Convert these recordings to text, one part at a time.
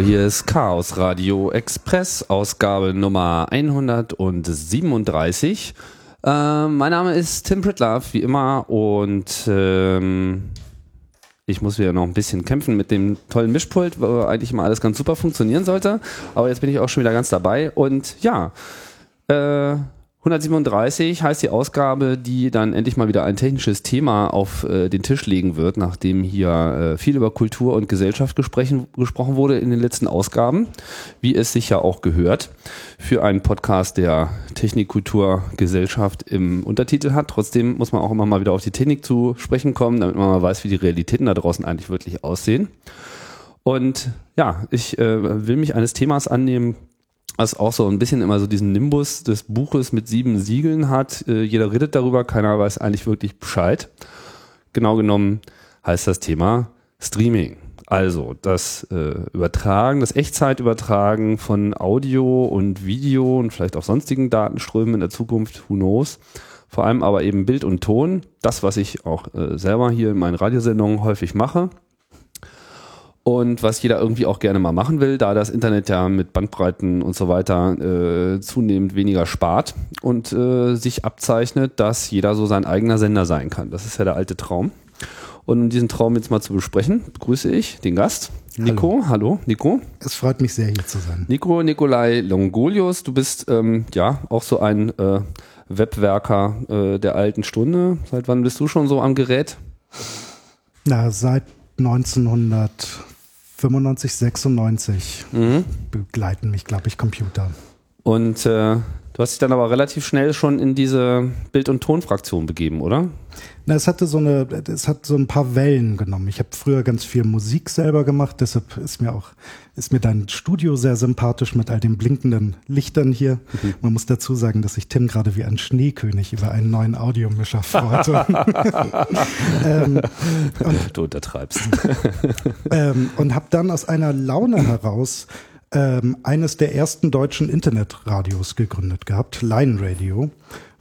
Hier ist Chaos Radio Express, Ausgabe Nummer 137. Äh, mein Name ist Tim Pritlove, wie immer, und ähm, ich muss wieder noch ein bisschen kämpfen mit dem tollen Mischpult, wo eigentlich mal alles ganz super funktionieren sollte. Aber jetzt bin ich auch schon wieder ganz dabei. Und ja, äh, 137 heißt die Ausgabe, die dann endlich mal wieder ein technisches Thema auf äh, den Tisch legen wird, nachdem hier äh, viel über Kultur und Gesellschaft gesprochen, wurde in den letzten Ausgaben, wie es sich ja auch gehört, für einen Podcast, der Technik, Kultur, Gesellschaft im Untertitel hat. Trotzdem muss man auch immer mal wieder auf die Technik zu sprechen kommen, damit man mal weiß, wie die Realitäten da draußen eigentlich wirklich aussehen. Und ja, ich äh, will mich eines Themas annehmen, was auch so ein bisschen immer so diesen Nimbus des Buches mit sieben Siegeln hat. Äh, jeder redet darüber, keiner weiß eigentlich wirklich Bescheid. Genau genommen heißt das Thema Streaming. Also das äh, Übertragen, das Echtzeitübertragen von Audio und Video und vielleicht auch sonstigen Datenströmen in der Zukunft, who knows. Vor allem aber eben Bild und Ton, das, was ich auch äh, selber hier in meinen Radiosendungen häufig mache und was jeder irgendwie auch gerne mal machen will, da das Internet ja mit Bandbreiten und so weiter äh, zunehmend weniger spart und äh, sich abzeichnet, dass jeder so sein eigener Sender sein kann. Das ist ja der alte Traum. Und um diesen Traum jetzt mal zu besprechen, begrüße ich den Gast, Nico. Hallo, Hallo Nico. Es freut mich sehr, hier zu sein. Nico Nikolai Longolius, du bist ähm, ja auch so ein äh, Webwerker äh, der alten Stunde. Seit wann bist du schon so am Gerät? Na, seit 1900 95, 96 mhm. begleiten mich, glaube ich, Computer. Und äh, du hast dich dann aber relativ schnell schon in diese Bild- und Tonfraktion begeben, oder? Na, es hatte so eine, es hat so ein paar Wellen genommen. Ich habe früher ganz viel Musik selber gemacht, deshalb ist mir auch, ist mir dein Studio sehr sympathisch mit all den blinkenden Lichtern hier. Mhm. Man muss dazu sagen, dass sich Tim gerade wie ein Schneekönig über einen neuen Audiomischer freute. ähm, und, du untertreibst. ähm, und habe dann aus einer Laune heraus ähm, eines der ersten deutschen Internetradios gegründet gehabt, Line Radio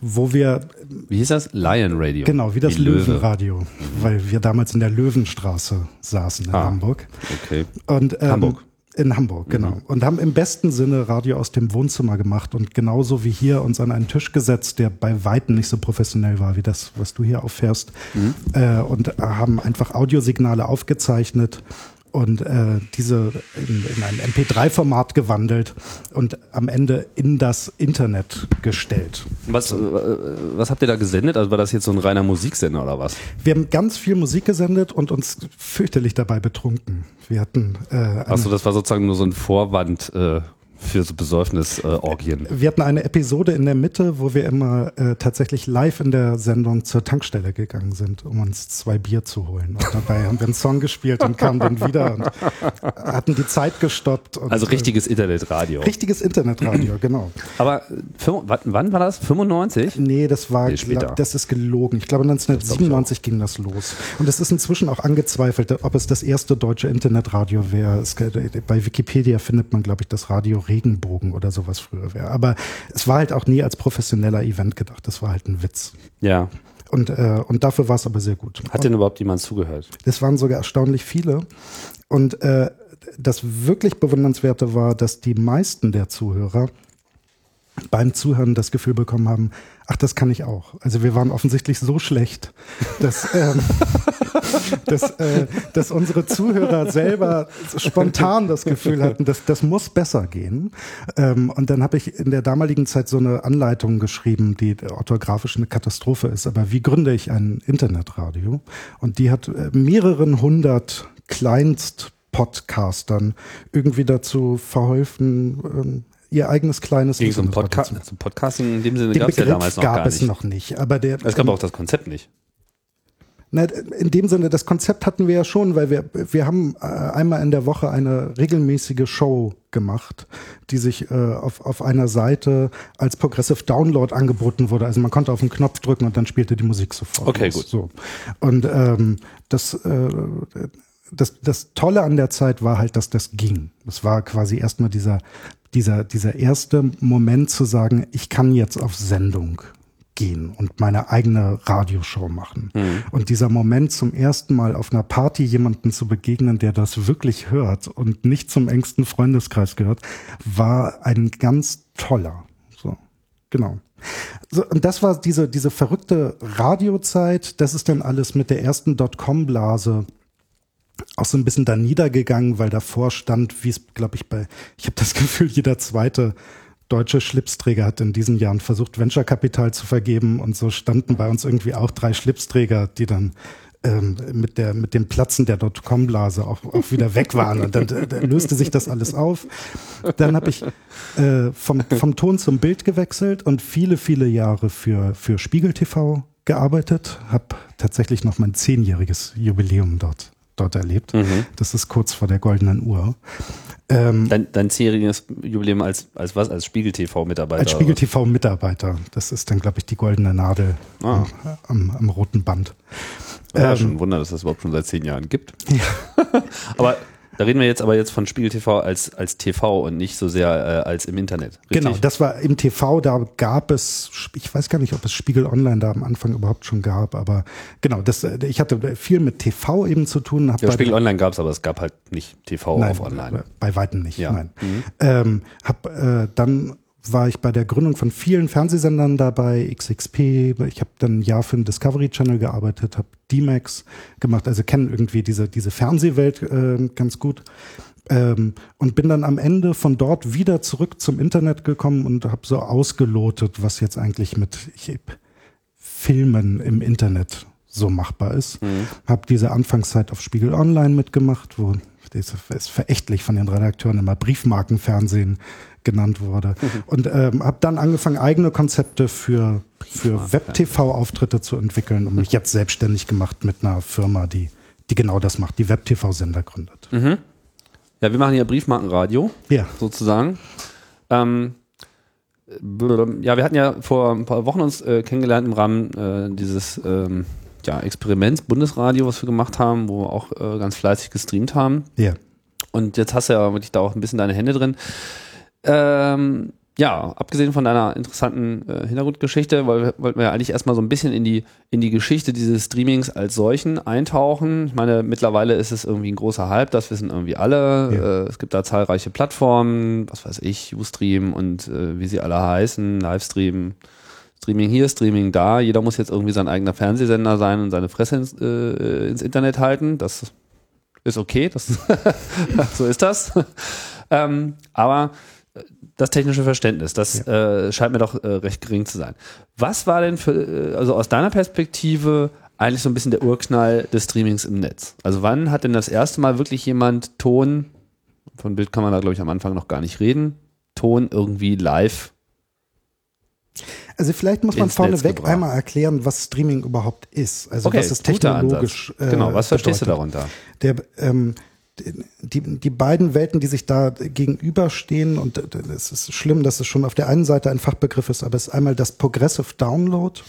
wo wir. Wie hieß das? Lion Radio. Genau, wie das wie Löwenradio, Löwe. weil wir damals in der Löwenstraße saßen in ah, Hamburg. Okay. Und, ähm, Hamburg. In Hamburg, genau. Mhm. Und haben im besten Sinne Radio aus dem Wohnzimmer gemacht und genauso wie hier uns an einen Tisch gesetzt, der bei Weitem nicht so professionell war wie das, was du hier auffährst. Mhm. Äh, und haben einfach Audiosignale aufgezeichnet und äh, diese in, in ein MP3-Format gewandelt und am Ende in das Internet gestellt. Was, äh, was habt ihr da gesendet? Also war das jetzt so ein reiner Musiksender oder was? Wir haben ganz viel Musik gesendet und uns fürchterlich dabei betrunken. Wir hatten. Äh, Achso, das war sozusagen nur so ein Vorwand. Äh für so Besäufnisorgien. Wir hatten eine Episode in der Mitte, wo wir immer äh, tatsächlich live in der Sendung zur Tankstelle gegangen sind, um uns zwei Bier zu holen. Und dabei haben wir einen Song gespielt und kamen dann wieder und hatten die Zeit gestoppt. Also richtiges Internetradio. Richtiges Internetradio, genau. Aber wann war das? 95? Nee, das war, nee, glaub, das ist gelogen. Ich glaube 1997 ging das los. Und es ist inzwischen auch angezweifelt, ob es das erste deutsche Internetradio wäre. Bei Wikipedia findet man, glaube ich, das Radio Regenbogen oder sowas früher wäre. Aber es war halt auch nie als professioneller Event gedacht. Das war halt ein Witz. Ja. Und, äh, und dafür war es aber sehr gut. Hat denn überhaupt jemand zugehört? Das waren sogar erstaunlich viele. Und äh, das wirklich Bewundernswerte war, dass die meisten der Zuhörer beim Zuhören das Gefühl bekommen haben, ach, das kann ich auch. Also wir waren offensichtlich so schlecht, dass, ähm, dass, äh, dass unsere Zuhörer selber spontan das Gefühl hatten, dass das muss besser gehen. Ähm, und dann habe ich in der damaligen Zeit so eine Anleitung geschrieben, die orthografisch eine Katastrophe ist. Aber wie gründe ich ein Internetradio? Und die hat äh, mehreren hundert Kleinst-Podcastern irgendwie dazu verholfen, ähm, ihr eigenes kleines Gegen so ein Podca so Podcasting in dem Sinne gab es ja damals noch gab gar es nicht. noch nicht. Aber der, es gab auch das Konzept nicht. Na, in dem Sinne, das Konzept hatten wir ja schon, weil wir, wir haben äh, einmal in der Woche eine regelmäßige Show gemacht, die sich äh, auf, auf einer Seite als Progressive Download angeboten wurde. Also man konnte auf den Knopf drücken und dann spielte die Musik sofort. Okay, los. gut. So. Und ähm, das, äh, das, das Tolle an der Zeit war halt, dass das ging. Es war quasi erstmal dieser dieser, dieser erste Moment zu sagen, ich kann jetzt auf Sendung. gehen und meine eigene Radioshow machen. Mhm. Und dieser Moment zum ersten Mal auf einer Party jemanden zu begegnen, der das wirklich hört und nicht zum engsten Freundeskreis gehört, war ein ganz toller. So, genau. So, und das war diese, diese verrückte Radiozeit. Das ist dann alles mit der ersten Dotcom-Blase auch so ein bisschen da niedergegangen, weil davor stand, wie es, glaube ich, bei, ich habe das Gefühl, jeder zweite deutsche Schlipsträger hat in diesen Jahren versucht, Venture-Kapital zu vergeben und so standen bei uns irgendwie auch drei Schlipsträger, die dann ähm, mit, der, mit dem Platzen der Dotcom-Blase auch, auch wieder weg waren. Und dann, dann löste sich das alles auf. Dann habe ich äh, vom, vom Ton zum Bild gewechselt und viele, viele Jahre für, für Spiegel TV gearbeitet, habe tatsächlich noch mein zehnjähriges Jubiläum dort dort erlebt. Mhm. Das ist kurz vor der goldenen Uhr. Ähm, dein, dein zehnjähriges Jubiläum als, als was? Als Spiegel-TV-Mitarbeiter? Als Spiegel-TV-Mitarbeiter. Das ist dann, glaube ich, die goldene Nadel ah. am, am, roten Band. Ja, ähm, schon ein Wunder, dass das überhaupt schon seit zehn Jahren gibt. Ja. Aber da reden wir jetzt aber jetzt von Spiegel TV als, als TV und nicht so sehr äh, als im Internet. Richtig? Genau, das war im TV, da gab es, ich weiß gar nicht, ob es Spiegel Online da am Anfang überhaupt schon gab, aber genau, das, äh, ich hatte viel mit TV eben zu tun. Ja, Spiegel Online gab es, aber es gab halt nicht TV nein, auf Online. Bei weitem nicht, ja. nein. Mhm. Ähm, hab äh, dann war ich bei der Gründung von vielen Fernsehsendern dabei, XXP, ich habe dann ein Jahr für den Discovery Channel gearbeitet, habe D-Max gemacht, also kenne irgendwie diese, diese Fernsehwelt äh, ganz gut. Ähm, und bin dann am Ende von dort wieder zurück zum Internet gekommen und habe so ausgelotet, was jetzt eigentlich mit ich, Filmen im Internet so machbar ist. Mhm. Habe diese Anfangszeit auf Spiegel Online mitgemacht, wo das ist verächtlich von den Redakteuren immer Briefmarkenfernsehen genannt wurde. Mhm. Und ähm, habe dann angefangen, eigene Konzepte für, für Web-TV-Auftritte zu entwickeln und mich jetzt selbstständig gemacht mit einer Firma, die, die genau das macht, die Web-TV-Sender gründet. Mhm. Ja, wir machen hier Briefmarkenradio, ja. sozusagen. Ähm, ja, wir hatten ja vor ein paar Wochen uns äh, kennengelernt im Rahmen äh, dieses ähm, ja, Experiments Bundesradio, was wir gemacht haben, wo wir auch äh, ganz fleißig gestreamt haben. Ja. Und jetzt hast du ja wirklich da auch ein bisschen deine Hände drin. Ähm, ja, abgesehen von deiner interessanten äh, Hintergrundgeschichte, weil wir, wollten wir ja eigentlich erstmal so ein bisschen in die, in die Geschichte dieses Streamings als solchen eintauchen. Ich meine, mittlerweile ist es irgendwie ein großer Hype, das wissen irgendwie alle. Ja. Äh, es gibt da zahlreiche Plattformen, was weiß ich, Ustream und äh, wie sie alle heißen, Livestream, Streaming hier, Streaming da. Jeder muss jetzt irgendwie sein eigener Fernsehsender sein und seine Fresse ins, äh, ins Internet halten. Das ist okay, das so ist das. ähm, aber das technische Verständnis, das ja. äh, scheint mir doch äh, recht gering zu sein. Was war denn für, äh, also aus deiner Perspektive eigentlich so ein bisschen der Urknall des Streamings im Netz? Also wann hat denn das erste Mal wirklich jemand Ton, von Bild kann man da glaube ich am Anfang noch gar nicht reden, Ton irgendwie live also vielleicht muss man vorneweg einmal erklären, was Streaming überhaupt ist. Also okay, was ist technologisch. Äh, genau, was verstehst bedeutet. du darunter? Der, ähm, die, die beiden Welten, die sich da gegenüberstehen, und es ist schlimm, dass es schon auf der einen Seite ein Fachbegriff ist, aber es ist einmal das Progressive Download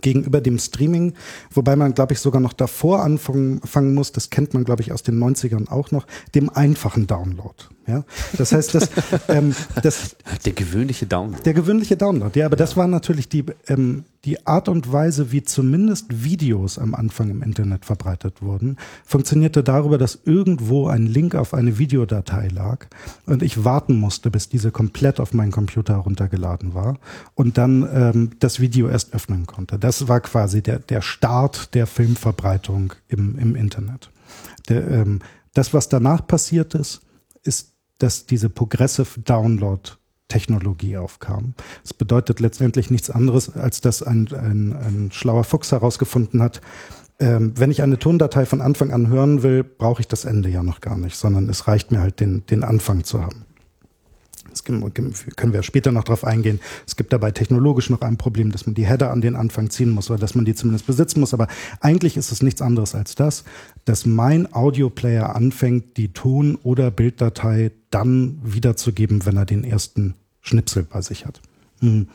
gegenüber dem Streaming, wobei man, glaube ich, sogar noch davor anfangen muss, das kennt man, glaube ich, aus den 90ern auch noch, dem einfachen Download. Ja, das heißt, dass ähm, das der gewöhnliche Download. Der gewöhnliche Download. Ja, aber ja. das war natürlich die ähm, die Art und Weise, wie zumindest Videos am Anfang im Internet verbreitet wurden, funktionierte darüber, dass irgendwo ein Link auf eine Videodatei lag und ich warten musste, bis diese komplett auf meinen Computer heruntergeladen war und dann ähm, das Video erst öffnen konnte. Das war quasi der der Start der Filmverbreitung im im Internet. Der, ähm, das, was danach passiert ist, ist dass diese Progressive Download Technologie aufkam. Das bedeutet letztendlich nichts anderes, als dass ein, ein, ein schlauer Fuchs herausgefunden hat, ähm, wenn ich eine Tondatei von Anfang an hören will, brauche ich das Ende ja noch gar nicht, sondern es reicht mir halt, den, den Anfang zu haben. Das können wir später noch drauf eingehen. Es gibt dabei technologisch noch ein Problem, dass man die Header an den Anfang ziehen muss oder dass man die zumindest besitzen muss. Aber eigentlich ist es nichts anderes als das, dass mein Audioplayer anfängt, die Ton- oder Bilddatei dann wiederzugeben, wenn er den ersten Schnipsel bei sich hat. Hm.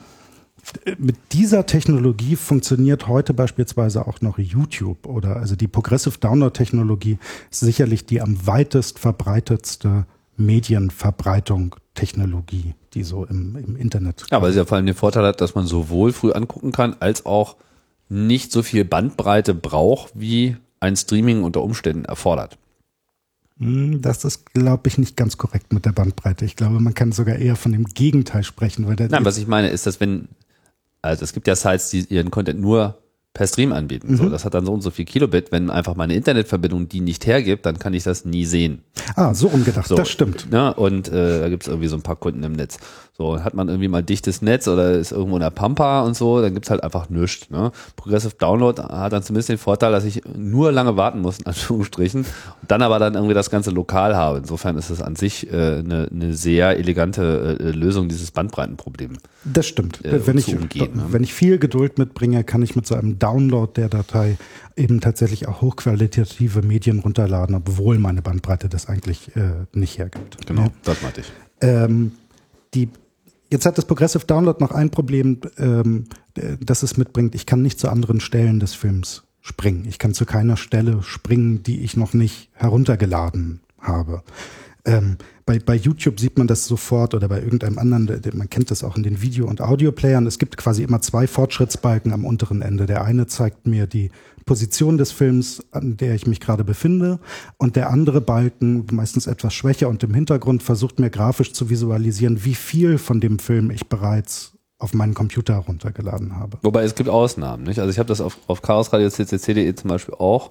Mit dieser Technologie funktioniert heute beispielsweise auch noch YouTube oder also die Progressive Download Technologie ist sicherlich die am weitest verbreitetste Medienverbreitung Technologie, die so im, im Internet. Ja, weil sie ja vor allem den Vorteil hat, dass man sowohl früh angucken kann, als auch nicht so viel Bandbreite braucht, wie ein Streaming unter Umständen erfordert. Hm, das ist, glaube ich, nicht ganz korrekt mit der Bandbreite. Ich glaube, man kann sogar eher von dem Gegenteil sprechen. Weil Nein, was ich meine, ist, dass wenn, also es gibt ja Sites, die ihren Content nur per Stream anbieten. Mhm. So, das hat dann so und so viel Kilobit. Wenn einfach meine Internetverbindung die nicht hergibt, dann kann ich das nie sehen. Ah, so umgedacht, so, das stimmt. Ne? Und äh, da gibt es irgendwie so ein paar Kunden im Netz. So, hat man irgendwie mal dichtes Netz oder ist irgendwo in der Pampa und so, dann gibt's halt einfach nichts. Ne? Progressive Download hat dann zumindest den Vorteil, dass ich nur lange warten muss, in Anführungsstrichen, und dann aber dann irgendwie das ganze lokal habe. Insofern ist es an sich äh, eine, eine sehr elegante äh, Lösung dieses Bandbreitenproblems. Das stimmt. Äh, wenn, ich, umgehen, ne? wenn ich viel Geduld mitbringe, kann ich mit so einem Download der Datei eben tatsächlich auch hochqualitative Medien runterladen, obwohl meine Bandbreite das eigentlich äh, nicht hergibt. Genau, ja. das meinte ich. Ähm, die Jetzt hat das Progressive Download noch ein Problem, ähm, das es mitbringt. Ich kann nicht zu anderen Stellen des Films springen. Ich kann zu keiner Stelle springen, die ich noch nicht heruntergeladen habe. Ähm, bei, bei YouTube sieht man das sofort oder bei irgendeinem anderen, man kennt das auch in den Video- und Audioplayern. Es gibt quasi immer zwei Fortschrittsbalken am unteren Ende. Der eine zeigt mir die Position des Films, an der ich mich gerade befinde. Und der andere Balken, meistens etwas schwächer und im Hintergrund, versucht mir grafisch zu visualisieren, wie viel von dem Film ich bereits auf meinen Computer runtergeladen habe. Wobei es gibt Ausnahmen, nicht? Also ich habe das auf, auf chaosradio.ccc.de zum Beispiel auch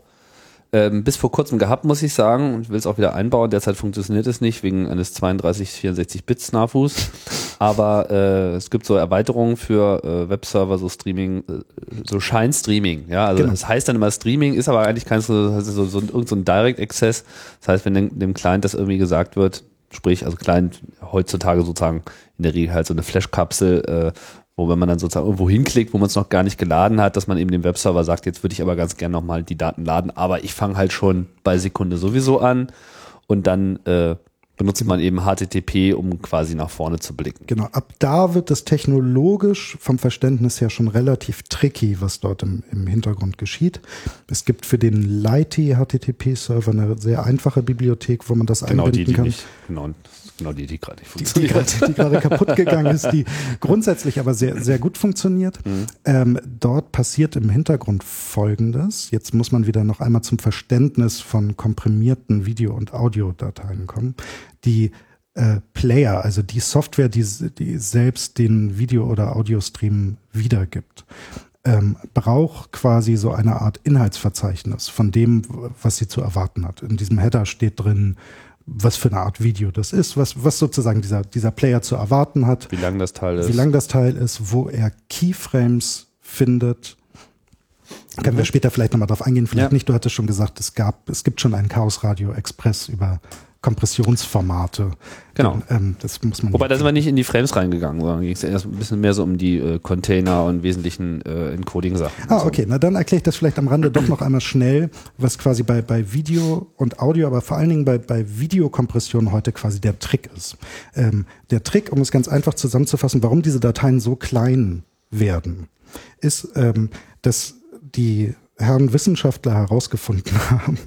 ähm, bis vor kurzem gehabt, muss ich sagen, und will es auch wieder einbauen. Derzeit funktioniert es nicht wegen eines 32, 64 Bit Snafus. Aber äh, es gibt so Erweiterungen für äh, Webserver, so Streaming, äh, so Scheinstreaming. Ja, also genau. das heißt dann immer Streaming, ist aber eigentlich kein so, so, so, irgend so ein Direct Access. Das heißt, wenn dem, dem Client das irgendwie gesagt wird, sprich, also Client heutzutage sozusagen in der Regel halt so eine Flash-Kapsel, äh, wo wenn man dann sozusagen irgendwo hinklickt, wo man es noch gar nicht geladen hat, dass man eben dem Webserver sagt, jetzt würde ich aber ganz gerne nochmal die Daten laden, aber ich fange halt schon bei Sekunde sowieso an und dann äh, benutzt man eben HTTP, um quasi nach vorne zu blicken. Genau, ab da wird es technologisch vom Verständnis her schon relativ tricky, was dort im, im Hintergrund geschieht. Es gibt für den Lighty HTTP-Server eine sehr einfache Bibliothek, wo man das genau, einbinden die, die kann. Nicht, genau, Genau, die, die gerade nicht funktioniert. Die, die, gerade kaputt gegangen ist, die grundsätzlich aber sehr, sehr gut funktioniert. Mhm. Ähm, dort passiert im Hintergrund Folgendes. Jetzt muss man wieder noch einmal zum Verständnis von komprimierten Video- und Audiodateien kommen. Die äh, Player, also die Software, die, die selbst den Video- oder Audiostream wiedergibt, ähm, braucht quasi so eine Art Inhaltsverzeichnis von dem, was sie zu erwarten hat. In diesem Header steht drin, was für eine Art Video das ist, was, was sozusagen dieser, dieser Player zu erwarten hat. Wie lang das Teil ist. Wie lang das Teil ist, wo er Keyframes findet. Können wir später vielleicht nochmal drauf eingehen, vielleicht ja. nicht. Du hattest schon gesagt, es gab, es gibt schon einen Chaos Radio Express über Kompressionsformate. Genau. Ähm, das muss man Wobei, da sind wir nicht in die Frames reingegangen, sondern ging es erst ein bisschen mehr so um die äh, Container und wesentlichen äh, Encoding-Sachen. Ah, okay. Na, dann erkläre ich das vielleicht am Rande doch noch einmal schnell, was quasi bei, bei Video und Audio, aber vor allen Dingen bei, bei Videokompression heute quasi der Trick ist. Ähm, der Trick, um es ganz einfach zusammenzufassen, warum diese Dateien so klein werden, ist, ähm, dass die Herren Wissenschaftler herausgefunden haben,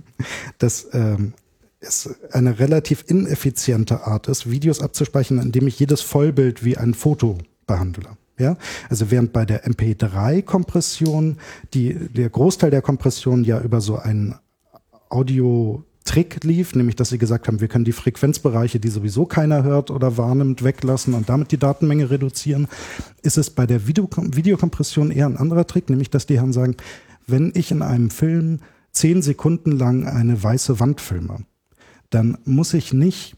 dass ähm, es eine relativ ineffiziente Art ist, Videos abzuspeichern, indem ich jedes Vollbild wie ein Foto behandle. Ja, also während bei der MP3-Kompression die, der Großteil der Kompression ja über so einen Audio-Trick lief, nämlich dass sie gesagt haben, wir können die Frequenzbereiche, die sowieso keiner hört oder wahrnimmt, weglassen und damit die Datenmenge reduzieren, ist es bei der Video Videokompression eher ein anderer Trick, nämlich dass die Herren sagen, wenn ich in einem Film zehn Sekunden lang eine weiße Wand filme, dann muss ich nicht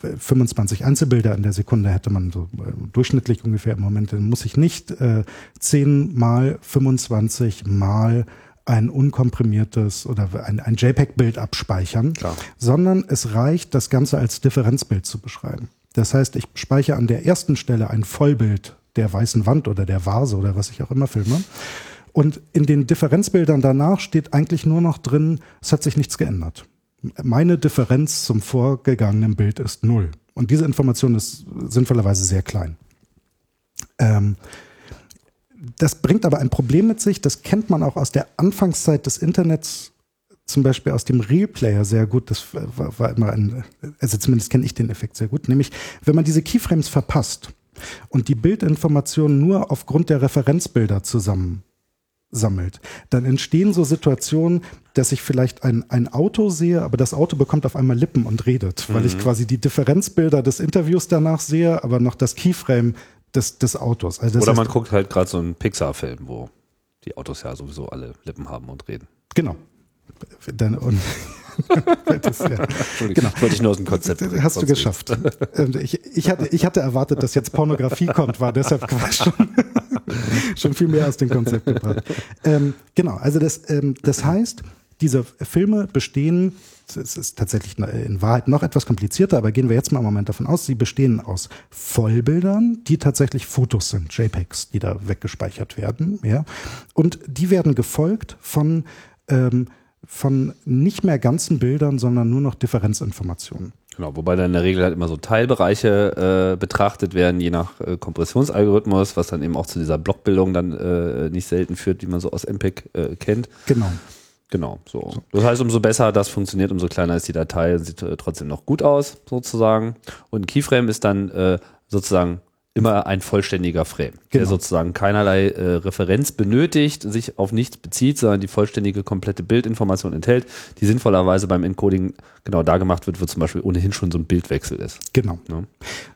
25 Einzelbilder in der Sekunde hätte man so äh, durchschnittlich ungefähr im Moment, dann muss ich nicht äh, 10 mal 25 mal ein unkomprimiertes oder ein, ein JPEG-Bild abspeichern, Klar. sondern es reicht, das Ganze als Differenzbild zu beschreiben. Das heißt, ich speichere an der ersten Stelle ein Vollbild der weißen Wand oder der Vase oder was ich auch immer filme. Und in den Differenzbildern danach steht eigentlich nur noch drin, es hat sich nichts geändert meine Differenz zum vorgegangenen Bild ist null. Und diese Information ist sinnvollerweise sehr klein. Ähm, das bringt aber ein Problem mit sich, das kennt man auch aus der Anfangszeit des Internets zum Beispiel aus dem Real-Player sehr gut, das war, war immer ein, also zumindest kenne ich den Effekt sehr gut, nämlich wenn man diese Keyframes verpasst und die Bildinformationen nur aufgrund der Referenzbilder zusammen sammelt, dann entstehen so Situationen, dass ich vielleicht ein, ein Auto sehe, aber das Auto bekommt auf einmal Lippen und redet, weil mhm. ich quasi die Differenzbilder des Interviews danach sehe, aber noch das Keyframe des, des Autos. Also Oder man guckt halt gerade so einen Pixar-Film, wo die Autos ja sowieso alle Lippen haben und reden. Genau. Dann, und das, ja. genau. wollte ich nur aus dem Konzept. Hast du geschafft. Ich, ich, hatte, ich hatte erwartet, dass jetzt Pornografie kommt, war deshalb schon, schon viel mehr aus dem Konzept gebracht. Ähm, genau, also das, ähm, das heißt, diese Filme bestehen, es ist tatsächlich in Wahrheit noch etwas komplizierter, aber gehen wir jetzt mal einen Moment davon aus, sie bestehen aus Vollbildern, die tatsächlich Fotos sind, JPEGs, die da weggespeichert werden, ja. Und die werden gefolgt von ähm, von nicht mehr ganzen Bildern, sondern nur noch Differenzinformationen. Genau, wobei dann in der Regel halt immer so Teilbereiche äh, betrachtet werden, je nach äh, Kompressionsalgorithmus, was dann eben auch zu dieser Blockbildung dann äh, nicht selten führt, wie man so aus MPEG äh, kennt. Genau. Genau, so. so. Das heißt, umso besser das funktioniert, umso kleiner ist die Datei, sieht äh, trotzdem noch gut aus, sozusagen. Und Keyframe ist dann äh, sozusagen immer ein vollständiger Frame, genau. der sozusagen keinerlei äh, Referenz benötigt, sich auf nichts bezieht, sondern die vollständige, komplette Bildinformation enthält, die sinnvollerweise beim Encoding genau da gemacht wird, wo zum Beispiel ohnehin schon so ein Bildwechsel ist. Genau. Ja.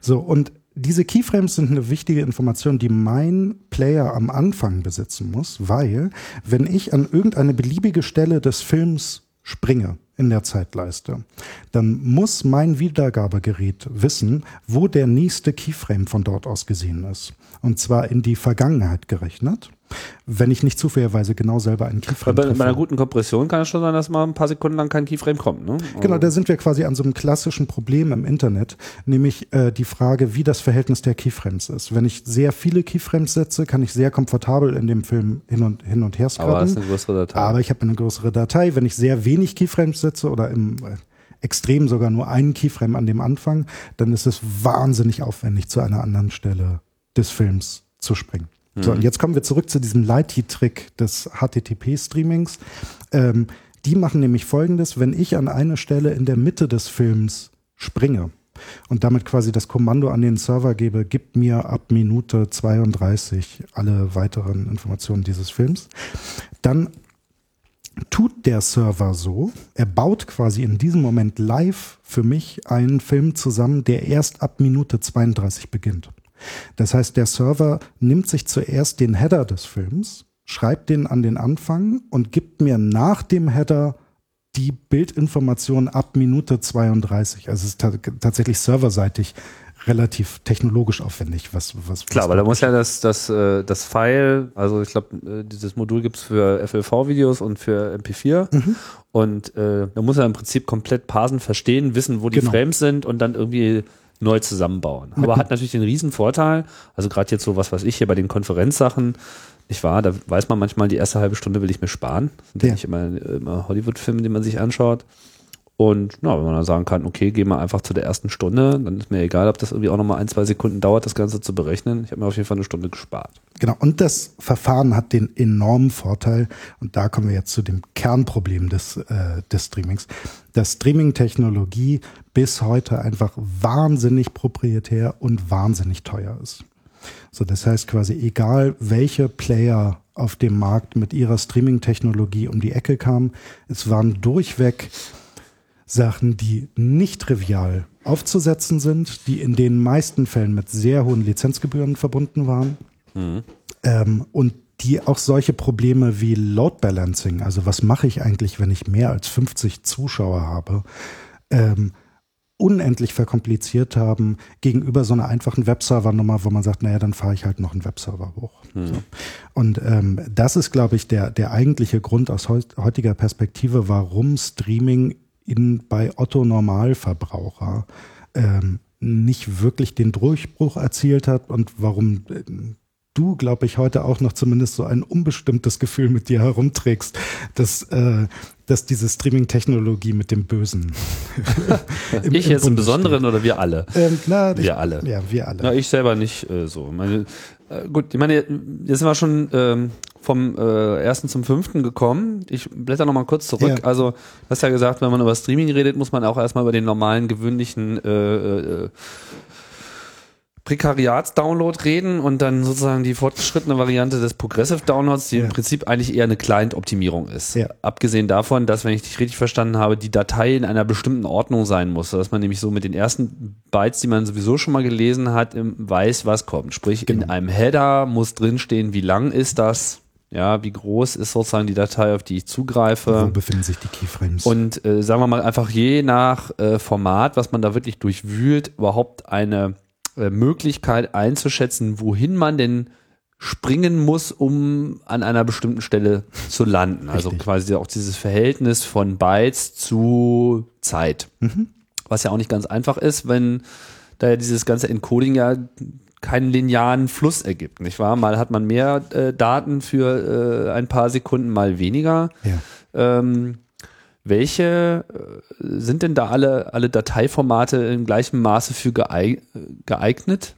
So, und diese Keyframes sind eine wichtige Information, die mein Player am Anfang besitzen muss, weil wenn ich an irgendeine beliebige Stelle des Films springe, in der Zeitleiste, dann muss mein Wiedergabegerät wissen, wo der nächste Keyframe von dort aus gesehen ist. Und zwar in die Vergangenheit gerechnet wenn ich nicht zufälligerweise genau selber einen Keyframe Bei, bei einer guten Kompression kann es schon sein, dass mal ein paar Sekunden lang kein Keyframe kommt. Ne? Genau, da sind wir quasi an so einem klassischen Problem im Internet, nämlich äh, die Frage, wie das Verhältnis der Keyframes ist. Wenn ich sehr viele Keyframes setze, kann ich sehr komfortabel in dem Film hin und, hin und her scrollen. Aber, ist eine größere Datei. aber ich habe eine größere Datei. Wenn ich sehr wenig Keyframes setze oder im äh, extrem sogar nur einen Keyframe an dem Anfang, dann ist es wahnsinnig aufwendig, zu einer anderen Stelle des Films zu springen. So, und mhm. jetzt kommen wir zurück zu diesem Lighty-Trick des HTTP-Streamings. Ähm, die machen nämlich folgendes, wenn ich an eine Stelle in der Mitte des Films springe und damit quasi das Kommando an den Server gebe, gib mir ab Minute 32 alle weiteren Informationen dieses Films, dann tut der Server so, er baut quasi in diesem Moment live für mich einen Film zusammen, der erst ab Minute 32 beginnt. Das heißt, der Server nimmt sich zuerst den Header des Films, schreibt den an den Anfang und gibt mir nach dem Header die Bildinformation ab Minute 32. Also es ist tatsächlich serverseitig relativ technologisch aufwendig, was was klar, aber da muss ja das das äh, das File, also ich glaube äh, dieses Modul gibt's für FLV-Videos und für MP4 mhm. und äh, da muss er im Prinzip komplett parsen, verstehen, wissen, wo die genau. Frames sind und dann irgendwie neu zusammenbauen. Aber hat natürlich den riesen Vorteil, also gerade jetzt so was weiß ich hier bei den Konferenzsachen, nicht wahr, da weiß man manchmal, die erste halbe Stunde will ich mir sparen. Das sind ja, nicht immer, immer Hollywood-Filme, die man sich anschaut. Und na, wenn man dann sagen kann, okay, geh mal einfach zu der ersten Stunde, dann ist mir egal, ob das irgendwie auch nochmal ein, zwei Sekunden dauert, das Ganze zu berechnen. Ich habe mir auf jeden Fall eine Stunde gespart. Genau, und das Verfahren hat den enormen Vorteil, und da kommen wir jetzt zu dem Kernproblem des, äh, des Streamings, dass Streaming-Technologie bis heute einfach wahnsinnig proprietär und wahnsinnig teuer ist. So, das heißt quasi, egal welche Player auf dem Markt mit ihrer Streaming-Technologie um die Ecke kamen, es waren durchweg Sachen, die nicht trivial aufzusetzen sind, die in den meisten Fällen mit sehr hohen Lizenzgebühren verbunden waren mhm. ähm, und die auch solche Probleme wie Load Balancing, also was mache ich eigentlich, wenn ich mehr als 50 Zuschauer habe, ähm, unendlich verkompliziert haben gegenüber so einer einfachen Webservernummer, wo man sagt, naja, dann fahre ich halt noch einen Webserver hoch. Mhm. So. Und ähm, das ist, glaube ich, der, der eigentliche Grund aus heutiger Perspektive, warum Streaming in, bei Otto Normalverbraucher ähm, nicht wirklich den Durchbruch erzielt hat und warum äh, du, glaube ich, heute auch noch zumindest so ein unbestimmtes Gefühl mit dir herumträgst, dass, äh, dass diese Streaming-Technologie mit dem Bösen. im, ich im jetzt im Besonderen oder wir alle? Ähm, na, wir ich, alle. Ja, wir alle. Na, ich selber nicht äh, so. Meine, äh, gut, ich meine, jetzt sind wir schon ähm, vom äh, ersten zum fünften gekommen. Ich blätter noch mal kurz zurück. Ja. Also, du hast ja gesagt, wenn man über Streaming redet, muss man auch erstmal über den normalen, gewöhnlichen äh, äh, Prekariats-Download reden und dann sozusagen die fortgeschrittene Variante des Progressive Downloads, die Ja. im Prinzip eigentlich eher eine Client-Optimierung ist. Ja. Abgesehen davon, dass, wenn ich dich richtig verstanden habe, die Datei in einer bestimmten Ordnung sein muss, dass man nämlich so mit den ersten Bytes, die man sowieso schon mal gelesen hat, weiß, was kommt. Sprich, in Genau. einem Header muss drinstehen, wie lang ist das, ja, wie groß ist sozusagen die Datei, auf die ich zugreife. Wo befinden sich die Keyframes? Und äh, sagen wir mal einfach je nach äh, Format, was man da wirklich durchwühlt, überhaupt eine äh, Möglichkeit einzuschätzen, wohin man denn springen muss, um an einer bestimmten Stelle zu landen. Also Richtig. quasi auch dieses Verhältnis von Bytes zu Zeit. Mhm. Was ja auch nicht ganz einfach ist, wenn da ja dieses ganze Encoding ja keinen linearen Fluss ergibt, nicht wahr? Mal hat man mehr äh, Daten für äh, ein paar Sekunden, mal weniger. ja. Ähm, welche äh, sind denn da alle, alle Dateiformate im gleichen Maße für geeig geeignet?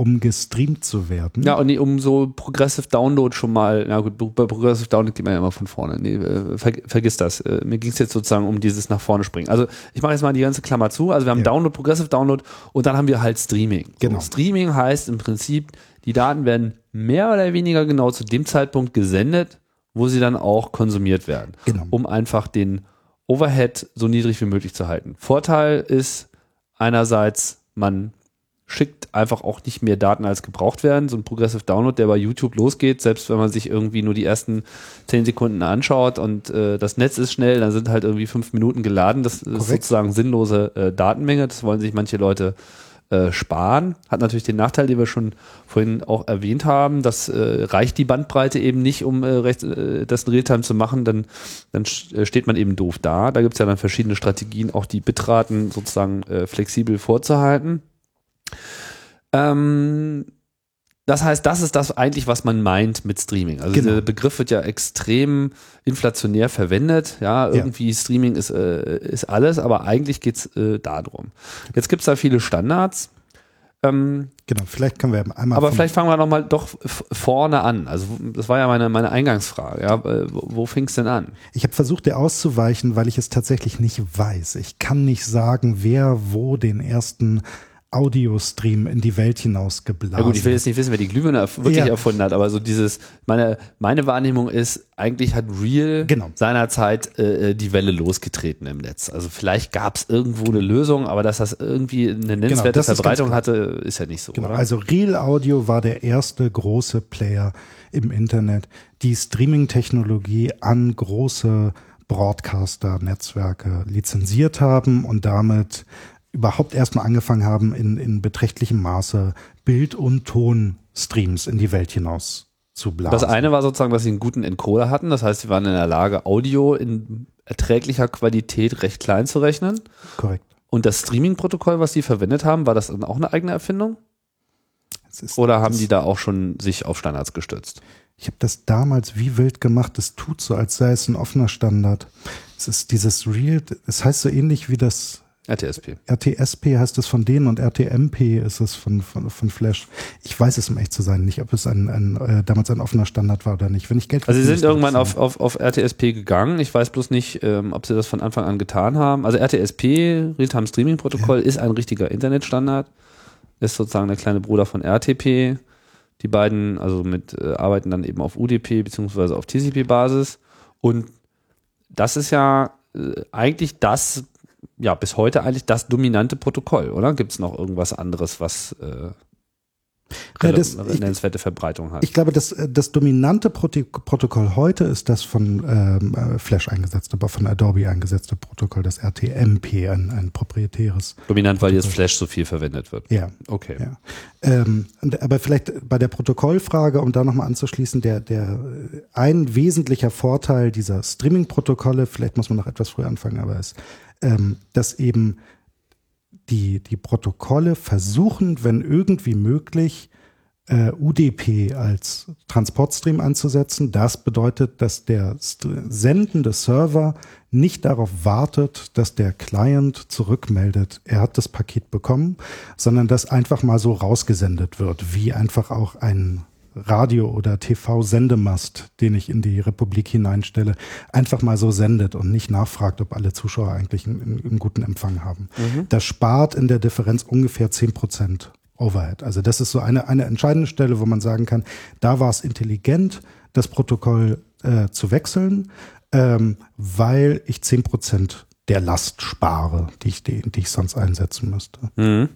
Um gestreamt zu werden. Ja, und nee, um so Progressive Download schon mal, na gut, bei Progressive Download geht man ja immer von vorne. Nee, äh, ver vergiss das. Äh, mir ging es jetzt sozusagen um dieses nach vorne springen. Also ich mache jetzt mal die ganze Klammer zu. Also wir haben Ja. Download, Progressive Download und dann haben wir halt Streaming. Genau. Streaming heißt im Prinzip, die Daten werden mehr oder weniger genau zu dem Zeitpunkt gesendet, wo sie dann auch konsumiert werden. Genau. Um einfach den Overhead so niedrig wie möglich zu halten. Vorteil ist einerseits, man schickt einfach auch nicht mehr Daten als gebraucht werden. So ein Progressive Download, der bei YouTube losgeht, selbst wenn man sich irgendwie nur die ersten zehn Sekunden anschaut und äh, das Netz ist schnell, dann sind halt irgendwie fünf Minuten geladen. Das ist Korrekt. sozusagen sinnlose äh, Datenmenge. Das wollen sich manche Leute äh, sparen. Hat natürlich den Nachteil, den wir schon vorhin auch erwähnt haben, dass äh, reicht die Bandbreite eben nicht, um äh, recht, äh, das in Realtime zu machen, dann, dann äh, steht man eben doof da. Da gibt es ja dann verschiedene Strategien, auch die Bitraten sozusagen äh, flexibel vorzuhalten. Ähm, das heißt, das ist das eigentlich, was man meint mit Streaming. Also Genau. der Begriff wird ja extrem inflationär verwendet. Ja, irgendwie Streaming ist, äh, ist alles, aber eigentlich geht's äh, darum. Jetzt gibt's da viele Standards. Ähm, Genau, vielleicht können wir einmal. aber vielleicht fangen wir noch mal doch vorne an. Also das war ja meine, meine Eingangsfrage. Ja, äh, wo, wo fing's denn an? Ich habe versucht, dir auszuweichen, weil ich es tatsächlich nicht weiß. Ich kann nicht sagen, wer wo den ersten Audiostream in die Welt hinausgeblasen Ja gut, ich will jetzt nicht wissen, wer die Glühbirne erf wirklich Ja. erfunden hat, aber so dieses, meine, meine Wahrnehmung ist, eigentlich hat Real Genau. seinerzeit äh, die Welle losgetreten im Netz. Also vielleicht gab es irgendwo eine Lösung, aber dass das irgendwie eine nennenswerte Genau, das ist Verbreitung hatte, ist ja nicht so, Genau, oder? also Real Audio war der erste große Player im Internet, die Streaming-Technologie an große Broadcaster-Netzwerke lizenziert haben und damit überhaupt erstmal angefangen haben, in, in beträchtlichem Maße Bild- und Tonstreams in die Welt hinaus zu blasen. das eine war sozusagen, dass sie einen guten Encoder hatten, das heißt, sie waren in der Lage, Audio in erträglicher Qualität recht klein zu rechnen. Korrekt. Und das Streaming-Protokoll, was sie verwendet haben, war das dann auch eine eigene Erfindung? Oder haben die da auch schon sich auf Standards gestützt? Ich habe das damals wie wild gemacht. Es tut so, als sei es ein offener Standard. Es ist dieses Real, es heißt so ähnlich wie das RTSP. RTSP heißt es von denen und RTMP ist es von, von, von Flash. Ich weiß es, um echt zu sein, nicht, ob es ein, ein äh, damals ein offener Standard war oder nicht. Wenn ich Geld Also sie sind irgendwann auf, auf, auf RTSP gegangen. Ich weiß bloß nicht, ähm, ob sie das von Anfang an getan haben. Also RTSP, Realtime Streaming Protokoll, ist ein richtiger Internetstandard. Ist sozusagen der kleine Bruder von RTP. Die beiden, also mit, äh, arbeiten dann eben auf UDP beziehungsweise auf TCP-Basis. Und das ist ja äh, eigentlich das, ja, bis heute eigentlich das dominante Protokoll, oder? Gibt es noch irgendwas anderes, was äh, Ja, das- nennenswerte Verbreitung hat? Ich glaube, das, äh, das dominante Proto Protokoll heute ist das von ähm, äh, Flash eingesetzte, aber von Adobe eingesetzte Protokoll, das RTMP, ein, ein proprietäres. Dominant, weil jetzt Flash so viel verwendet wird. Ja. Okay. Ja. Ähm, aber vielleicht bei der Protokollfrage, um da nochmal anzuschließen, der, der äh, ein wesentlicher Vorteil dieser Streaming-Protokolle, vielleicht muss man noch etwas früher anfangen, aber ist, ähm, dass eben die, die Protokolle versuchen, wenn irgendwie möglich, äh, UDP als Transportstream einzusetzen. Das bedeutet, dass der sendende Server nicht darauf wartet, dass der Client zurückmeldet, er hat das Paket bekommen, sondern dass einfach mal so rausgesendet wird, wie einfach auch ein Radio- oder TV-Sendemast, den ich in die Republik hineinstelle, einfach mal so sendet und nicht nachfragt, ob alle Zuschauer eigentlich einen, einen guten Empfang haben. Mhm. Das spart in der Differenz ungefähr zehn Prozent Overhead. Also das ist so eine, eine entscheidende Stelle, wo man sagen kann, da war es intelligent, das Protokoll äh, zu wechseln, ähm, weil ich zehn Prozent der Last spare, die ich, die, die ich sonst einsetzen müsste. Mhm.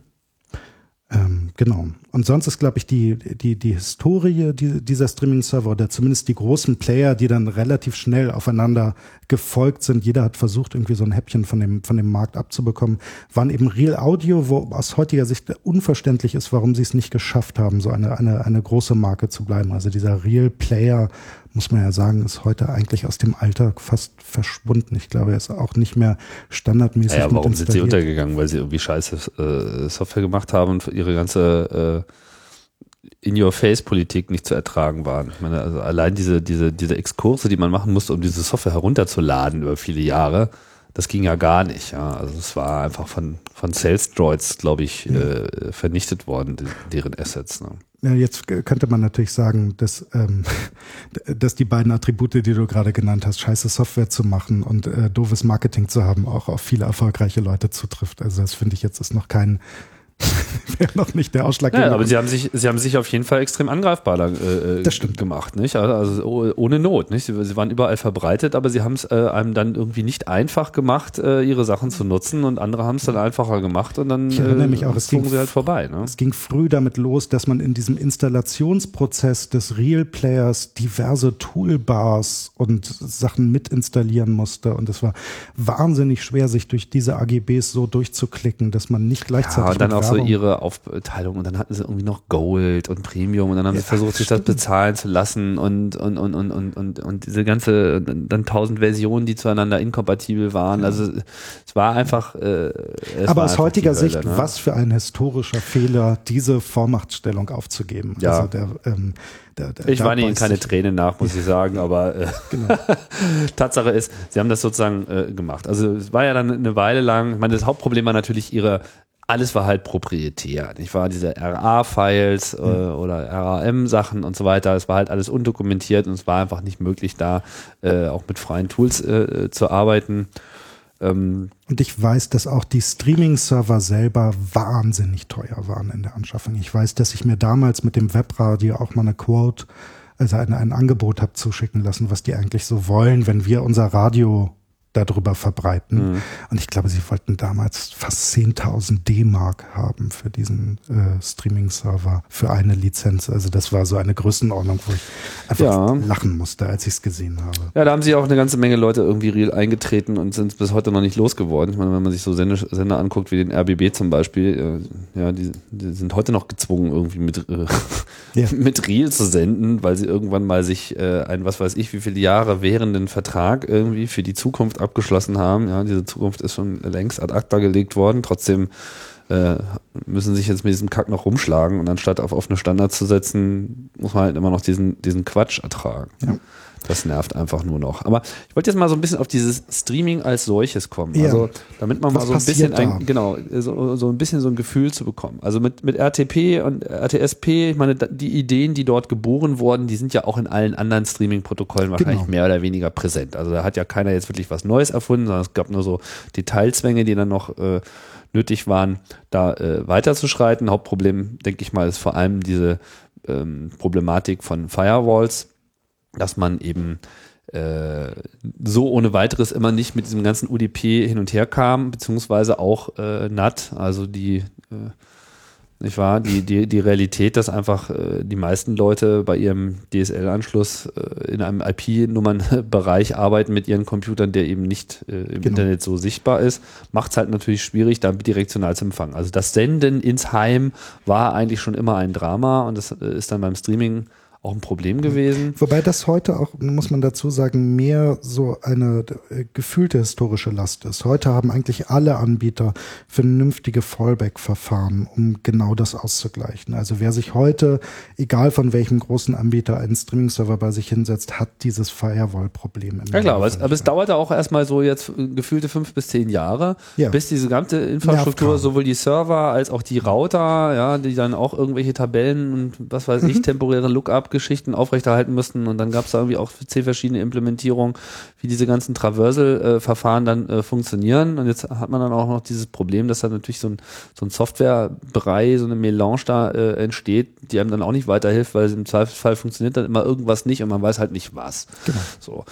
Ähm, genau. Und sonst ist, glaube ich, die, die, die Historie dieser Streaming-Server oder zumindest die großen Player, die dann relativ schnell aufeinander gefolgt sind. Jeder hat versucht, irgendwie so ein Häppchen von dem, von dem Markt abzubekommen. Waren eben Real Audio, wo aus heutiger Sicht unverständlich ist, warum sie es nicht geschafft haben, so eine, eine, eine große Marke zu bleiben. Also dieser Real Player muss man ja sagen, ist heute eigentlich aus dem Alltag fast verschwunden. Ich glaube, er ist auch nicht mehr standardmäßig. Ja, ja warum sind sie untergegangen? Weil sie irgendwie scheiße äh, Software gemacht haben und ihre ganze äh, In-Your-Face-Politik nicht zu ertragen waren. Ich meine, also allein diese, diese, diese Exkurse, die man machen musste, um diese Software herunterzuladen über viele Jahre, das ging ja gar nicht. Ja. Also es war einfach von, von Sales Droids, glaube ich, ja. äh, vernichtet worden, deren Assets. Ne? Ja, jetzt könnte man natürlich sagen, dass, ähm, dass die beiden Attribute, die du gerade genannt hast, scheiße Software zu machen und äh, doofes Marketing zu haben, auch auf viele erfolgreiche Leute zutrifft. Also das finde ich jetzt ist noch kein wäre noch nicht der Ausschlag. Ja, aber sie haben sich, sie haben sich auf jeden Fall extrem angreifbar äh, das stimmt. gemacht, nicht? Also, also ohne Not, nicht? Sie, sie, waren überall verbreitet, aber sie haben es äh, einem dann irgendwie nicht einfach gemacht, äh, ihre Sachen zu nutzen und andere haben es dann einfacher gemacht und dann ich erinnere mich auch, es ging, sie halt vorbei. Ne? Es ging früh damit los, dass man in diesem Installationsprozess des Real Players diverse Toolbars und Sachen mit installieren musste und es war wahnsinnig schwer, sich durch diese AGBs so durchzuklicken, dass man nicht gleichzeitig ja, auch so ihre Aufteilung und dann hatten sie irgendwie noch Gold und Premium und dann haben ja, sie versucht, sich das bezahlen zu lassen und, und, und, und, und, und, und diese ganze, dann tausend Versionen, die zueinander inkompatibel waren. Also es war einfach. Äh, es Aber war aus heutiger Hölle, Sicht, ne? was für ein historischer Fehler, diese Vormachtstellung aufzugeben. Ja. Also der, ähm, der, der, ich weine ihnen keine Tränen nach, muss ich sagen, aber äh, genau. Tatsache ist, sie haben das sozusagen äh, gemacht. Also es war ja dann eine Weile lang, ich meine, das Hauptproblem war natürlich ihre alles war halt proprietär. Ich war diese RA-Files äh, mhm. oder RAM-Sachen und so weiter. Es war halt alles undokumentiert und es war einfach nicht möglich, da äh, auch mit freien Tools äh, zu arbeiten. Ähm, und ich weiß, dass auch die Streaming-Server selber wahnsinnig teuer waren in der Anschaffung. Ich weiß, dass ich mir damals mit dem Webradio auch mal eine Quote, also ein, ein Angebot habe zuschicken lassen, was die eigentlich so wollen, wenn wir unser Radio darüber verbreiten. Mhm. Und ich glaube, sie wollten damals fast 10.000 D-Mark haben für diesen äh, Streaming-Server, für eine Lizenz. Also das war so eine Größenordnung, wo ich einfach ja. lachen musste, als ich es gesehen habe. Ja, da haben sich auch eine ganze Menge Leute irgendwie real eingetreten und sind bis heute noch nicht losgeworden. Ich meine, wenn man sich so Sender, Sender anguckt, wie den RBB zum Beispiel, äh, ja, die, die, sind heute noch gezwungen, irgendwie mit, äh, ja. mit Real zu senden, weil sie irgendwann mal sich äh, ein, was weiß ich, wie viele Jahre währenden Vertrag irgendwie für die Zukunft abgeschlossen haben. Ja, diese Zukunft ist schon längst ad acta gelegt worden. Trotzdem äh, müssen sich jetzt mit diesem Kack noch rumschlagen und anstatt auf offene Standards zu setzen, muss man halt immer noch diesen, diesen Quatsch ertragen. Ja. Das nervt einfach nur noch. Aber ich wollte jetzt mal so ein bisschen auf dieses Streaming als solches kommen. Ja. Also, damit man Was mal so ein bisschen, ein, genau, so, so ein bisschen so ein Gefühl zu bekommen. Also mit, mit RTP und RTSP, ich meine, die Ideen, die dort geboren wurden, die sind ja auch in allen anderen Streaming-Protokollen wahrscheinlich genau. mehr oder weniger präsent. Also da hat ja keiner jetzt wirklich was Neues erfunden, sondern es gab nur so Detailzwänge, die dann noch äh, nötig waren, da äh, weiterzuschreiten. Hauptproblem, denke ich mal, ist vor allem diese ähm, Problematik von Firewalls dass man eben äh, so ohne weiteres immer nicht mit diesem ganzen UDP hin und her kam, beziehungsweise auch äh, NAT, also die, äh, nicht wahr, die, die, die Realität, dass einfach äh, die meisten Leute bei ihrem DSL-Anschluss äh, in einem IP-Nummernbereich arbeiten mit ihren Computern, der eben nicht äh, im genau. Internet so sichtbar ist, macht es halt natürlich schwierig, dann bidirektional zu empfangen. Also das Senden ins Heim war eigentlich schon immer ein Drama und das äh, ist dann beim Streaming auch ein Problem gewesen. Wobei das heute auch, muss man dazu sagen, mehr so eine äh, gefühlte historische Last ist. Heute haben eigentlich alle Anbieter vernünftige Fallback-Verfahren, um genau das auszugleichen. Also wer sich heute, egal von welchem großen Anbieter, einen Streaming-Server bei sich hinsetzt, hat dieses Firewall-Problem. Ja klar, aber es, aber es dauerte auch erstmal so jetzt gefühlte fünf bis zehn Jahre, ja. bis diese ganze Infrastruktur, sowohl die Server als auch die Router, ja, die dann auch irgendwelche Tabellen und was weiß ich, mhm. temporäre Lookup-Geschichten aufrechterhalten müssten. Und dann gab es da irgendwie auch zehn verschiedene Implementierungen, wie diese ganzen Traversal-Verfahren dann äh, funktionieren. Und jetzt hat man dann auch noch dieses Problem, dass da natürlich so ein, so ein Softwarebrei, so eine Melange da äh, entsteht, die einem dann auch nicht weiterhilft, weil im Zweifelsfall funktioniert dann immer irgendwas nicht und man weiß halt nicht was. Genau. So.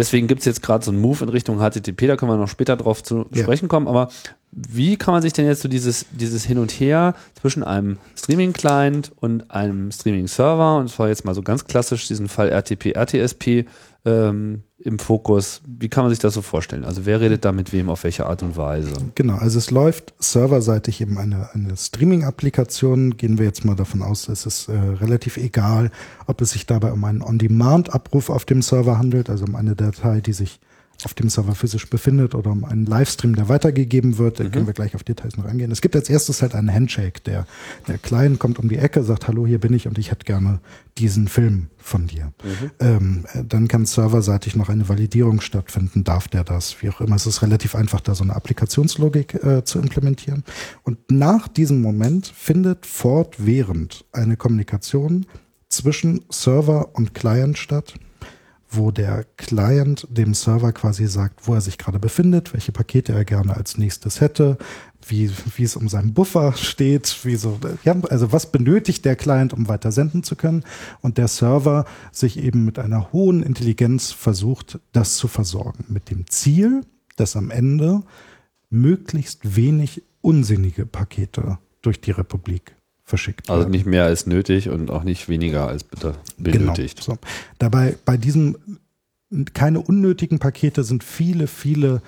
Deswegen gibt es jetzt gerade so einen Move in Richtung HTTP, da können wir noch später drauf zu ja. sprechen kommen, aber wie kann man sich denn jetzt so dieses, dieses Hin und Her zwischen einem Streaming-Client und einem Streaming-Server, und zwar jetzt mal so ganz klassisch diesen Fall RTP, RTSP, ähm, im Fokus. Wie kann man sich das so vorstellen? Also wer redet da mit wem auf welche Art und Weise? Genau, also es läuft serverseitig eben eine, eine Streaming-Applikation. Gehen wir jetzt mal davon aus, es ist äh, relativ egal, ob es sich dabei um einen On-Demand-Abruf auf dem Server handelt, also um eine Datei, die sich auf dem Server physisch befindet oder um einen Livestream, der weitergegeben wird. Da mhm. können wir gleich auf Details noch eingehen. Es gibt als erstes halt einen Handshake. Der, der Client kommt um die Ecke, sagt, hallo, hier bin ich und ich hätte gerne diesen Film von dir. Mhm. Ähm, dann kann serverseitig noch eine Validierung stattfinden. Darf der das? Wie auch immer. Es ist relativ einfach, da so eine Applikationslogik äh, zu implementieren. Und nach diesem Moment findet fortwährend eine Kommunikation zwischen Server und Client statt wo der Client dem Server quasi sagt, wo er sich gerade befindet, welche Pakete er gerne als nächstes hätte, wie, wie es um seinen Buffer steht, wie so, ja, also was benötigt der Client, um weiter senden zu können und der Server sich eben mit einer hohen Intelligenz versucht, das zu versorgen. Mit dem Ziel, dass am Ende möglichst wenig unsinnige Pakete durch die Republik verschickt Also nicht mehr als nötig und auch nicht weniger als bitte benötigt. Genau, so. Dabei bei diesem keine unnötigen Pakete sind viele, viele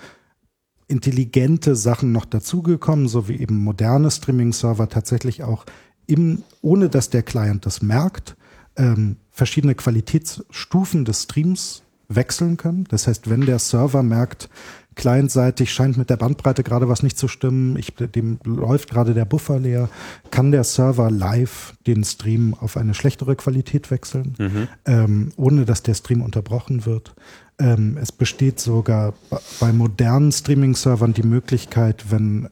intelligente Sachen noch dazugekommen, so wie eben moderne Streaming-Server tatsächlich auch im, ohne dass der Client das merkt, ähm, verschiedene Qualitätsstufen des Streams wechseln können. Das heißt, wenn der Server merkt, clientseitig scheint mit der Bandbreite gerade was nicht zu stimmen, ich, dem läuft gerade der Buffer leer, kann der Server live den Stream auf eine schlechtere Qualität wechseln, mhm. ähm, ohne dass der Stream unterbrochen wird. Ähm, es besteht sogar bei modernen Streaming-Servern die Möglichkeit, wenn,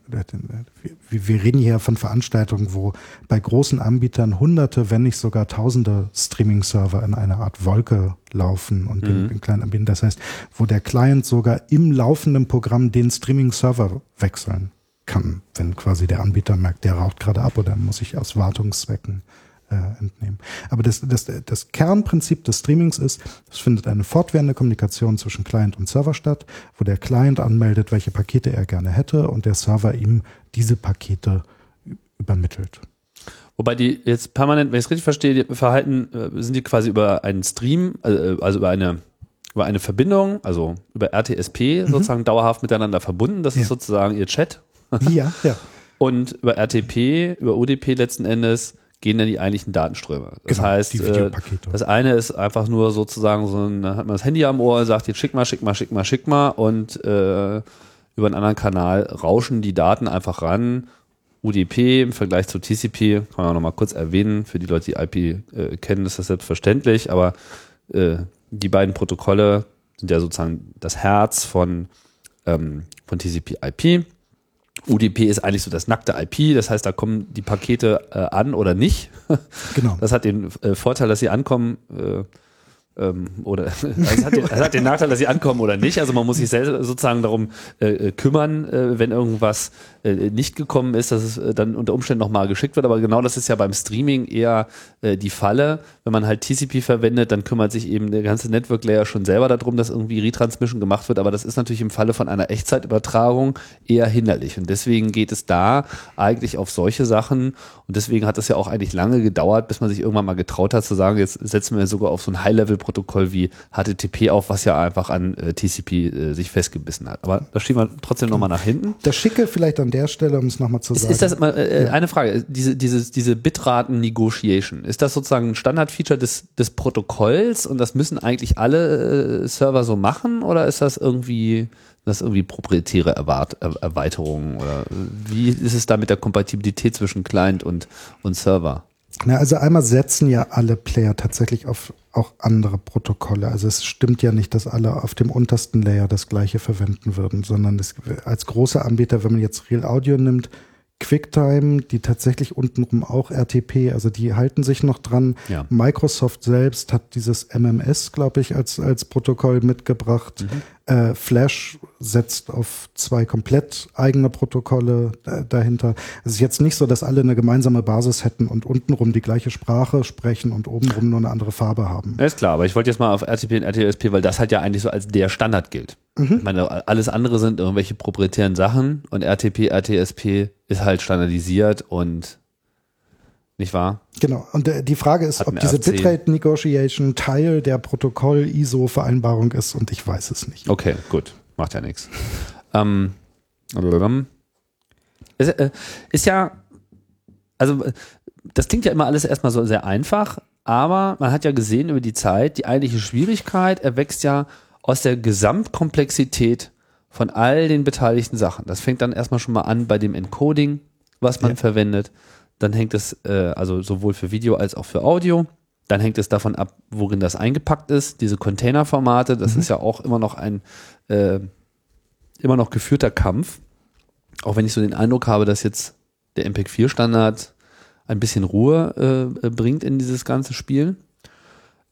wir reden hier von Veranstaltungen, wo bei großen Anbietern hunderte, wenn nicht sogar tausende Streaming-Server in einer Art Wolke laufen und mhm. den, kleinen Anbietern. Das heißt, wo der Client sogar im laufenden Programm den Streaming-Server wechseln kann, wenn quasi der Anbieter merkt, der raucht gerade ab oder muss ich aus Wartungszwecken äh, entnehmen. Aber das, das, das Kernprinzip des Streamings ist, es findet eine fortwährende Kommunikation zwischen Client und Server statt, wo der Client anmeldet, welche Pakete er gerne hätte und der Server ihm diese Pakete übermittelt. Wobei die jetzt permanent, wenn ich es richtig verstehe, die verhalten, äh, sind die quasi über einen Stream, äh, also über eine über eine Verbindung, also über RTSP mhm. sozusagen dauerhaft miteinander verbunden. Das ja. ist sozusagen ihr Chat. Ja, ja. Und über RTP, über UDP letzten Endes gehen dann die eigentlichen Datenströme. Das genau, heißt, äh, das eine ist einfach nur sozusagen so ein, dann hat man das Handy am Ohr, sagt jetzt schick mal, schick mal, schick mal, schick mal und äh, über einen anderen Kanal rauschen die Daten einfach ran. UDP im Vergleich zu TCP, kann man auch nochmal kurz erwähnen, für die Leute, die IP äh, kennen, ist das selbstverständlich, aber äh, die beiden Protokolle sind ja sozusagen das Herz von, ähm, von TCP-IP. UDP ist eigentlich so das nackte IP, das heißt, da kommen die Pakete äh, an oder nicht. Genau. Das hat den äh, Vorteil, dass sie ankommen. Äh, ähm, oder also es, hat den, es hat den Nachteil, dass sie ankommen oder nicht. Also man muss sich selbst sozusagen darum äh, äh, kümmern, äh, wenn irgendwas äh, nicht gekommen ist, dass es äh, dann unter Umständen nochmal geschickt wird. Aber genau das ist ja beim Streaming eher äh, die Falle. Wenn man halt TCP verwendet, dann kümmert sich eben der ganze Network Layer schon selber darum, dass irgendwie Retransmission gemacht wird. Aber das ist natürlich im Falle von einer Echtzeitübertragung eher hinderlich. Und deswegen geht es da eigentlich auf solche Sachen. Und deswegen hat es ja auch eigentlich lange gedauert, bis man sich irgendwann mal getraut hat zu sagen, jetzt setzen wir sogar auf so ein High-Level Protokoll wie HTTP auf, was ja einfach an äh, TCP äh, sich festgebissen hat. Aber das schieben wir trotzdem nochmal nach hinten. Das Schicke vielleicht an der Stelle, um es nochmal zu Ist, sagen. ist das mal, äh, eine Frage, diese, diese, diese Bitraten-Negotiation, ist das sozusagen ein Standardfeature des, des Protokolls und das müssen eigentlich alle äh, Server so machen oder ist das irgendwie das irgendwie proprietäre Er Erweiterungen oder wie ist es da mit der Kompatibilität zwischen Client und, und Server? Na, also einmal setzen ja alle Player tatsächlich auf auch andere Protokolle. Also es stimmt ja nicht, dass alle auf dem untersten Layer das gleiche verwenden würden, sondern es, als großer Anbieter, wenn man jetzt Real Audio nimmt, QuickTime, die tatsächlich untenrum auch RTP, also die halten sich noch dran. Ja. Microsoft selbst hat dieses MMS, glaube ich, als, als Protokoll mitgebracht. Äh, Flash setzt auf zwei komplett eigene Protokolle äh, dahinter. Es ist jetzt nicht so, dass alle eine gemeinsame Basis hätten und untenrum die gleiche Sprache sprechen und obenrum nur eine andere Farbe haben. Ja, ist klar, aber ich wollte jetzt mal auf RTP und RTSP, weil das halt ja eigentlich so als der Standard gilt. Ich meine, alles andere sind irgendwelche proprietären Sachen und RTP, RTSP ist halt standardisiert und nicht wahr? Genau. Und äh, die Frage ist, Hat ob diese. Bitrate Negotiation Teil der Protokoll-ISO-Vereinbarung ist und ich weiß es nicht. Okay, gut, macht ja nichts. Ähm, ist, äh, ist ja, also äh, das klingt ja immer alles erstmal so sehr einfach, aber man hat ja gesehen über die Zeit, die eigentliche Schwierigkeit erwächst ja aus der Gesamtkomplexität von all den beteiligten Sachen. Das fängt dann erstmal schon mal an bei dem Encoding, was man Ja. verwendet. Dann hängt es, äh, also sowohl für Video als auch für Audio. Dann hängt es davon ab, worin das eingepackt ist. Diese Containerformate, das ist ja auch immer noch ein äh, immer noch geführter Kampf. Auch wenn ich so den Eindruck habe, dass jetzt der MPEG 4 Standard ein bisschen Ruhe äh, äh, bringt in dieses ganze Spiel.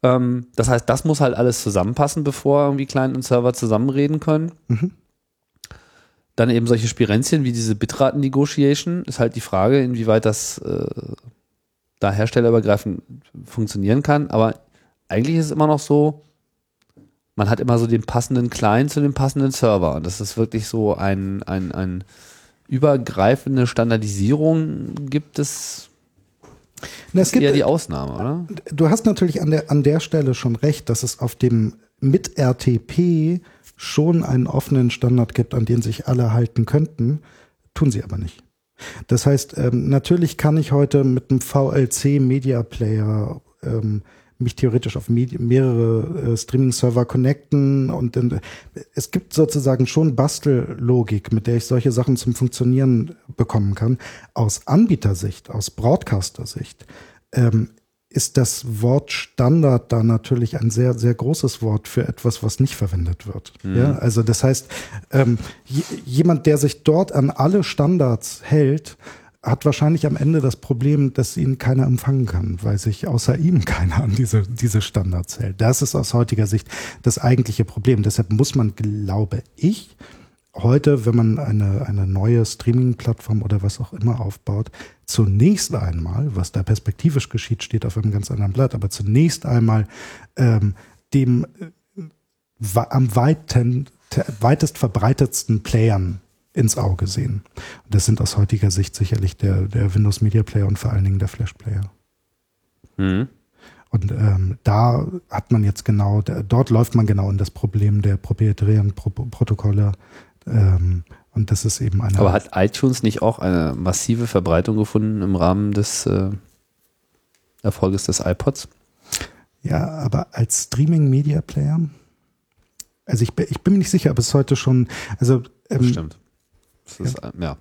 Ähm, das heißt, das muss halt alles zusammenpassen, bevor irgendwie Client und Server zusammenreden können. Mhm. Dann eben solche Spirenzchen wie diese Bitraten-Negotiation ist halt die Frage, inwieweit das äh, da herstellerübergreifend funktionieren kann. Aber eigentlich ist es immer noch so, man hat immer so den passenden Client zu dem passenden Server. Und das ist wirklich so ein, ein, ein übergreifende Standardisierung gibt es Na, es eher gibt, die Ausnahme, oder? du hast natürlich an der, an der Stelle schon recht, dass es auf dem mit RTP schon einen offenen Standard gibt, an den sich alle halten könnten, tun sie aber nicht. Das heißt, ähm, natürlich kann ich heute mit einem VLC Media Player ähm, mich theoretisch auf mehrere äh, Streaming-Server connecten und äh, es gibt sozusagen schon Bastellogik, mit der ich solche Sachen zum Funktionieren bekommen kann. Aus Anbietersicht, aus Broadcaster-Sicht ähm, ist das Wort Standard da natürlich ein sehr, sehr großes Wort für etwas, was nicht verwendet wird. Ja, also das heißt, ähm, je, jemand, der sich dort an alle Standards hält, hat wahrscheinlich am Ende das Problem, dass ihn keiner empfangen kann, weil sich außer ihm keiner an diese, diese Standards hält. Das ist aus heutiger Sicht das eigentliche Problem. Deshalb muss man, glaube ich, heute, wenn man eine, eine neue Streaming-Plattform oder was auch immer aufbaut, zunächst einmal, was da perspektivisch geschieht, steht auf einem ganz anderen Blatt, aber zunächst einmal ähm, dem äh, am weiten, te- weitest verbreitetsten Playern ins Auge sehen. Und das sind aus heutiger Sicht sicherlich der, der Windows Media Player und vor allen Dingen der Flash Player. Mhm. Und ähm, da hat man jetzt genau, dort läuft man genau in das Problem der proprietären Pro Protokolle. Ähm, und das ist eben eine. Aber hat iTunes nicht auch eine massive Verbreitung gefunden im Rahmen des äh, Erfolges des iPods? Ja, aber als Streaming-Media-Player? Also ich, bin- ich bin mir nicht sicher, ob es heute schon, also ähm, Stimmt. Das ist, ja. ja.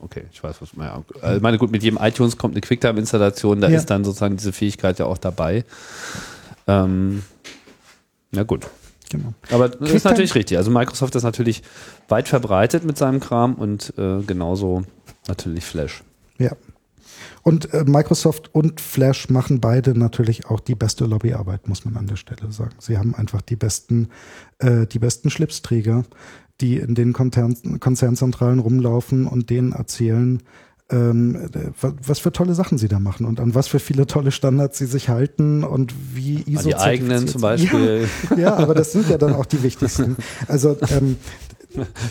Okay, ich weiß, was ja. also, Ich meine, gut, mit jedem iTunes kommt eine Quicktime-Installation, da Ja. ist dann sozusagen diese Fähigkeit ja auch dabei. Ähm, na gut. Genau. Aber das ist Quicktime- natürlich richtig. Also Microsoft ist natürlich weit verbreitet mit seinem Kram und äh, genauso natürlich Flash. Ja. Und äh, Microsoft und Flash machen beide natürlich auch die beste Lobbyarbeit, muss man an der Stelle sagen. Sie haben einfach die besten, äh, die besten Schlipsträger, die in den Konzern, Konzernzentralen rumlaufen und denen erzählen, ähm, äh, wa- was für tolle Sachen sie da machen und an was für viele tolle Standards sie sich halten und wie ISO An die eigenen zum Beispiel. Ja, ja, aber das sind ja dann auch die wichtigsten. Also ähm,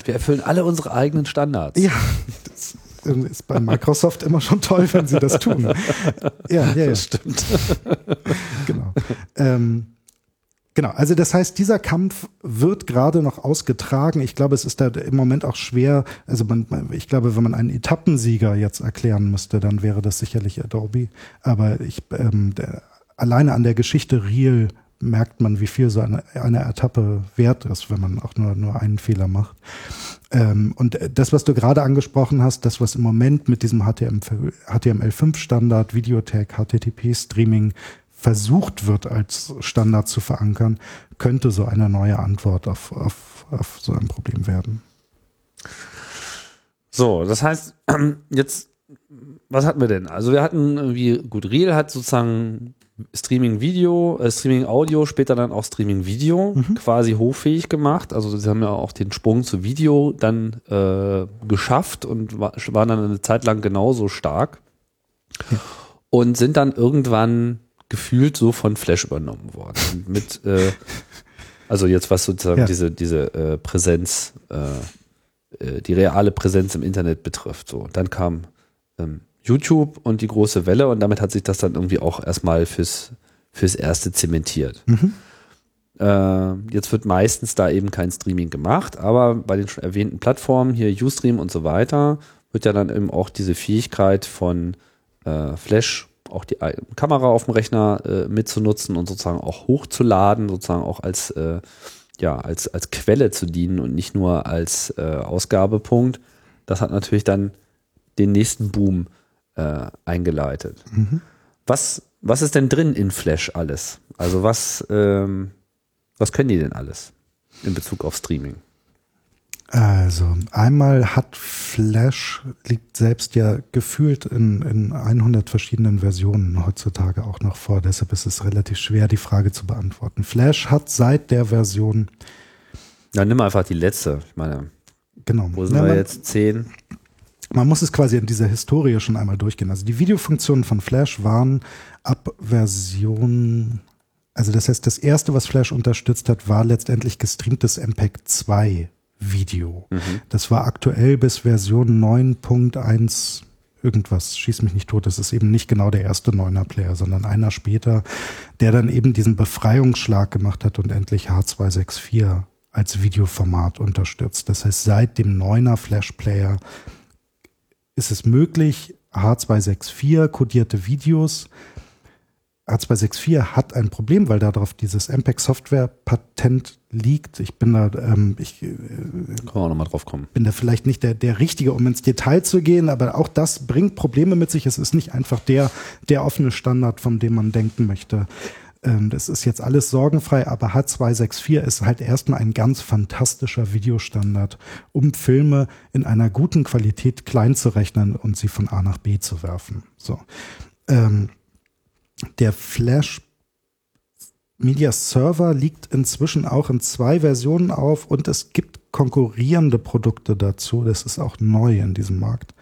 Wir erfüllen alle unsere eigenen Standards. ja, das ist bei Microsoft immer schon toll, wenn sie das tun. Ja, ja, ja. Das stimmt. genau. Ähm, Genau, also das heißt, dieser Kampf wird gerade noch ausgetragen. Ich glaube, es ist da im Moment auch schwer. Also man, ich glaube, wenn man einen Etappensieger jetzt erklären müsste, dann wäre das sicherlich Adobe. Aber ich ähm, der, alleine an der Geschichte Real merkt man, wie viel so eine, eine Etappe wert ist, wenn man auch nur, nur einen Fehler macht. Ähm, und das, was du gerade angesprochen hast, das, was im Moment mit diesem HTML5-Standard, Videotag, HTTP-Streaming versucht wird als Standard zu verankern, könnte so eine neue Antwort auf, auf, auf so ein Problem werden. So, das heißt, jetzt, was hatten wir denn? Also wir hatten irgendwie, gut, Real hat sozusagen Streaming-Video, äh, Streaming-Audio, später dann auch Streaming-Video mhm. quasi hochfähig gemacht. Also sie haben ja auch den Sprung zu Video dann äh, geschafft und war, waren dann eine Zeit lang genauso stark. Ja. Und sind dann irgendwann gefühlt so von Flash übernommen worden. Und mit, äh, also jetzt was sozusagen ja. diese, diese äh, Präsenz, äh, äh, die reale Präsenz im Internet betrifft. So, und dann kam ähm, YouTube und die große Welle und damit hat sich das dann irgendwie auch erstmal fürs, fürs Erste zementiert. Mhm. Äh, jetzt wird meistens da eben kein Streaming gemacht, aber bei den schon erwähnten Plattformen, hier Ustream und so weiter, wird ja dann eben auch diese Fähigkeit von äh, Flash auch die Kamera auf dem Rechner äh, mitzunutzen und sozusagen auch hochzuladen, sozusagen auch als, äh, ja, als, als Quelle zu dienen und nicht nur als äh, Ausgabepunkt. Das hat natürlich dann den nächsten Boom äh, eingeleitet. Mhm. Was, was ist denn drin in Flash alles? Also was, ähm, was können die denn alles in Bezug auf Streaming? Also einmal hat Flash, liegt selbst ja gefühlt in, in 100 verschiedenen Versionen heutzutage auch noch vor. Deshalb ist es relativ schwer, die Frage zu beantworten. Flash hat seit der Version... Dann nimm einfach die letzte. Ich meine, genau. wo sind ja, wir jetzt? 10? Man muss es quasi in dieser Historie schon einmal durchgehen. Also die Videofunktionen von Flash waren ab Version also das heißt, das erste, was Flash unterstützt hat, war letztendlich gestreamtes MPEG 2 Video. Mhm. Das war aktuell bis Version 9.1 irgendwas, schieß mich nicht tot, das ist eben nicht genau der erste Neuner Player, sondern einer später, der dann eben diesen Befreiungsschlag gemacht hat und endlich H264 als Videoformat unterstützt. Das heißt, seit dem Neuner Flash Player ist es möglich, H264 kodierte Videos H264 hat ein Problem, weil darauf dieses MPEG-Software-Patent liegt. Ich bin da, ähm, ich äh, Kann noch mal drauf kommen. bin da vielleicht nicht der, der Richtige, um ins Detail zu gehen, aber auch das bringt Probleme mit sich. Es ist nicht einfach der, der offene Standard, von dem man denken möchte. Ähm, das ist jetzt alles sorgenfrei, aber H264 ist halt erstmal ein ganz fantastischer Videostandard, um Filme in einer guten Qualität klein zu rechnen und sie von A nach B zu werfen. So. Ähm, der Flash Media Server liegt inzwischen auch in zwei Versionen auf und es gibt konkurrierende Produkte dazu. Das ist auch neu in diesem Markt.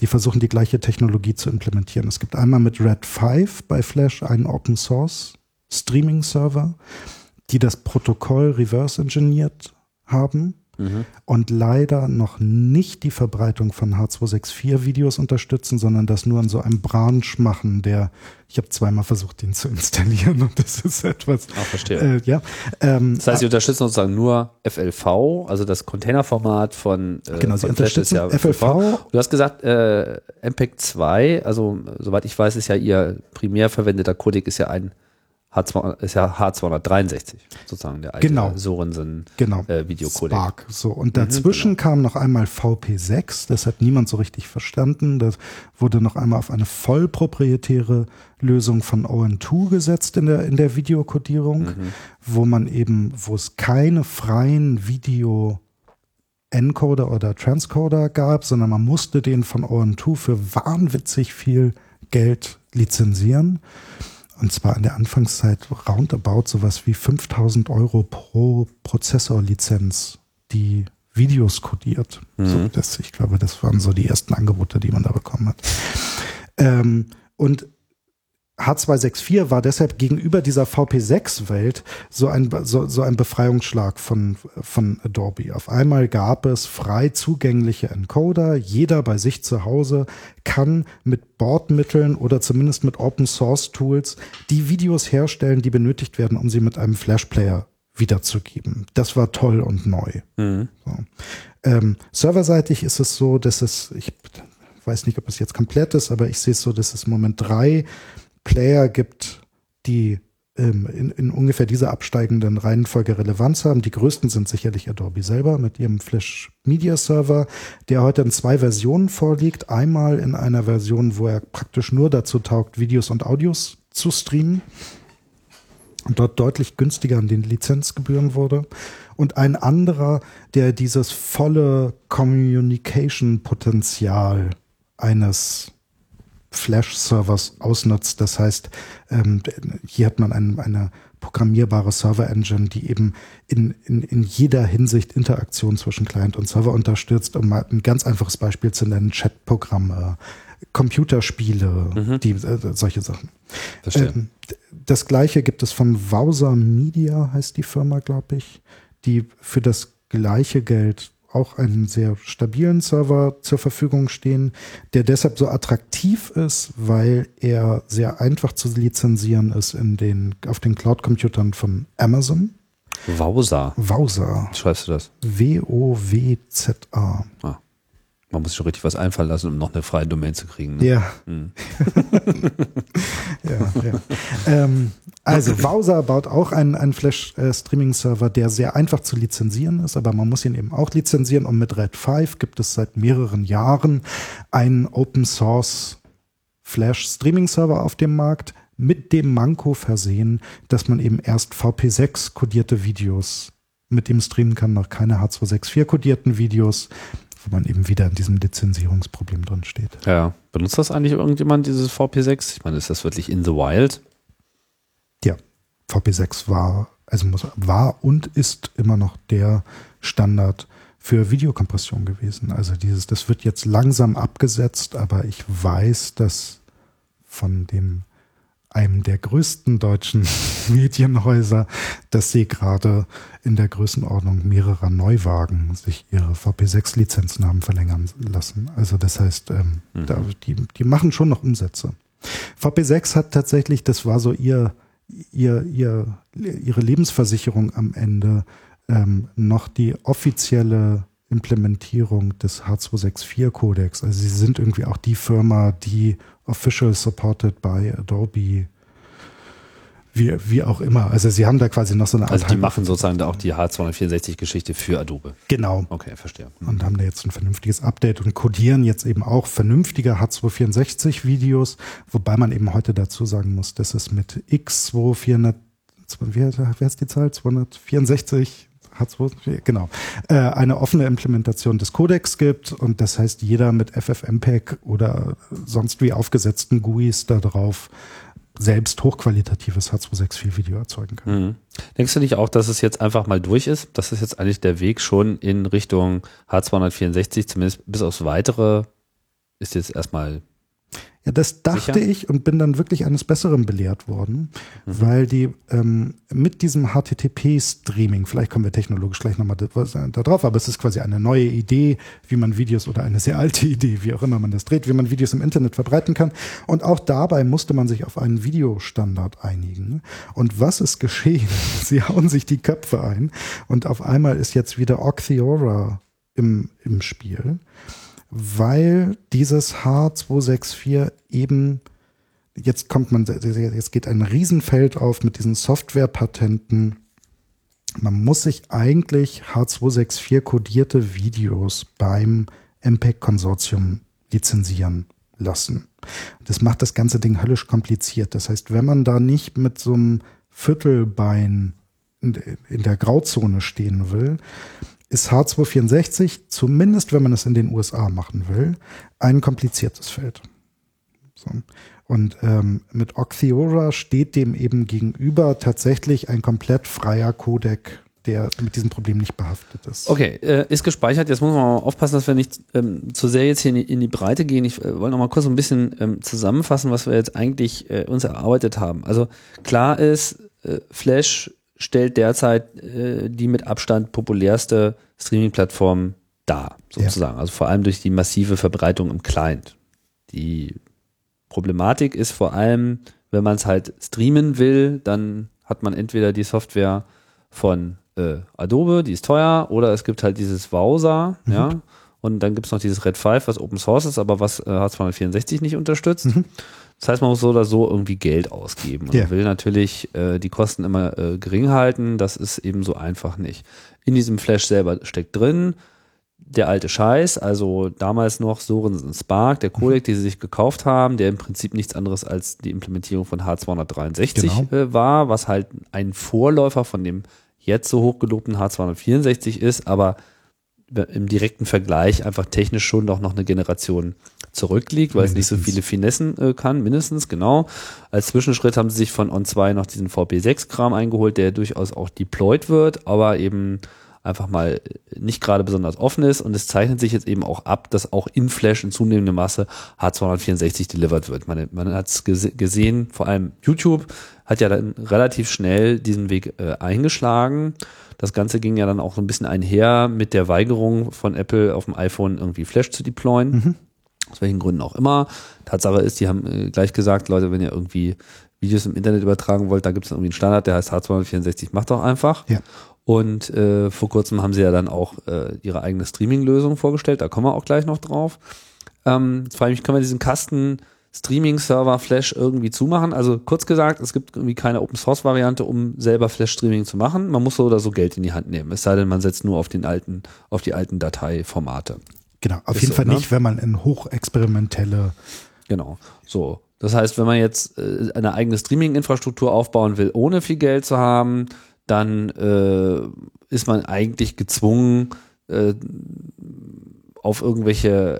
Die versuchen die gleiche Technologie zu implementieren. Es gibt einmal mit Red 5 bei Flash einen Open Source Streaming Server, die das Protokoll reverse engineert haben mhm. und leider noch nicht die Verbreitung von H264-Videos unterstützen, sondern das nur an so einem Branch machen, der ich habe zweimal versucht, den zu installieren und das ist etwas. Ach, verstehe. Äh, ja, ähm, das heißt, sie unterstützen sozusagen nur FLV, also das Containerformat von. Äh, genau, sie unterstützen ja FLV. Du hast gesagt, äh, MPEG 2, also soweit ich weiß, ist ja ihr primär verwendeter Codec ist ja ein H2, ist ja H263, sozusagen der alte genau. Sorensen genau. äh, Videocodec. Spark, so. Und dazwischen mhm, genau. kam noch einmal VP6, das hat niemand so richtig verstanden. Das wurde noch einmal auf eine vollproprietäre Lösung von ON2 gesetzt in der, in der Videokodierung, mhm. wo man eben, wo es keine freien Video Encoder oder Transcoder gab, sondern man musste den von ON2 für wahnwitzig viel Geld lizenzieren. Und zwar in der Anfangszeit roundabout sowas wie 5000 Euro pro Prozessorlizenz, die Videos kodiert. Mhm. So, das, ich glaube, das waren so die ersten Angebote, die man da bekommen hat. Ähm, und H264 war deshalb gegenüber dieser VP6-Welt so ein, so, so ein Befreiungsschlag von, von Adobe. Auf einmal gab es frei zugängliche Encoder. Jeder bei sich zu Hause kann mit Bordmitteln oder zumindest mit Open Source Tools die Videos herstellen, die benötigt werden, um sie mit einem Flash Player wiederzugeben. Das war toll und neu. Mhm. So. Ähm, serverseitig ist es so, dass es, ich weiß nicht, ob es jetzt komplett ist, aber ich sehe es so, dass es im Moment drei Player gibt, die ähm, in, in ungefähr dieser absteigenden Reihenfolge Relevanz haben. Die größten sind sicherlich Adobe selber mit ihrem Flash Media Server, der heute in zwei Versionen vorliegt. Einmal in einer Version, wo er praktisch nur dazu taugt, Videos und Audios zu streamen und dort deutlich günstiger an den Lizenzgebühren wurde. Und ein anderer, der dieses volle Communication-Potenzial eines Flash-Servers ausnutzt. Das heißt, ähm, hier hat man ein, eine programmierbare Server-Engine, die eben in, in, in jeder Hinsicht Interaktion zwischen Client und Server unterstützt. Um mal ein ganz einfaches Beispiel zu nennen, Chatprogramme, Computerspiele, mhm. die, äh, solche Sachen. Ähm, das gleiche gibt es von Wowser Media, heißt die Firma, glaube ich, die für das gleiche Geld auch einen sehr stabilen Server zur Verfügung stehen, der deshalb so attraktiv ist, weil er sehr einfach zu lizenzieren ist in den, auf den Cloud-Computern von Amazon. Wowser. Wowser. Wie schreibst du das? W-O-W-Z-A. Ah. Man muss sich schon richtig was einfallen lassen, um noch eine freie Domain zu kriegen. Ne? Ja. Hm. ja, ja. Ähm, also Wowser baut auch einen, einen Flash-Streaming-Server, der sehr einfach zu lizenzieren ist, aber man muss ihn eben auch lizenzieren. Und mit Red 5 gibt es seit mehreren Jahren einen Open-Source Flash-Streaming-Server auf dem Markt, mit dem Manko versehen, dass man eben erst VP6 kodierte Videos mit dem streamen kann, noch keine H264 kodierten Videos wo man eben wieder in diesem Lizenzierungsproblem drin steht. Ja. Benutzt das eigentlich irgendjemand, dieses VP6? Ich meine, ist das wirklich in the wild? Ja. VP6 war, also muss, war und ist immer noch der Standard für Videokompression gewesen. Also dieses, das wird jetzt langsam abgesetzt, aber ich weiß, dass von dem einem der größten deutschen Medienhäuser, dass sie gerade in der Größenordnung mehrerer Neuwagen sich ihre VP6-Lizenzen haben verlängern lassen. Also das heißt, ähm, mhm. da, die, die machen schon noch Umsätze. VP6 hat tatsächlich, das war so ihr, ihr, ihr, ihre Lebensversicherung am Ende, ähm, noch die offizielle Implementierung des H264-Codex. Also sie sind irgendwie auch die Firma, die official supported by Adobe wie, wie auch immer. Also sie haben da quasi noch so eine Art. Also die machen sozusagen da auch die H264-Geschichte für Adobe. Genau. Okay, verstehe. Mhm. Und haben da jetzt ein vernünftiges Update und codieren jetzt eben auch vernünftige H264-Videos, wobei man eben heute dazu sagen muss, dass es mit X2400, wie, wer ist die Zahl? 264 H2, genau, äh, eine offene Implementation des Codecs gibt und das heißt, jeder mit FFmpeg oder sonst wie aufgesetzten GUIs darauf selbst hochqualitatives H264-Video erzeugen kann. Mhm. Denkst du nicht auch, dass es jetzt einfach mal durch ist? Das ist jetzt eigentlich der Weg schon in Richtung H264, zumindest bis aufs Weitere ist jetzt erstmal ja, das dachte Sicher? ich und bin dann wirklich eines Besseren belehrt worden, mhm. weil die ähm, mit diesem HTTP-Streaming, vielleicht kommen wir technologisch gleich nochmal da, da drauf, aber es ist quasi eine neue Idee, wie man Videos oder eine sehr alte Idee, wie auch immer man das dreht, wie man Videos im Internet verbreiten kann. Und auch dabei musste man sich auf einen Videostandard einigen. Und was ist geschehen? Sie hauen sich die Köpfe ein und auf einmal ist jetzt wieder Octheora im, im Spiel weil dieses H264 eben, jetzt kommt man, jetzt geht ein Riesenfeld auf mit diesen Softwarepatenten. Man muss sich eigentlich H264 kodierte Videos beim MPEG-Konsortium lizenzieren lassen. Das macht das ganze Ding höllisch kompliziert. Das heißt, wenn man da nicht mit so einem Viertelbein in der Grauzone stehen will, ist H264, zumindest wenn man es in den USA machen will, ein kompliziertes Feld. So. Und ähm, mit Octheora steht dem eben gegenüber tatsächlich ein komplett freier Codec der mit diesem Problem nicht behaftet ist. Okay, äh, ist gespeichert. Jetzt muss man mal aufpassen, dass wir nicht ähm, zu sehr jetzt hier in die, in die Breite gehen. Ich äh, wollte noch mal kurz so ein bisschen ähm, zusammenfassen, was wir jetzt eigentlich äh, uns erarbeitet haben. Also klar ist, äh, Flash stellt derzeit äh, die mit Abstand populärste Streaming-Plattform dar, sozusagen. Ja. Also vor allem durch die massive Verbreitung im Client. Die Problematik ist vor allem, wenn man es halt streamen will, dann hat man entweder die Software von äh, Adobe, die ist teuer, oder es gibt halt dieses Wowser, mhm. ja, und dann gibt es noch dieses Red 5, was Open Source ist, aber was äh, H264 nicht unterstützt. Mhm. Das heißt, man muss so oder so irgendwie Geld ausgeben. Und man will natürlich äh, die Kosten immer äh, gering halten. Das ist eben so einfach nicht. In diesem Flash selber steckt drin der alte Scheiß, also damals noch Sorensen Spark, der Codec, den sie sich gekauft haben, der im Prinzip nichts anderes als die Implementierung von H263 genau. äh, war, was halt ein Vorläufer von dem jetzt so hochgelobten H264 ist, aber im direkten Vergleich einfach technisch schon doch noch eine Generation zurückliegt, weil mindestens. es nicht so viele Finessen äh, kann, mindestens, genau. Als Zwischenschritt haben sie sich von On2 noch diesen VP6-Kram eingeholt, der durchaus auch deployed wird, aber eben einfach mal nicht gerade besonders offen ist und es zeichnet sich jetzt eben auch ab, dass auch in Flash in zunehmender Masse H264 delivered wird. Man, man hat es gesehen, vor allem YouTube hat ja dann relativ schnell diesen Weg äh, eingeschlagen. Das Ganze ging ja dann auch so ein bisschen einher mit der Weigerung von Apple auf dem iPhone irgendwie Flash zu deployen. Mhm. Aus welchen Gründen auch immer. Tatsache ist, die haben äh, gleich gesagt, Leute, wenn ihr irgendwie Videos im Internet übertragen wollt, da gibt es irgendwie einen Standard, der heißt H264, macht doch einfach. Ja. Und äh, vor kurzem haben sie ja dann auch äh, ihre eigene Streaming-Lösung vorgestellt. Da kommen wir auch gleich noch drauf. Ähm, jetzt frage ich mich, können wir diesen Kasten Streaming-Server Flash irgendwie zumachen? Also kurz gesagt, es gibt irgendwie keine Open-Source-Variante, um selber Flash-Streaming zu machen. Man muss so oder so Geld in die Hand nehmen. Es sei denn, man setzt nur auf den alten, auf die alten Dateiformate. Genau, auf jeden so, Fall ne? nicht, wenn man in hochexperimentelle. Genau. So. Das heißt, wenn man jetzt äh, eine eigene Streaming-Infrastruktur aufbauen will, ohne viel Geld zu haben, dann äh, ist man eigentlich gezwungen, äh, auf irgendwelche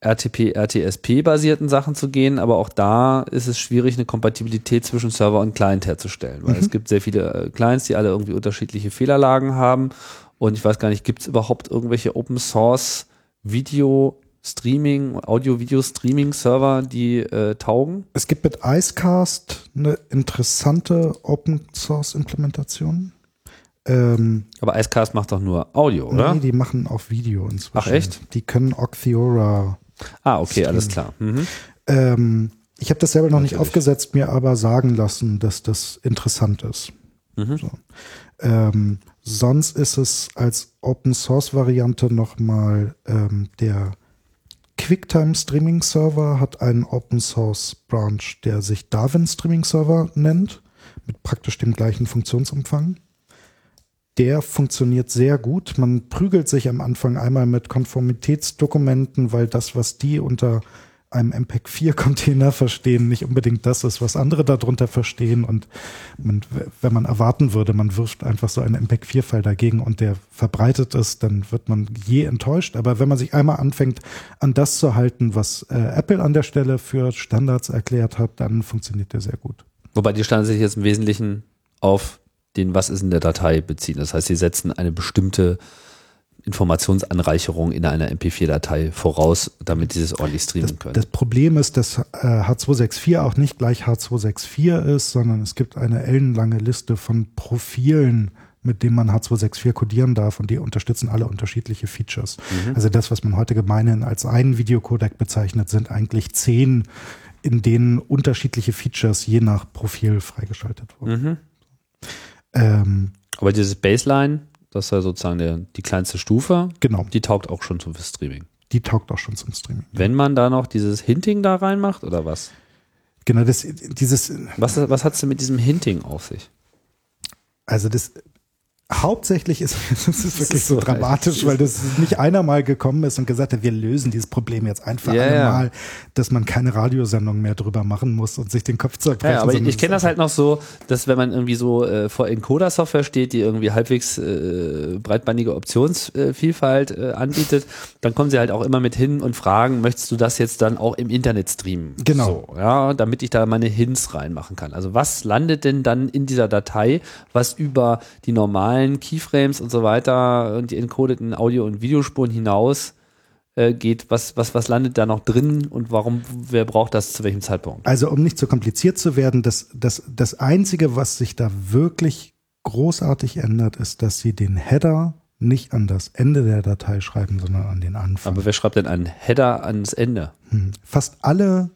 RTP, RTSP-basierten Sachen zu gehen, aber auch da ist es schwierig, eine Kompatibilität zwischen Server und Client herzustellen, weil mhm. es gibt sehr viele äh, Clients, die alle irgendwie unterschiedliche Fehlerlagen haben und ich weiß gar nicht, gibt es überhaupt irgendwelche Open Source Video Streaming, Audio-Video-Streaming-Server, die äh, taugen? Es gibt mit Icecast eine interessante Open-Source-Implementation. Ähm, Aber Icecast macht doch nur Audio, oder? Nee, die machen auch Video inzwischen. Ach echt? Die können Octheora. Ah, okay, streamen. alles klar. Mhm. Ähm, ich habe das selber noch Natürlich. nicht aufgesetzt, mir aber sagen lassen, dass das interessant ist. Mhm. So. Ähm, sonst ist es als Open Source Variante nochmal ähm, der QuickTime Streaming Server hat einen Open Source Branch, der sich Darwin Streaming Server nennt, mit praktisch dem gleichen Funktionsumfang. Der funktioniert sehr gut. Man prügelt sich am Anfang einmal mit Konformitätsdokumenten, weil das, was die unter einem MPEG-4-Container verstehen, nicht unbedingt das ist, was andere darunter verstehen. Und man, wenn man erwarten würde, man wirft einfach so einen MPEG-4-File dagegen und der verbreitet ist, dann wird man je enttäuscht. Aber wenn man sich einmal anfängt, an das zu halten, was äh, Apple an der Stelle für Standards erklärt hat, dann funktioniert der sehr gut. Wobei die Standards sich jetzt im Wesentlichen auf den Was ist in der Datei beziehen. Das heißt, sie setzen eine bestimmte Informationsanreicherung in einer MP4-Datei voraus, damit sie es ordentlich streamen das, können. Das Problem ist, dass äh, H264 auch nicht gleich H264 ist, sondern es gibt eine ellenlange Liste von Profilen, mit denen man H264 codieren darf und die unterstützen alle unterschiedliche Features. Mhm. Also das, was man heute gemeinhin als einen Videocodec bezeichnet, sind eigentlich zehn, in denen unterschiedliche Features je nach Profil freigeschaltet wurden. Mhm. Ähm, Aber dieses Baseline das ist ja sozusagen der, die kleinste Stufe. Genau. Die taugt auch schon zum Streaming. Die taugt auch schon zum Streaming. Wenn man da noch dieses Hinting da reinmacht oder was? Genau, das, dieses. Was, was hat es denn mit diesem Hinting auf sich? Also das, hauptsächlich ist es ist wirklich ist so, so dramatisch, weil das nicht einer mal gekommen ist und gesagt hat, wir lösen dieses Problem jetzt einfach ja, einmal, ja. dass man keine Radiosendung mehr drüber machen muss und sich den Kopf zerbrechen. Ja, aber ich, ich kenne das halt noch so, dass wenn man irgendwie so äh, vor Encoder-Software steht, die irgendwie halbwegs äh, breitbandige Optionsvielfalt äh, anbietet, dann kommen sie halt auch immer mit hin und fragen, möchtest du das jetzt dann auch im Internet streamen? Genau. So, ja, damit ich da meine Hints reinmachen kann. Also was landet denn dann in dieser Datei, was über die normalen allen Keyframes und so weiter und die encodeten Audio- und Videospuren hinaus äh, geht, was, was, was landet da noch drin und warum, wer braucht das zu welchem Zeitpunkt? Also um nicht zu kompliziert zu werden, das, das, das Einzige, was sich da wirklich großartig ändert, ist, dass sie den Header nicht an das Ende der Datei schreiben, sondern an den Anfang. Aber wer schreibt denn einen Header ans Ende? Hm. Fast alle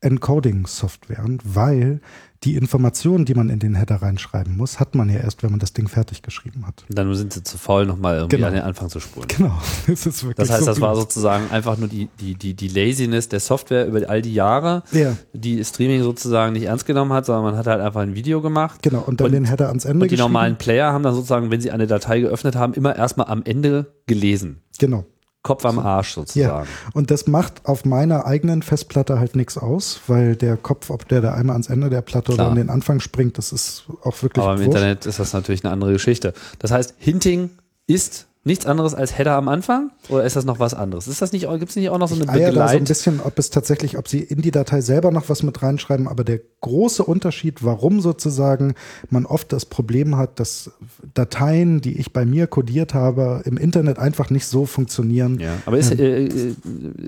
Encoding-Softwaren, weil die Informationen, die man in den Header reinschreiben muss, hat man ja erst, wenn man das Ding fertig geschrieben hat. Dann sind sie zu faul, nochmal irgendwie Genau. an den Anfang zu spulen. Genau. Das, ist wirklich Das heißt, so das war blöd. sozusagen einfach nur die, die, die, die Laziness der Software über all die Jahre, Ja, die Streaming sozusagen nicht ernst genommen hat, sondern man hat halt einfach ein Video gemacht. genau. Und dann Und- den Header ans Ende Und die normalen Player haben dann sozusagen, wenn sie eine Datei geöffnet haben, immer erstmal am Ende gelesen. Genau. Kopf am Arsch Ja. sozusagen. Und das macht auf meiner eigenen Festplatte halt nichts aus, weil der Kopf, ob der da einmal ans Ende der Platte Klar. oder an den Anfang springt, das ist auch wirklich Aber im wurscht. Internet ist das natürlich eine andere Geschichte. Das heißt, Hinting ist nichts anderes als Header am Anfang? Oder ist das noch was anderes? Ist das nicht, gibt es nicht auch noch so eine eier da so ein bisschen, ob es tatsächlich, ob sie in die Datei selber noch was mit reinschreiben, aber der große Unterschied, warum sozusagen man oft das Problem hat, dass Dateien, die ich bei mir codiert habe, im Internet einfach nicht so funktionieren. Ja, aber ist, äh, äh,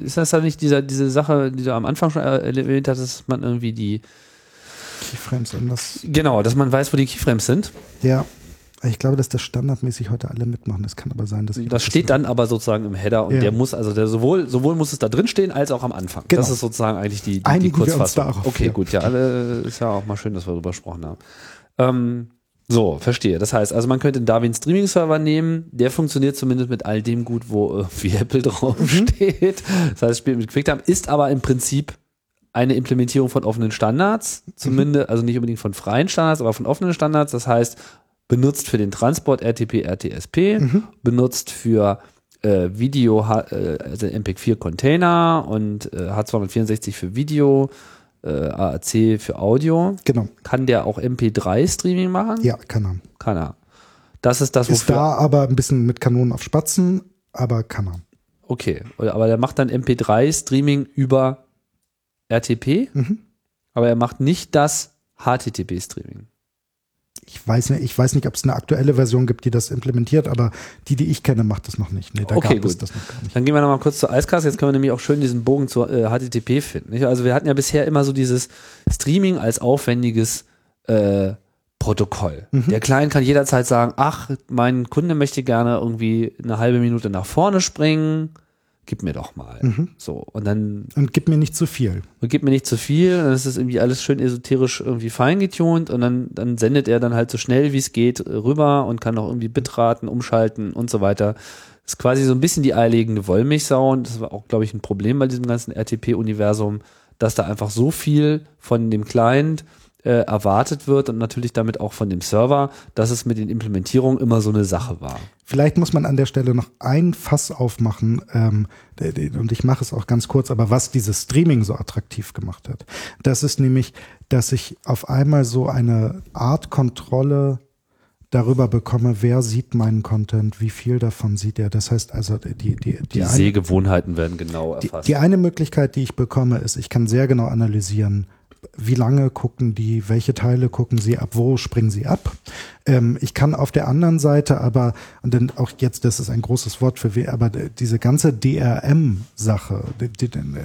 ist das dann nicht dieser, diese Sache, die du am Anfang schon erwähnt hast, dass man irgendwie die, Keyframes anders. genau, dass man weiß, wo die Keyframes sind? Ja. Ich glaube, dass das standardmäßig heute alle mitmachen. Das kann aber sein, dass ich Das steht dann aber sozusagen im Header und Ja. der muss, also der sowohl, sowohl muss es da drin stehen, als auch am Anfang. Genau. Das ist sozusagen eigentlich die, die, die Einigen uns Kurzfassung. darauf, okay, ja. gut, ja, alle, ist ja auch mal schön, dass wir darüber gesprochen haben. Ähm, so, verstehe. Das heißt, also man könnte einen Darwin Streaming Server nehmen, der funktioniert zumindest mit all dem gut, wo irgendwie Apple draufsteht. Das heißt, spielt mit QuickTime, ist aber im Prinzip eine Implementierung von offenen Standards, zumindest, also nicht unbedingt von freien Standards, aber von offenen Standards. Das heißt, benutzt für den Transport RTP, RTSP, benutzt für äh, Video, äh, also MPEG-4 Container und äh, H264 für Video, äh, AAC für Audio. Genau. Kann der auch MP3-Streaming machen? Ja, kann er. Kann er. Das ist das, Ist wofür. da aber ein bisschen mit Kanonen auf Spatzen, aber kann er. Okay, aber der macht dann MP3-Streaming über RTP, Mhm. aber er macht nicht das HTTP-Streaming. Ich weiß nicht, ich weiß nicht, ob es eine aktuelle Version gibt, die das implementiert, aber die, die ich kenne, macht das noch nicht. Nee, da Okay, gab es gut. das noch gar nicht. Dann gehen wir nochmal kurz zur Eiskast. Jetzt können wir nämlich auch schön diesen Bogen zur äh, HTTP finden. Nicht? Also wir hatten ja bisher immer so dieses Streaming als aufwendiges äh, Protokoll. Der Client kann jederzeit sagen, ach, mein Kunde möchte gerne irgendwie eine halbe Minute nach vorne springen. Gib mir doch mal. So. Und dann Und gib mir nicht zu viel. und gib mir nicht zu viel, dann ist es irgendwie alles schön esoterisch irgendwie feingetunt und dann, dann sendet er dann halt so schnell wie es geht rüber und kann auch irgendwie Bitraten umschalten und so weiter. ist quasi so ein bisschen die eierlegende Wollmilchsau und das war auch, glaube ich, ein Problem bei diesem ganzen RTP-Universum, dass da einfach so viel von dem Client äh, erwartet wird und natürlich damit auch von dem Server, dass es mit den Implementierungen immer so eine Sache war. Vielleicht muss man an der Stelle noch ein Fass aufmachen, ähm, und ich mache es auch ganz kurz, aber was dieses Streaming so attraktiv gemacht hat, das ist nämlich, dass ich auf einmal so eine Art Kontrolle darüber bekomme, wer sieht meinen Content, wie viel davon sieht er. Das heißt also, die, die, die, Die eine- Sehgewohnheiten werden genau Die, erfasst. die eine Möglichkeit, die ich bekomme, ist, ich kann sehr genau analysieren, wie lange gucken die, welche Teile gucken sie ab, wo springen sie ab. Ähm, ich kann auf der anderen Seite aber, und dann auch jetzt, das ist ein großes Wort für aber diese ganze DRM-Sache,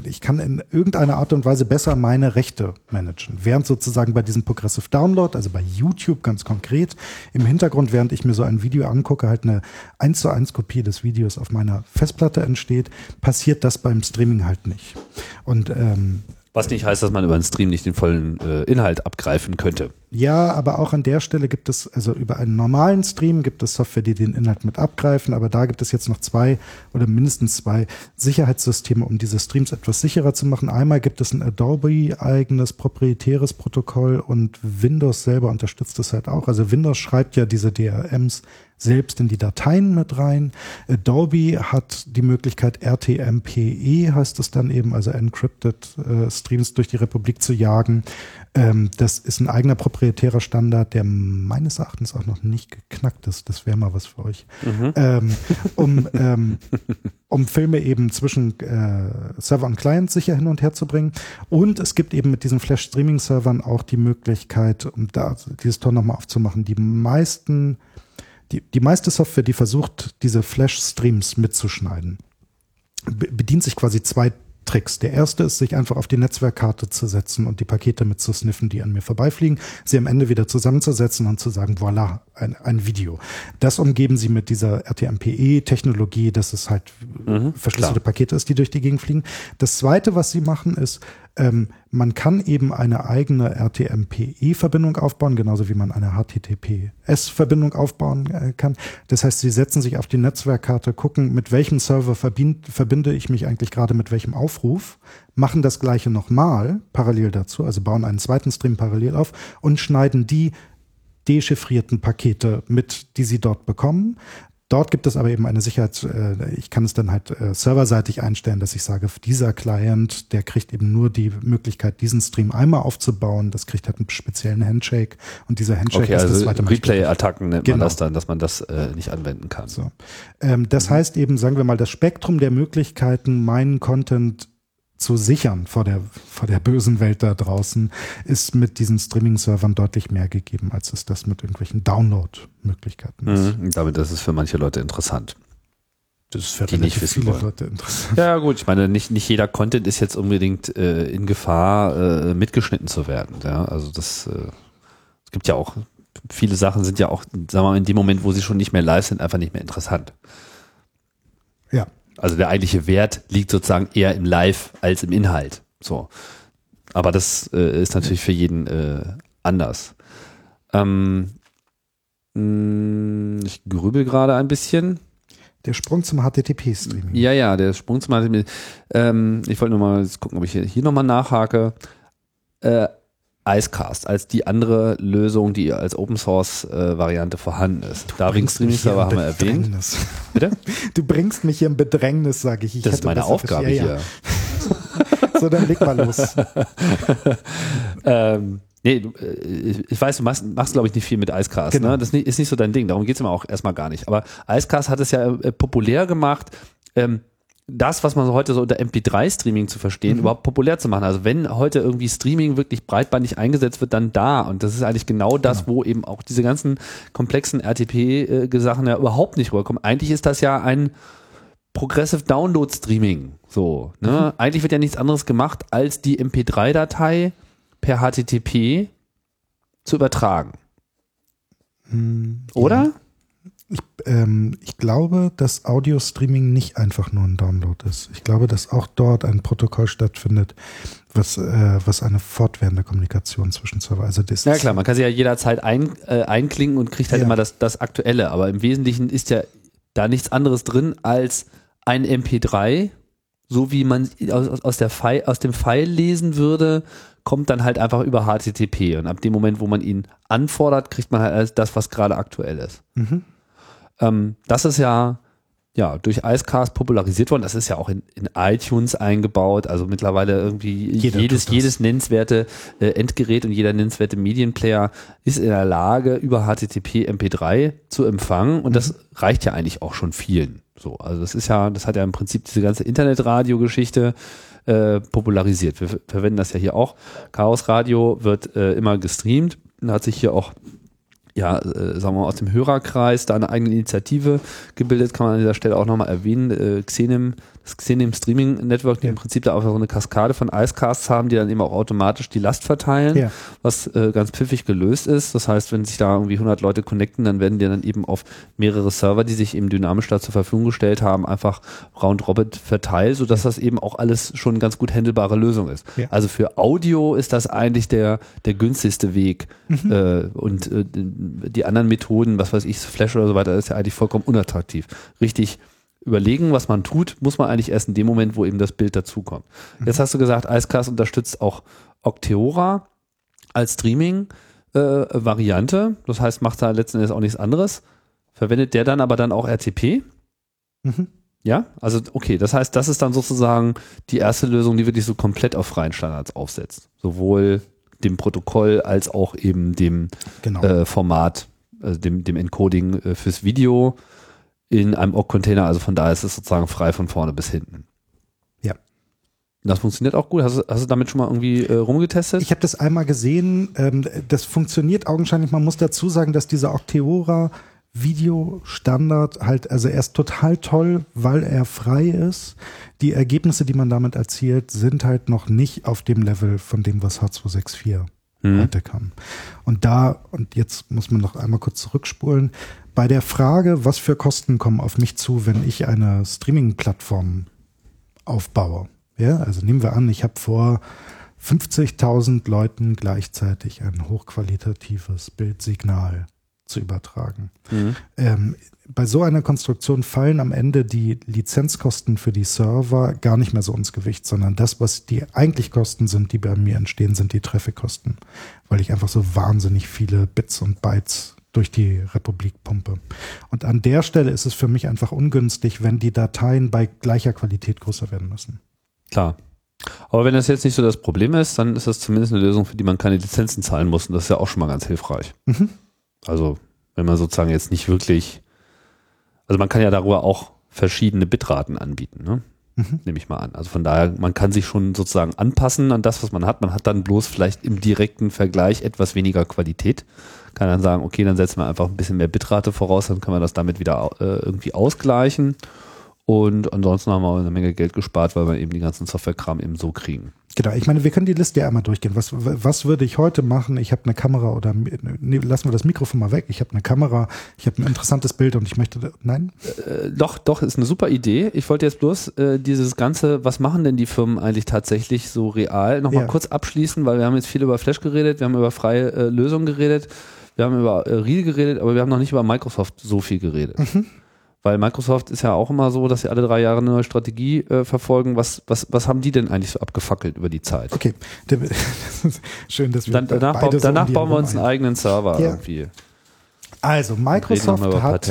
ich kann in irgendeiner Art und Weise besser meine Rechte managen. Während sozusagen bei diesem Progressive Download, also bei YouTube ganz konkret, im Hintergrund, während ich mir so ein Video angucke, halt eine 1 zu 1 Kopie des Videos auf meiner Festplatte entsteht, passiert das beim Streaming halt nicht. Und ähm, Was nicht heißt, dass man über einen Stream nicht den vollen äh, Inhalt abgreifen könnte. Ja, aber auch an der Stelle gibt es, also über einen normalen Stream gibt es Software, die den Inhalt mit abgreifen, aber da gibt es jetzt noch zwei oder mindestens zwei Sicherheitssysteme, um diese Streams etwas sicherer zu machen. Einmal gibt es ein Adobe-eigenes proprietäres Protokoll und Windows selber unterstützt es halt auch. Also Windows schreibt ja diese DRMs selbst in die Dateien mit rein. Adobe hat die Möglichkeit, RTMPE heißt es dann eben, also Encrypted äh, Streams durch die Republik zu jagen. Ähm, das ist ein eigener proprietärer Standard, der meines Erachtens auch noch nicht geknackt ist. Das wäre mal was für euch. Ähm, um, ähm, um Filme eben zwischen äh, Server und Client sicher hin und her zu bringen. Und es gibt eben mit diesen Flash-Streaming-Servern auch die Möglichkeit, um da dieses Tor nochmal aufzumachen, die meisten die, die meiste Software, die versucht, diese Flash-Streams mitzuschneiden, bedient sich quasi zwei Tricks. Der erste ist, sich einfach auf die Netzwerkkarte zu setzen und die Pakete mitzusniffen, die an mir vorbeifliegen, sie am Ende wieder zusammenzusetzen und zu sagen, voilà, ein, ein Video. Das umgeben sie mit dieser RTMPE-Technologie, dass es halt mhm, verschlüsselte klar. Pakete ist, die durch die Gegend fliegen. Das zweite, was sie machen, ist, ähm, man kann eben eine eigene RTMPE-Verbindung aufbauen, genauso wie man eine HTTPS-Verbindung aufbauen äh, kann. Das heißt, sie setzen sich auf die Netzwerkkarte, gucken, mit welchem Server verbind, verbinde ich mich eigentlich gerade mit welchem Aufruf, machen das gleiche nochmal parallel dazu, also bauen einen zweiten Stream parallel auf und schneiden die dechiffrierten Pakete mit, die sie dort bekommen, Dort gibt es aber eben eine Sicherheit, äh, ich kann es dann halt äh, serverseitig einstellen, dass ich sage, dieser Client, der kriegt eben nur die Möglichkeit, diesen Stream einmal aufzubauen. Das kriegt halt einen speziellen Handshake und dieser Handshake okay, ist also das zweite Replay-Attacken nennt genau. man das dann, dass man das äh, nicht anwenden kann. So. Ähm, das mhm. heißt eben, sagen wir mal, das Spektrum der Möglichkeiten, meinen Content zu sichern vor der, vor der bösen Welt da draußen, ist mit diesen Streaming-Servern deutlich mehr gegeben, als es das mit irgendwelchen Download-Möglichkeiten ist. Mhm, damit ist es für manche Leute interessant. Das ist für die nicht wissen viele wollen. Leute interessant. Ja gut, ich meine, nicht, nicht jeder Content ist jetzt unbedingt äh, in Gefahr, äh, mitgeschnitten zu werden. Ja? Also das, äh, es gibt ja auch, viele Sachen sind ja auch, sagen wir mal, in dem Moment, wo sie schon nicht mehr live sind, einfach nicht mehr interessant. Ja. Also der eigentliche Wert liegt sozusagen eher im Live als im Inhalt. So. Aber das äh, ist natürlich für jeden äh, anders. Ähm, mh, hm, ich grübel gerade ein bisschen. Der Sprung zum HTTP-Streaming. Ja, ja, der Sprung zum HTTP. Ähm, ich wollte nur mal gucken, ob ich hier, hier nochmal nachhake. Äh, Icecast als die andere Lösung, die als Open Source äh, Variante vorhanden ist. Darwin Streaming Server haben wir erwähnt. Bitte? Du bringst mich hier in Bedrängnis, sage ich. ich. Das ist meine Aufgabe ja, hier. so, dann leg mal los. ähm, nee, du, äh, ich weiß, du machst, machst glaube ich, nicht viel mit Icecast. Genau. Ne? Das ist nicht, ist nicht so dein Ding. Darum geht es immer auch erstmal gar nicht. Aber Icecast hat es ja äh, populär gemacht. Ähm, das, was man heute so unter MP3-Streaming zu verstehen, mhm. überhaupt populär zu machen. Also wenn heute irgendwie Streaming wirklich breitbandig eingesetzt wird, dann da. Und das ist eigentlich genau das, genau. wo eben auch diese ganzen komplexen RTP-Sachen ja überhaupt nicht rüberkommen. Eigentlich ist das ja ein Progressive Download Streaming. So, ne? Mhm. Eigentlich wird ja nichts anderes gemacht, als die MP3-Datei per HTTP zu übertragen. Mhm, Oder? Ja. Ich, ähm, ich glaube, dass Audio-Streaming nicht einfach nur ein Download ist. Ich glaube, dass auch dort ein Protokoll stattfindet, was, äh, was eine fortwährende Kommunikation zwischen Server. Also das ja klar, man kann sich ja jederzeit ein, äh, einklinken und kriegt halt ja. immer das, das Aktuelle. Aber im Wesentlichen ist ja da nichts anderes drin als ein MP3, so wie man aus, aus, der File, aus dem File lesen würde, kommt dann halt einfach über HTTP. Und ab dem Moment, wo man ihn anfordert, kriegt man halt das, was gerade aktuell ist. Mhm. Ähm, das ist ja, ja durch Icecast popularisiert worden. Das ist ja auch in, in iTunes eingebaut. Also mittlerweile irgendwie jeder jedes, jedes nennenswerte äh, Endgerät und jeder nennenswerte Medienplayer ist in der Lage, über HTTP MP3 zu empfangen. Und das mhm. reicht ja eigentlich auch schon vielen. So, also das ist ja, das hat ja im Prinzip diese ganze Internetradio-Geschichte äh, popularisiert. Wir verwenden das ja hier auch. Chaos Radio wird äh, immer gestreamt. Da hat sich hier auch ja, äh, sagen wir mal, aus dem Hörerkreis da eine eigene Initiative gebildet, kann man an dieser Stelle auch nochmal erwähnen. Äh, Xenim, das Xenim Streaming Network, die ja. im Prinzip da auch so eine Kaskade von Icecasts haben, die dann eben auch automatisch die Last verteilen, ja. was äh, ganz pfiffig gelöst ist. Das heißt, wenn sich da irgendwie 100 Leute connecten, dann werden die dann eben auf mehrere Server, die sich eben dynamisch da zur Verfügung gestellt haben, einfach round robin verteilt, sodass ja. das eben auch alles schon eine ganz gut handelbare Lösung ist. Also für Audio ist das eigentlich der, der günstigste Weg mhm. äh, und äh, die anderen Methoden, was weiß ich, Flash oder so weiter, ist ja eigentlich vollkommen unattraktiv. Richtig überlegen, was man tut, muss man eigentlich erst in dem Moment, wo eben das Bild dazukommt. Mhm. Jetzt hast du gesagt, Icecast unterstützt auch Octeora als Streaming-Variante. Äh, das heißt, macht da letzten Endes auch nichts anderes. Verwendet der dann aber dann auch RTP? Mhm. Ja, also okay, das heißt, das ist dann sozusagen die erste Lösung, die wirklich so komplett auf freien Standards aufsetzt. Sowohl dem Protokoll als auch eben dem genau. äh, Format, also dem, dem Encoding äh, fürs Video in einem OGG-Container. Also von daher ist es sozusagen frei von vorne bis hinten. Ja. Das funktioniert auch gut. Hast, hast du damit schon mal irgendwie äh, rumgetestet? Ich habe das einmal gesehen. Ähm, das funktioniert augenscheinlich. Man muss dazu sagen, dass dieser Octeora Videostandard halt, also er ist total toll, weil er frei ist. Die Ergebnisse, die man damit erzielt, sind halt noch nicht auf dem Level von dem, was H264 Mhm. heute kann. Und da, und jetzt muss man noch einmal kurz zurückspulen, bei der Frage, was für Kosten kommen auf mich zu, wenn ich eine Streaming-Plattform aufbaue. Ja, also nehmen wir an, ich habe vor 50.000 Leuten gleichzeitig ein hochqualitatives Bildsignal zu übertragen. Mhm. Ähm, bei so einer Konstruktion fallen am Ende die Lizenzkosten für die Server gar nicht mehr so ins Gewicht, sondern das, was die eigentlich Kosten sind, die bei mir entstehen, sind die Traffic-Kosten, weil ich einfach so wahnsinnig viele Bits und Bytes durch die Republik pumpe. Und an der Stelle ist es für mich einfach ungünstig, wenn die Dateien bei gleicher Qualität größer werden müssen. Klar. Aber wenn das jetzt nicht so das Problem ist, dann ist das zumindest eine Lösung, für die man keine Lizenzen zahlen muss. Und das ist ja auch schon mal ganz hilfreich. Mhm. Also, wenn man sozusagen jetzt nicht wirklich, also man kann ja darüber auch verschiedene Bitraten anbieten, ne? Mhm. Nehme ich mal an. Also von daher, man kann sich schon sozusagen anpassen an das, was man hat. Man hat dann bloß vielleicht im direkten Vergleich etwas weniger Qualität. Kann dann sagen, okay, dann setzen wir einfach ein bisschen mehr Bitrate voraus, dann kann man das damit wieder äh, irgendwie ausgleichen. Und ansonsten haben wir eine Menge Geld gespart, weil wir eben die ganzen Softwarekram eben so kriegen. Genau, ich meine, wir können die Liste ja einmal durchgehen. Was, was würde ich heute machen? Ich habe eine Kamera oder nee, lassen wir das Mikrofon mal weg. Ich habe eine Kamera, ich habe ein interessantes Bild und ich möchte. Nein? Äh, doch, doch, ist eine super Idee. Ich wollte jetzt bloß äh, dieses Ganze, was machen denn die Firmen eigentlich tatsächlich so real, nochmal Ja. kurz abschließen, weil wir haben jetzt viel über Flash geredet, wir haben über freie äh, Lösungen geredet, wir haben über äh, Real geredet, aber wir haben noch nicht über Microsoft so viel geredet. Weil Microsoft ist ja auch immer so, dass sie alle drei Jahre eine neue Strategie äh, verfolgen. Was, was, was haben die denn eigentlich so abgefackelt über die Zeit? Okay. Das ist Schön, dass wir Dann, danach beide so danach bauen wir uns einen eigenen Server Ja. irgendwie. Also, Microsoft hat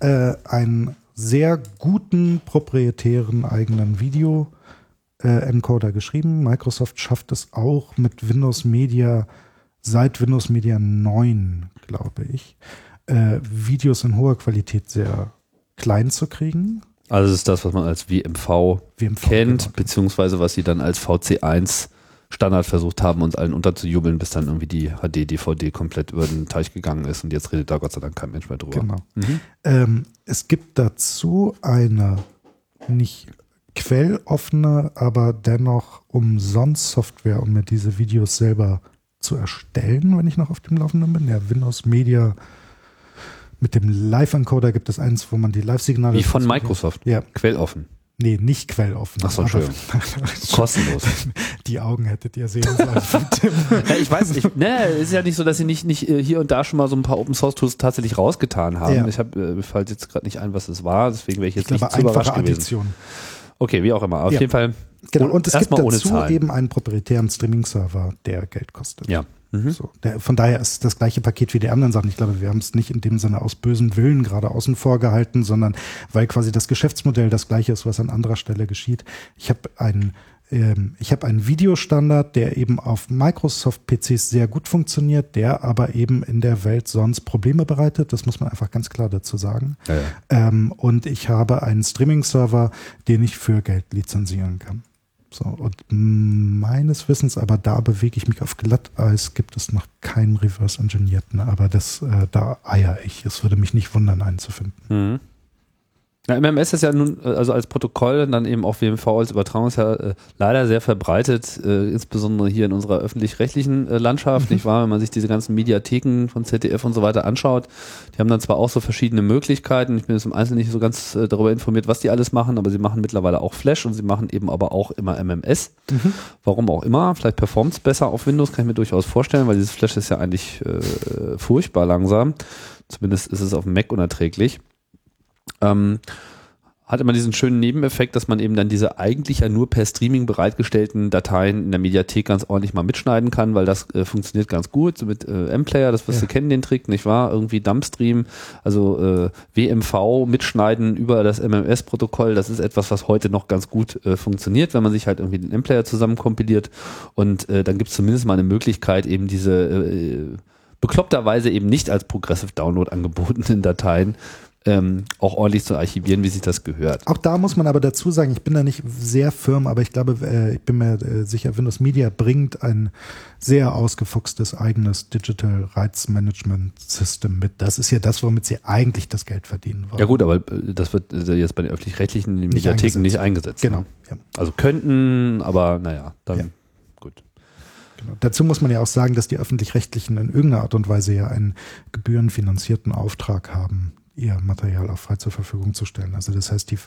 äh, einen sehr guten proprietären eigenen Video-Encoder geschrieben. Microsoft schafft es auch mit Windows Media seit Windows Media 9, glaube ich, äh, Videos in hoher Qualität sehr klein zu kriegen. Also ist das, was man als WMV WMV, kennt, genau. beziehungsweise was sie dann als VC1 Standard versucht haben, uns allen unterzujubeln, bis dann irgendwie die HD-DVD komplett über den Teich gegangen ist und jetzt redet da Gott sei Dank kein Mensch mehr drüber. Genau. Mhm. Ähm, es gibt dazu eine nicht quelloffene, aber dennoch umsonst Software, um mir diese Videos selber zu erstellen, wenn ich noch auf dem Laufenden bin. Der Windows Media mit dem Live-Encoder gibt es eins, wo man die Live-Signale. Wie von Microsoft. Ja, Quelloffen. nee, nicht quelloffen. Ach so, aber- Kostenlos. Die Augen hättet ihr sehen sollen ja, ich weiß, ich, ne, ist ja nicht so, dass sie nicht, nicht äh, hier und da schon mal so ein paar Open Source Tools tatsächlich rausgetan haben. Ja. Ich habe, äh, mir fällt jetzt gerade nicht ein, was es war, deswegen wäre ich Ich jetzt nicht glaube, zu überrascht gewesen. Addition. Okay, wie auch immer. Auf Ja. jeden Fall. Genau, und es gibt dazu eben einen proprietären Streaming-Server, der Geld kostet. Ja. Mhm. So, der, von daher ist das gleiche Paket wie die anderen Sachen. Ich glaube, wir haben es nicht in dem Sinne aus bösem Willen gerade außen vor gehalten, sondern weil quasi das Geschäftsmodell das gleiche ist, was an anderer Stelle geschieht. Ich habe einen ähm, ich habe einen Videostandard, der eben auf Microsoft-PCs sehr gut funktioniert, der aber eben in der Welt sonst Probleme bereitet. Das muss man einfach ganz klar dazu sagen. Ja, ja. Ähm, und ich habe einen Streaming-Server, den ich für Geld lizenzieren kann. So, und meines Wissens, aber da bewege ich mich auf Glatteis, gibt es noch keinen Reverse-Engineerten, aber das, äh, da eier ich. Es würde mich nicht wundern, einen zu finden. Mhm. Ja, MMS ist ja nun, äh, also als Protokoll, dann eben auch WMV als Übertragung ist ja äh, leider sehr verbreitet, äh, insbesondere hier in unserer öffentlich-rechtlichen äh, Landschaft, nicht wahr? Wenn man sich diese ganzen Mediatheken von ZDF und so weiter anschaut, die haben dann zwar auch so verschiedene Möglichkeiten, ich bin jetzt im Einzelnen nicht so ganz äh, darüber informiert, was die alles machen, aber sie machen mittlerweile auch Flash und sie machen eben aber auch immer MMS. Warum auch immer, vielleicht performt es besser auf Windows, kann ich mir durchaus vorstellen, weil dieses Flash ist ja eigentlich äh, furchtbar langsam. Zumindest ist es auf dem Mac unerträglich ähm, hat immer diesen schönen Nebeneffekt, dass man eben dann diese eigentlich ja nur per Streaming bereitgestellten Dateien in der Mediathek ganz ordentlich mal mitschneiden kann, weil das äh, funktioniert ganz gut so mit äh, M-Player, das wirst Ja. du kennen, den Trick, nicht wahr? Irgendwie Dumpstream, also äh, WMV mitschneiden über das MMS-Protokoll, das ist etwas, was heute noch ganz gut äh, funktioniert, wenn man sich halt irgendwie den M-Player zusammenkompiliert und äh, dann gibt es zumindest mal eine Möglichkeit, eben diese äh, bekloppterweise eben nicht als Progressive Download angebotenen Dateien ähm, auch ordentlich zu archivieren, wie sich das gehört. Auch da muss man aber dazu sagen, ich bin da nicht sehr firm, aber ich glaube, äh, ich bin mir äh, sicher, Windows Media bringt ein sehr ausgefuchstes eigenes Digital Rights Management System mit. Das ist ja das, womit sie eigentlich das Geld verdienen wollen. Ja gut, aber äh, das wird äh, jetzt bei den öffentlich-rechtlichen Mediatheken nicht eingesetzt. Genau. Ne? Also könnten, aber naja, dann Ja. gut. Genau. Dazu muss man ja auch sagen, dass die öffentlich-rechtlichen in irgendeiner Art und Weise ja einen gebührenfinanzierten Auftrag haben, ihr Material auch frei zur Verfügung zu stellen. Also das heißt, die,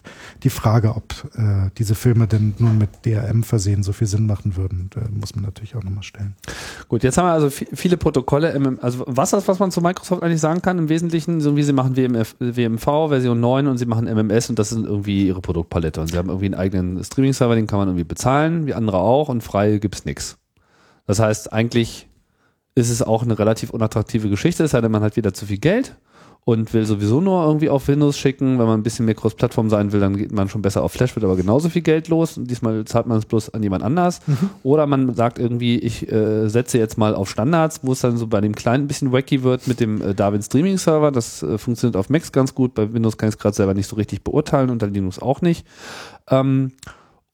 die Frage, ob äh, diese Filme denn nun mit DRM versehen so viel Sinn machen würden, äh, muss man natürlich auch nochmal stellen. Gut, jetzt haben wir also vi- viele Protokolle. Also was ist, was man zu Microsoft eigentlich sagen kann im Wesentlichen, so wie sie machen WMF, WMV Version 9 und sie machen MMS und das sind irgendwie ihre Produktpalette. Und sie haben irgendwie einen eigenen Streaming-Server, den kann man irgendwie bezahlen, wie andere auch, und frei gibt's nix. Das heißt, eigentlich ist es auch eine relativ unattraktive Geschichte, es sei denn, man hat wieder zu viel Geld und will sowieso nur irgendwie auf Windows schicken. Wenn man ein bisschen mehr Cross-Plattform sein will, dann geht man schon besser auf Flash, wird aber genauso viel Geld los. Und diesmal zahlt man es bloß an jemand anders. Oder man sagt irgendwie, ich äh, setze jetzt mal auf Standards, wo es dann so bei dem Kleinen ein bisschen wacky wird mit dem äh, Darwin Streaming Server. Das äh, funktioniert auf Macs ganz gut. Bei Windows kann ich es gerade selber nicht so richtig beurteilen und bei Linux auch nicht. Ähm,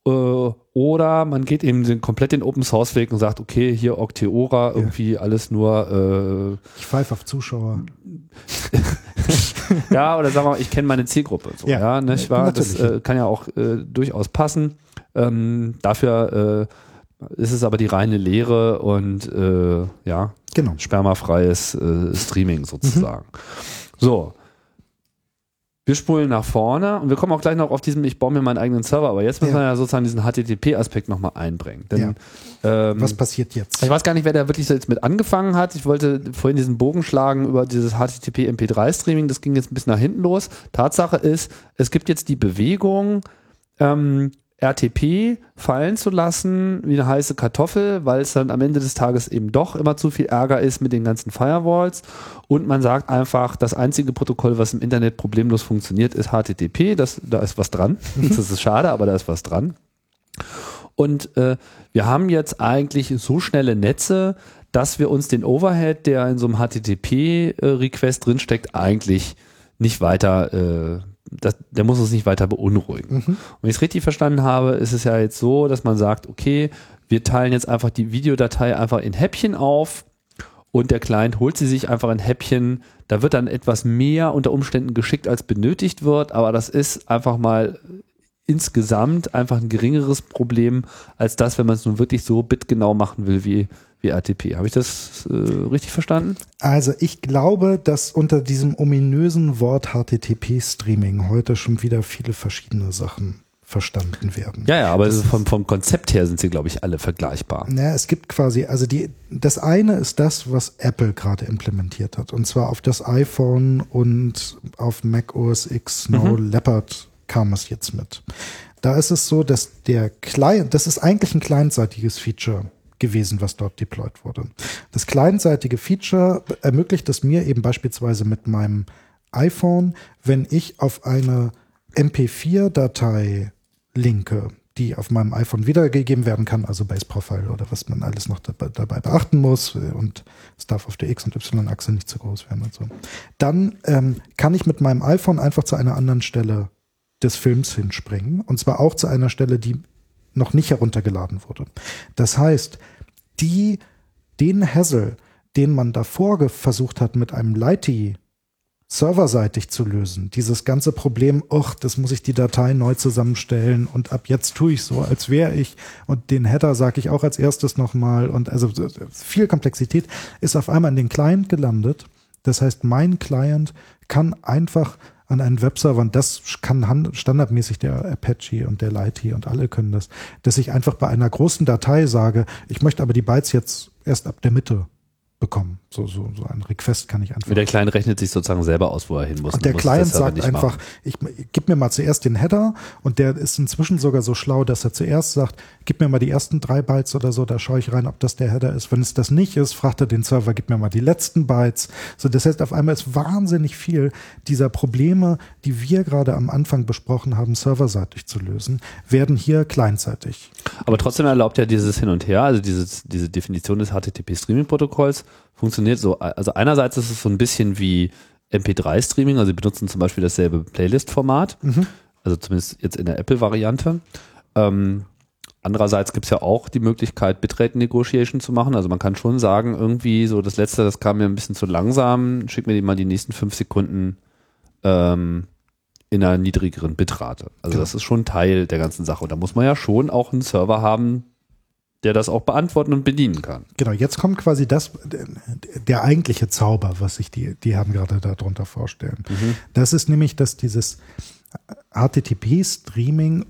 äh, oder man geht eben den, komplett den Open Source Weg und sagt, okay, hier Octeora, irgendwie alles nur äh, Ich pfeife auf Zuschauer. ja, oder sagen wir mal, ich kenne meine Zielgruppe. So, ja, Ja, nicht wahr? Das äh, kann ja auch äh, durchaus passen. Ähm, dafür äh, ist es aber die reine Lehre und äh, ja, Genau. spermafreies äh, Streaming sozusagen. So. Wir spulen nach vorne und wir kommen auch gleich noch auf diesen, ich baue mir meinen eigenen Server, aber jetzt müssen Ja. wir ja sozusagen diesen HTTP-Aspekt nochmal einbringen. Denn, ähm, Was passiert jetzt? ich weiß gar nicht, wer da wirklich jetzt mit angefangen hat. Ich wollte vorhin diesen Bogen schlagen über dieses HTTP MP3 Streaming. Das ging jetzt ein bisschen nach hinten los. Tatsache ist, es gibt jetzt die Bewegung, ähm, RTP fallen zu lassen wie eine heiße Kartoffel, weil es dann am Ende des Tages eben doch immer zu viel Ärger ist mit den ganzen Firewalls. Und man sagt einfach, das einzige Protokoll, was im Internet problemlos funktioniert, ist HTTP. Das, da ist was dran. Das ist schade, aber da ist was dran. Und äh, wir haben jetzt eigentlich so schnelle Netze, dass wir uns den Overhead, der in so einem HTTP-Request drinsteckt, eigentlich nicht weiter, äh, das, der muss uns nicht weiter beunruhigen. Und wenn ich es richtig verstanden habe, ist es ja jetzt so, dass man sagt, okay, wir teilen jetzt einfach die Videodatei einfach in Häppchen auf und der Client holt sie sich einfach in Häppchen. Da wird dann etwas mehr unter Umständen geschickt, als benötigt wird, aber das ist einfach mal insgesamt einfach ein geringeres Problem als das, wenn man es nun wirklich so bitgenau machen will wie, wie RTP. Habe ich das äh, richtig verstanden? Also ich glaube, dass unter diesem ominösen Wort HTTP-Streaming heute schon wieder viele verschiedene Sachen verstanden werden. Ja, ja, aber vom, vom Konzept her sind sie, glaube ich, alle vergleichbar. Naja, es gibt quasi, also die, das eine ist das, was Apple gerade implementiert hat. Und zwar auf das iPhone und auf Mac OS X Snow Leopard kam es jetzt mit. Da ist es so, dass der Client, das ist eigentlich ein clientseitiges Feature gewesen, was dort deployed wurde. Das clientseitige Feature ermöglicht es mir eben beispielsweise mit meinem iPhone, wenn ich auf eine MP4-Datei linke, die auf meinem iPhone wiedergegeben werden kann, also Base Profile oder was man alles noch dabei, dabei beachten muss und es darf auf der X- und Y-Achse nicht zu groß werden und so. Dann ähm, kann ich mit meinem iPhone einfach zu einer anderen Stelle des Films hinspringen und zwar auch zu einer Stelle, die noch nicht heruntergeladen wurde. Das heißt, die, den Hassel, den man davor versucht hat, mit einem Lighty serverseitig zu lösen. Dieses ganze Problem, ach, das muss ich die Datei neu zusammenstellen und ab jetzt tue ich so, als wäre ich und den Header sage ich auch als erstes nochmal und also viel Komplexität ist auf einmal in den Client gelandet. Das heißt, mein Client kann einfach an einen Webserver, und das kann standardmäßig der Apache und der Lighty und alle können das, dass ich einfach bei einer großen Datei sage, ich möchte aber die Bytes jetzt erst ab der Mitte bekommen. So, so, so ein Request kann ich einfach. Der Client rechnet sich sozusagen selber aus, wo er hin muss. Und der muss Client sagt einfach, machen. ich, gib mir mal zuerst den Header und der ist inzwischen sogar so schlau, dass er zuerst sagt, gib mir mal die ersten drei Bytes oder so, da schaue ich rein, ob das der Header ist. Wenn es das nicht ist, fragt er den Server, gib mir mal die letzten Bytes. So, das heißt, auf einmal ist wahnsinnig viel dieser Probleme, die wir gerade am Anfang besprochen haben, serverseitig zu lösen, werden hier clientseitig. Aber trotzdem erlaubt ja dieses Hin und Her, also dieses, diese Definition des HTTP-Streaming-Protokolls funktioniert so. Also einerseits ist es so ein bisschen wie MP3-Streaming, also sie benutzen zum Beispiel dasselbe Playlist-Format, also zumindest jetzt in der Apple-Variante. Ähm, andererseits gibt es ja auch die Möglichkeit, Bitrate-Negotiation zu machen. Also man kann schon sagen, irgendwie so das letzte, das kam mir ein bisschen zu langsam, schick mir mal die nächsten fünf Sekunden ähm, in einer niedrigeren Bitrate. Also Genau. das ist schon Teil der ganzen Sache. Und da muss man ja schon auch einen Server haben, der das auch beantworten und bedienen kann. Genau, jetzt kommt quasi das, der eigentliche Zauber, was sich die, die haben gerade darunter vorstellen. Das ist nämlich, dass dieses HTTP-Streaming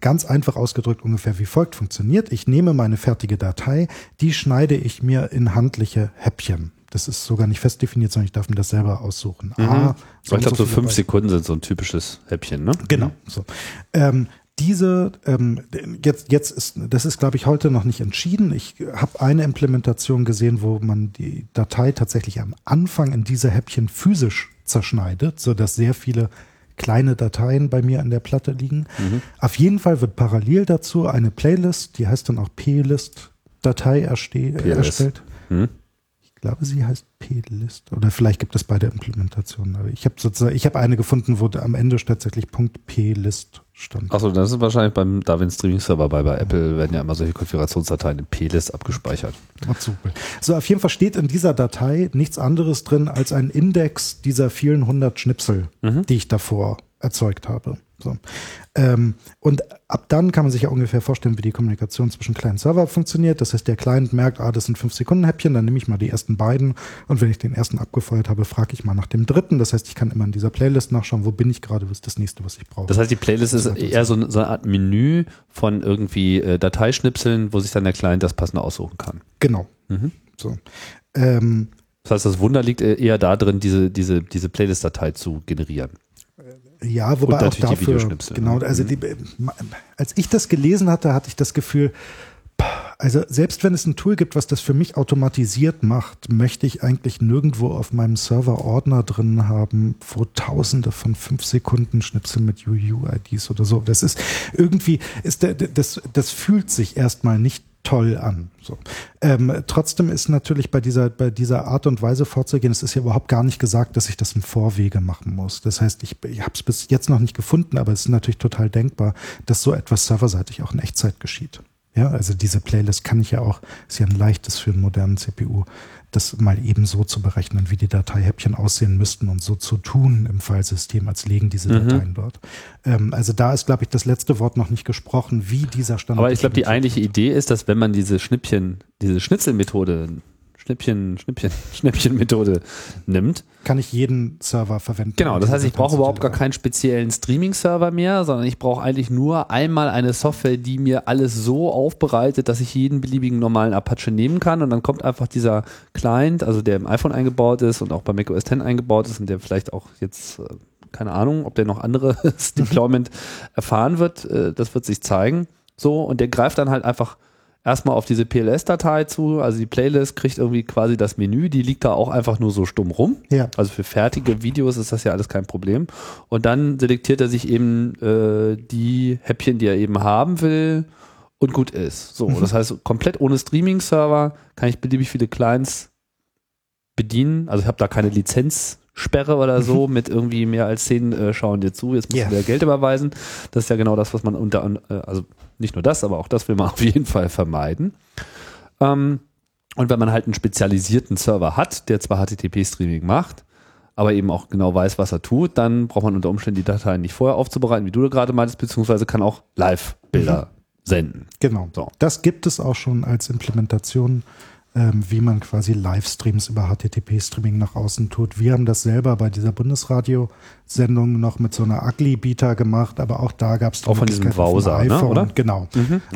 ganz einfach ausgedrückt ungefähr wie folgt funktioniert. Ich nehme meine fertige Datei, die schneide ich mir in handliche Häppchen. Das ist sogar nicht fest definiert, sondern ich darf mir das selber aussuchen. Ah, Aber ich glaube, so fünf. Sekunden sind so ein typisches Häppchen, ne? Genau. So. Ähm, diese, ähm, jetzt, jetzt ist, das ist, glaube ich, heute noch nicht entschieden. Ich habe eine Implementation gesehen, wo man die Datei tatsächlich am Anfang in diese Häppchen physisch zerschneidet, sodass sehr viele kleine Dateien bei mir an der Platte liegen. Auf jeden Fall wird parallel dazu eine Playlist, die heißt dann auch P-List-Datei erste PLS. erstellt. Hm? Ich glaube, sie heißt P-List oder vielleicht gibt es beide Implementationen. Aber ich habe sozusagen, ich habe eine gefunden, wo am Ende tatsächlich Punkt P-List stand. Achso, das ist wahrscheinlich beim Darwin Streaming Server bei, bei Apple werden ja immer solche Konfigurationsdateien in Plist abgespeichert. Ach, super. So, auf jeden Fall steht in dieser Datei nichts anderes drin als ein Index dieser vielen hundert Schnipsel, die ich davor erzeugt habe. So. Ähm, und ab dann kann man sich ja ungefähr vorstellen, wie die Kommunikation zwischen Client und Server funktioniert. Das heißt, der Client merkt, ah, das sind fünf Sekunden Häppchen, dann nehme ich mal die ersten beiden und wenn ich den ersten abgefeuert habe, frage ich mal nach dem dritten. Das heißt, ich kann immer in dieser Playlist nachschauen, wo bin ich gerade, was ist das nächste, was ich brauche. Das heißt, die Playlist ist eher so, eine- so eine Art Menü von irgendwie äh, Dateischnipseln, wo sich dann der Client das passende aussuchen kann. genau. Mhm. So. Ähm, Das heißt, das Wunder liegt äh, eher da drin, diese, diese, diese Playlist-Datei zu generieren. Ja, wobei Und auch die dafür, Videoschnipsel, genau, ne? also die, als ich das gelesen hatte, hatte ich das Gefühl, also selbst wenn es ein Tool gibt, was das für mich automatisiert macht, möchte ich eigentlich nirgendwo auf meinem Server Ordner drin haben, wo tausende von fünf Sekunden Schnipsel mit UU-IDs oder so. Das ist irgendwie, ist das, das fühlt sich erstmal nicht toll an. So. Ähm, trotzdem ist natürlich bei dieser, bei dieser Art und Weise vorzugehen, es ist ja überhaupt gar nicht gesagt, dass ich das im Vorwege machen muss. Das heißt, ich, ich habe es bis jetzt noch nicht gefunden, aber es ist natürlich total denkbar, dass so etwas serverseitig auch in Echtzeit geschieht. Ja, also diese Playlist kann ich ja auch, ist ja ein leichtes für einen modernen CPU, das mal eben so zu berechnen, wie die Dateihäppchen aussehen müssten und so zu tun im Filesystem, als legen diese Mhm. Dateien dort. Ähm, also da ist, glaube ich, das letzte Wort noch nicht gesprochen, wie dieser Standard. Aber ich glaube, die eigentliche Idee ist, dass wenn man diese Schnippchen, diese Schnitzelmethode, Schnippchen, Schnippchen, Schnäppchenmethode nimmt, kann ich jeden Server verwenden. Genau, das heißt, ich brauche überhaupt gar keinen speziellen Streaming-Server mehr, sondern ich brauche eigentlich nur einmal eine Software, die mir alles so aufbereitet, dass ich jeden beliebigen normalen Apache nehmen kann und dann kommt einfach dieser Client, also der im iPhone eingebaut ist und auch bei macOS 10 eingebaut ist und der vielleicht auch jetzt, äh, keine Ahnung, ob der noch anderes Deployment erfahren wird, äh, das wird sich zeigen. So, und der greift dann halt einfach erstmal auf diese PLS-Datei zu, also die Playlist kriegt irgendwie quasi das Menü, die liegt da auch einfach nur so stumm rum. Ja. Also für fertige Videos ist das ja alles kein Problem. Und dann selektiert er sich eben äh, die Häppchen, die er eben haben will und gut ist. So, das heißt, komplett ohne Streaming-Server kann ich beliebig viele Clients bedienen. Also ich habe da keine Lizenzsperre oder so mit irgendwie mehr als zehn äh, schauen dir zu, jetzt musst Ja. du wieder Geld überweisen. Das ist ja genau das, was man unter, äh, also nicht nur das, aber auch das will man auf jeden Fall vermeiden. Ähm, und wenn man halt einen spezialisierten Server hat, der zwar HTTP-Streaming macht, aber eben auch genau weiß, was er tut, dann braucht man unter Umständen die Dateien nicht vorher aufzubereiten, wie du gerade meintest, beziehungsweise kann auch Live-Bilder senden. Genau. So. Das gibt es auch schon als Implementation, wie man quasi Livestreams über HTTP-Streaming nach außen tut. Wir haben das selber bei dieser Bundesradio-Sendung noch mit so einer Ugly-Beta gemacht, aber auch da gab es Auch von diesem Wowser, ne, oder? Mhm. Genau.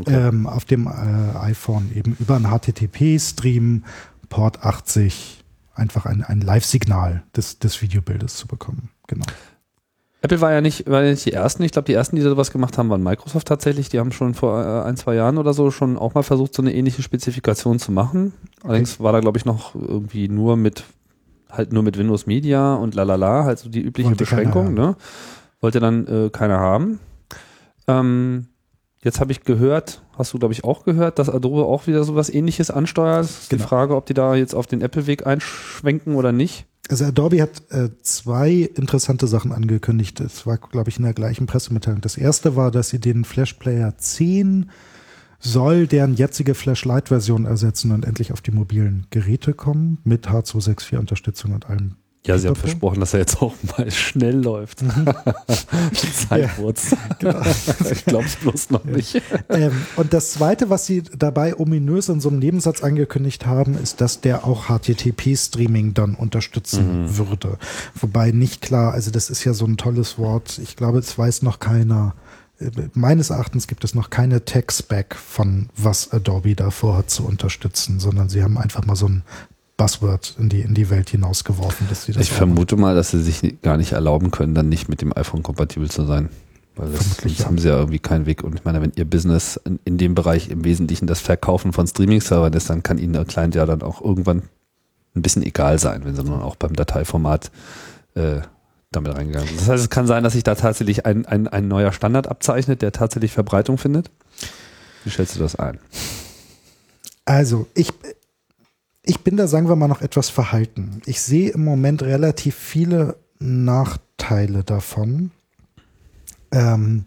Ähm, auf dem äh, iPhone eben über einen HTTP-Stream Port 80 einfach ein, ein Live-Signal des, des Videobildes zu bekommen. Genau. Apple war ja nicht, war ja nicht die ersten. Ich glaube, die ersten, die sowas gemacht haben, waren Microsoft tatsächlich. Die haben schon vor äh, ein, zwei Jahren oder so schon auch mal versucht, so eine ähnliche Spezifikation zu machen. Allerdings war da, glaube ich, noch irgendwie nur mit, halt nur mit Windows Media und lalala, halt so die übliche Wollte Beschränkung, ne? Wollte dann äh, keiner haben. Ähm, jetzt habe ich gehört, hast du, glaube ich, auch gehört, dass Adobe auch wieder sowas ähnliches ansteuert. Genau. Die Frage, ob die da jetzt auf den Apple-Weg einschwenken oder nicht. Also Adobe hat äh, zwei interessante Sachen angekündigt. Das war, glaube ich, in der gleichen Pressemitteilung. Das erste war, dass sie den Flash Player 10 soll deren jetzige Flash Lite Version ersetzen und endlich auf die mobilen Geräte kommen mit H264 Unterstützung und allem ja, Sie haben versprochen, dass er jetzt auch mal schnell läuft. Mhm. Zeitwurz. Ja, genau. ich glaube es bloß noch nicht. Ähm, und das Zweite, was Sie dabei ominös in so einem Nebensatz angekündigt haben, ist, dass der auch HTTP-Streaming dann unterstützen mhm. würde. Wobei nicht klar, also das ist ja so ein tolles Wort. Ich glaube, es weiß noch keiner. Äh, meines Erachtens gibt es noch keine Tech-Spec von was Adobe da vorhat zu unterstützen, sondern sie haben einfach mal so ein Buzzword in die, in die Welt hinausgeworfen. Dass sie das ich vermute mal, dass sie sich gar nicht erlauben können, dann nicht mit dem iPhone kompatibel zu sein. Weil das, sonst ja. haben sie ja irgendwie keinen Weg. Und ich meine, wenn ihr Business in, in dem Bereich im Wesentlichen das Verkaufen von Streaming-Servern ist, dann kann ihnen der Client ja dann auch irgendwann ein bisschen egal sein, wenn sie nun auch beim Dateiformat äh, damit reingegangen sind. Das heißt, es kann sein, dass sich da tatsächlich ein, ein, ein neuer Standard abzeichnet, der tatsächlich Verbreitung findet. Wie schätzt du das ein? Also, ich, ich bin da, sagen wir mal, noch etwas verhalten. Ich sehe im Moment relativ viele Nachteile davon, ähm,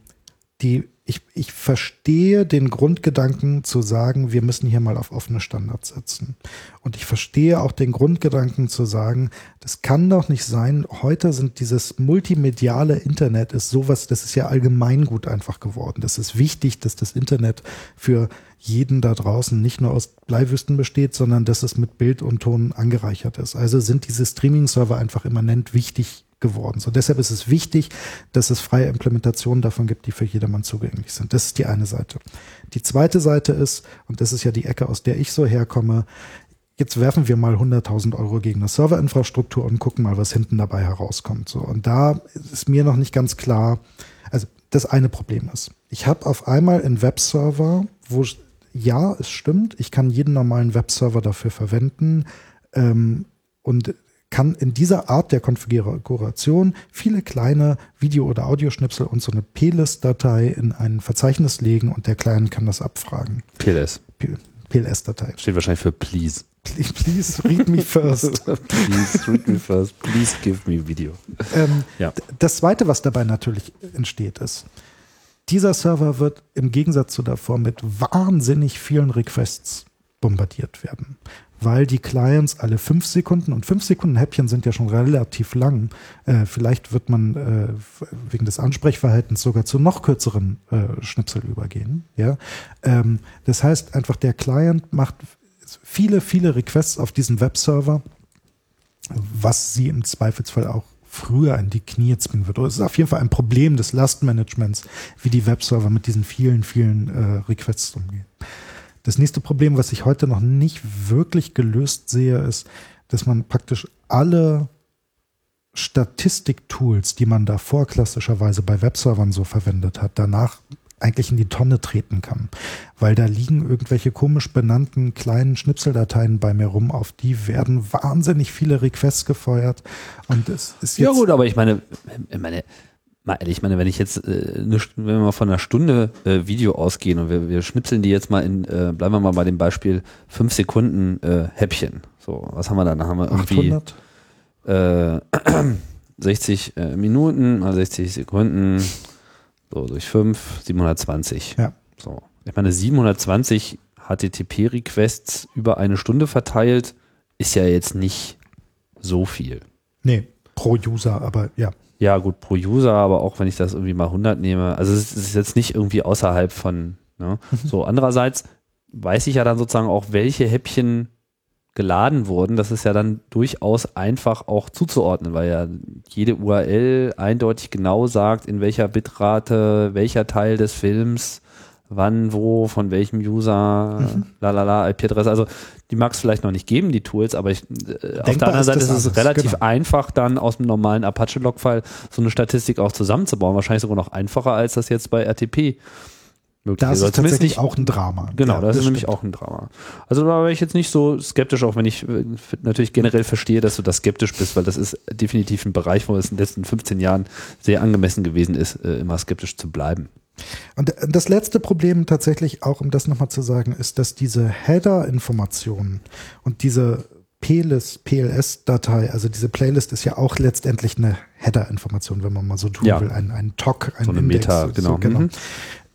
die ich, ich verstehe den Grundgedanken zu sagen, wir müssen hier mal auf offene Standards setzen. Und ich verstehe auch den Grundgedanken zu sagen, das kann doch nicht sein. Heute sind dieses multimediale Internet ist sowas, das ist ja allgemeingut einfach geworden. Das ist wichtig, dass das Internet für jeden da draußen nicht nur aus Bleiwüsten besteht, sondern dass es mit Bild und Ton angereichert ist. Also sind diese Streaming-Server einfach immanent wichtig geworden. So deshalb ist es wichtig, dass es freie Implementationen davon gibt, die für jedermann zugänglich sind. Das ist die eine Seite. Die zweite Seite ist, und das ist ja die Ecke, aus der ich so herkomme, jetzt werfen wir mal 100.000 Euro gegen eine Serverinfrastruktur und gucken mal, was hinten dabei herauskommt. So und da ist mir noch nicht ganz klar. Also das eine Problem ist, ich habe auf einmal einen Webserver, wo ja, es stimmt, ich kann jeden normalen Webserver dafür verwenden. Ähm, und kann in dieser Art der Konfiguration viele kleine Video- oder Audioschnipsel und so eine plist-Datei in ein Verzeichnis legen und der Client kann das abfragen. PLS. PLS-Datei. Steht wahrscheinlich für Please. Please, please read me first. please read me first. Please give me video. Ähm, ja. Das zweite, was dabei natürlich entsteht, ist, dieser Server wird im Gegensatz zu davor mit wahnsinnig vielen Requests bombardiert werden weil die Clients alle fünf Sekunden und fünf Sekunden Häppchen sind ja schon relativ lang. Äh, vielleicht wird man äh, wegen des Ansprechverhaltens sogar zu noch kürzeren äh, Schnipsel übergehen. Ja, ähm, das heißt einfach der Client macht viele viele Requests auf diesen Webserver, was sie im Zweifelsfall auch früher in die Knie zwingen wird. Oder es ist auf jeden Fall ein Problem des Lastmanagements, wie die Webserver mit diesen vielen vielen äh, Requests umgehen. Das nächste Problem, was ich heute noch nicht wirklich gelöst sehe, ist, dass man praktisch alle Statistiktools, die man davor klassischerweise bei Webservern so verwendet hat, danach eigentlich in die Tonne treten kann. Weil da liegen irgendwelche komisch benannten kleinen Schnipseldateien bei mir rum, auf die werden wahnsinnig viele Requests gefeuert. Und es ist jetzt. Ja, gut, aber ich meine, ich meine, mal ehrlich, ich meine, wenn ich jetzt, äh, ne, wenn wir mal von einer Stunde äh, Video ausgehen und wir, wir schnipseln die jetzt mal in, äh, bleiben wir mal bei dem Beispiel, fünf Sekunden äh, Häppchen. So, was haben wir da? Da haben wir irgendwie 800? Äh, 60 äh, Minuten mal 60 Sekunden, so durch fünf, 720. Ja. So. Ich meine, 720 HTTP-Requests über eine Stunde verteilt, ist ja jetzt nicht so viel. Nee, pro User, aber ja. Ja, gut, pro User, aber auch wenn ich das irgendwie mal 100 nehme, also es ist jetzt nicht irgendwie außerhalb von, ne? Mhm. so andererseits weiß ich ja dann sozusagen auch, welche Häppchen geladen wurden. Das ist ja dann durchaus einfach auch zuzuordnen, weil ja jede URL eindeutig genau sagt, in welcher Bitrate welcher Teil des Films wann, wo, von welchem User, mhm. lalala, IP-Adresse. Also die mag es vielleicht noch nicht geben, die Tools, aber ich, äh, auf der anderen Seite ist, es relativ genau. einfach, dann aus dem normalen Apache-Log-File so eine Statistik auch zusammenzubauen. Wahrscheinlich sogar noch einfacher, als das jetzt bei RTP möglich das ist. Ist tatsächlich auch ein Drama. Genau, ja, das, das, ist nämlich auch ein Drama. Also da wäre ich jetzt nicht so skeptisch, auch wenn ich äh, natürlich generell verstehe, dass du da skeptisch bist, weil das ist definitiv ein Bereich, wo es in den letzten 15 Jahren sehr angemessen gewesen ist, äh, immer skeptisch zu bleiben. Und das letzte Problem tatsächlich auch, um das nochmal zu sagen, ist, dass diese Header-Informationen und diese PLS-Datei, also diese Playlist ist ja auch letztendlich eine Header-Information, wenn man mal so tun Ja. will, ein, ein TOC, ein So eine Index, Meta, genau. So, genau. Mhm.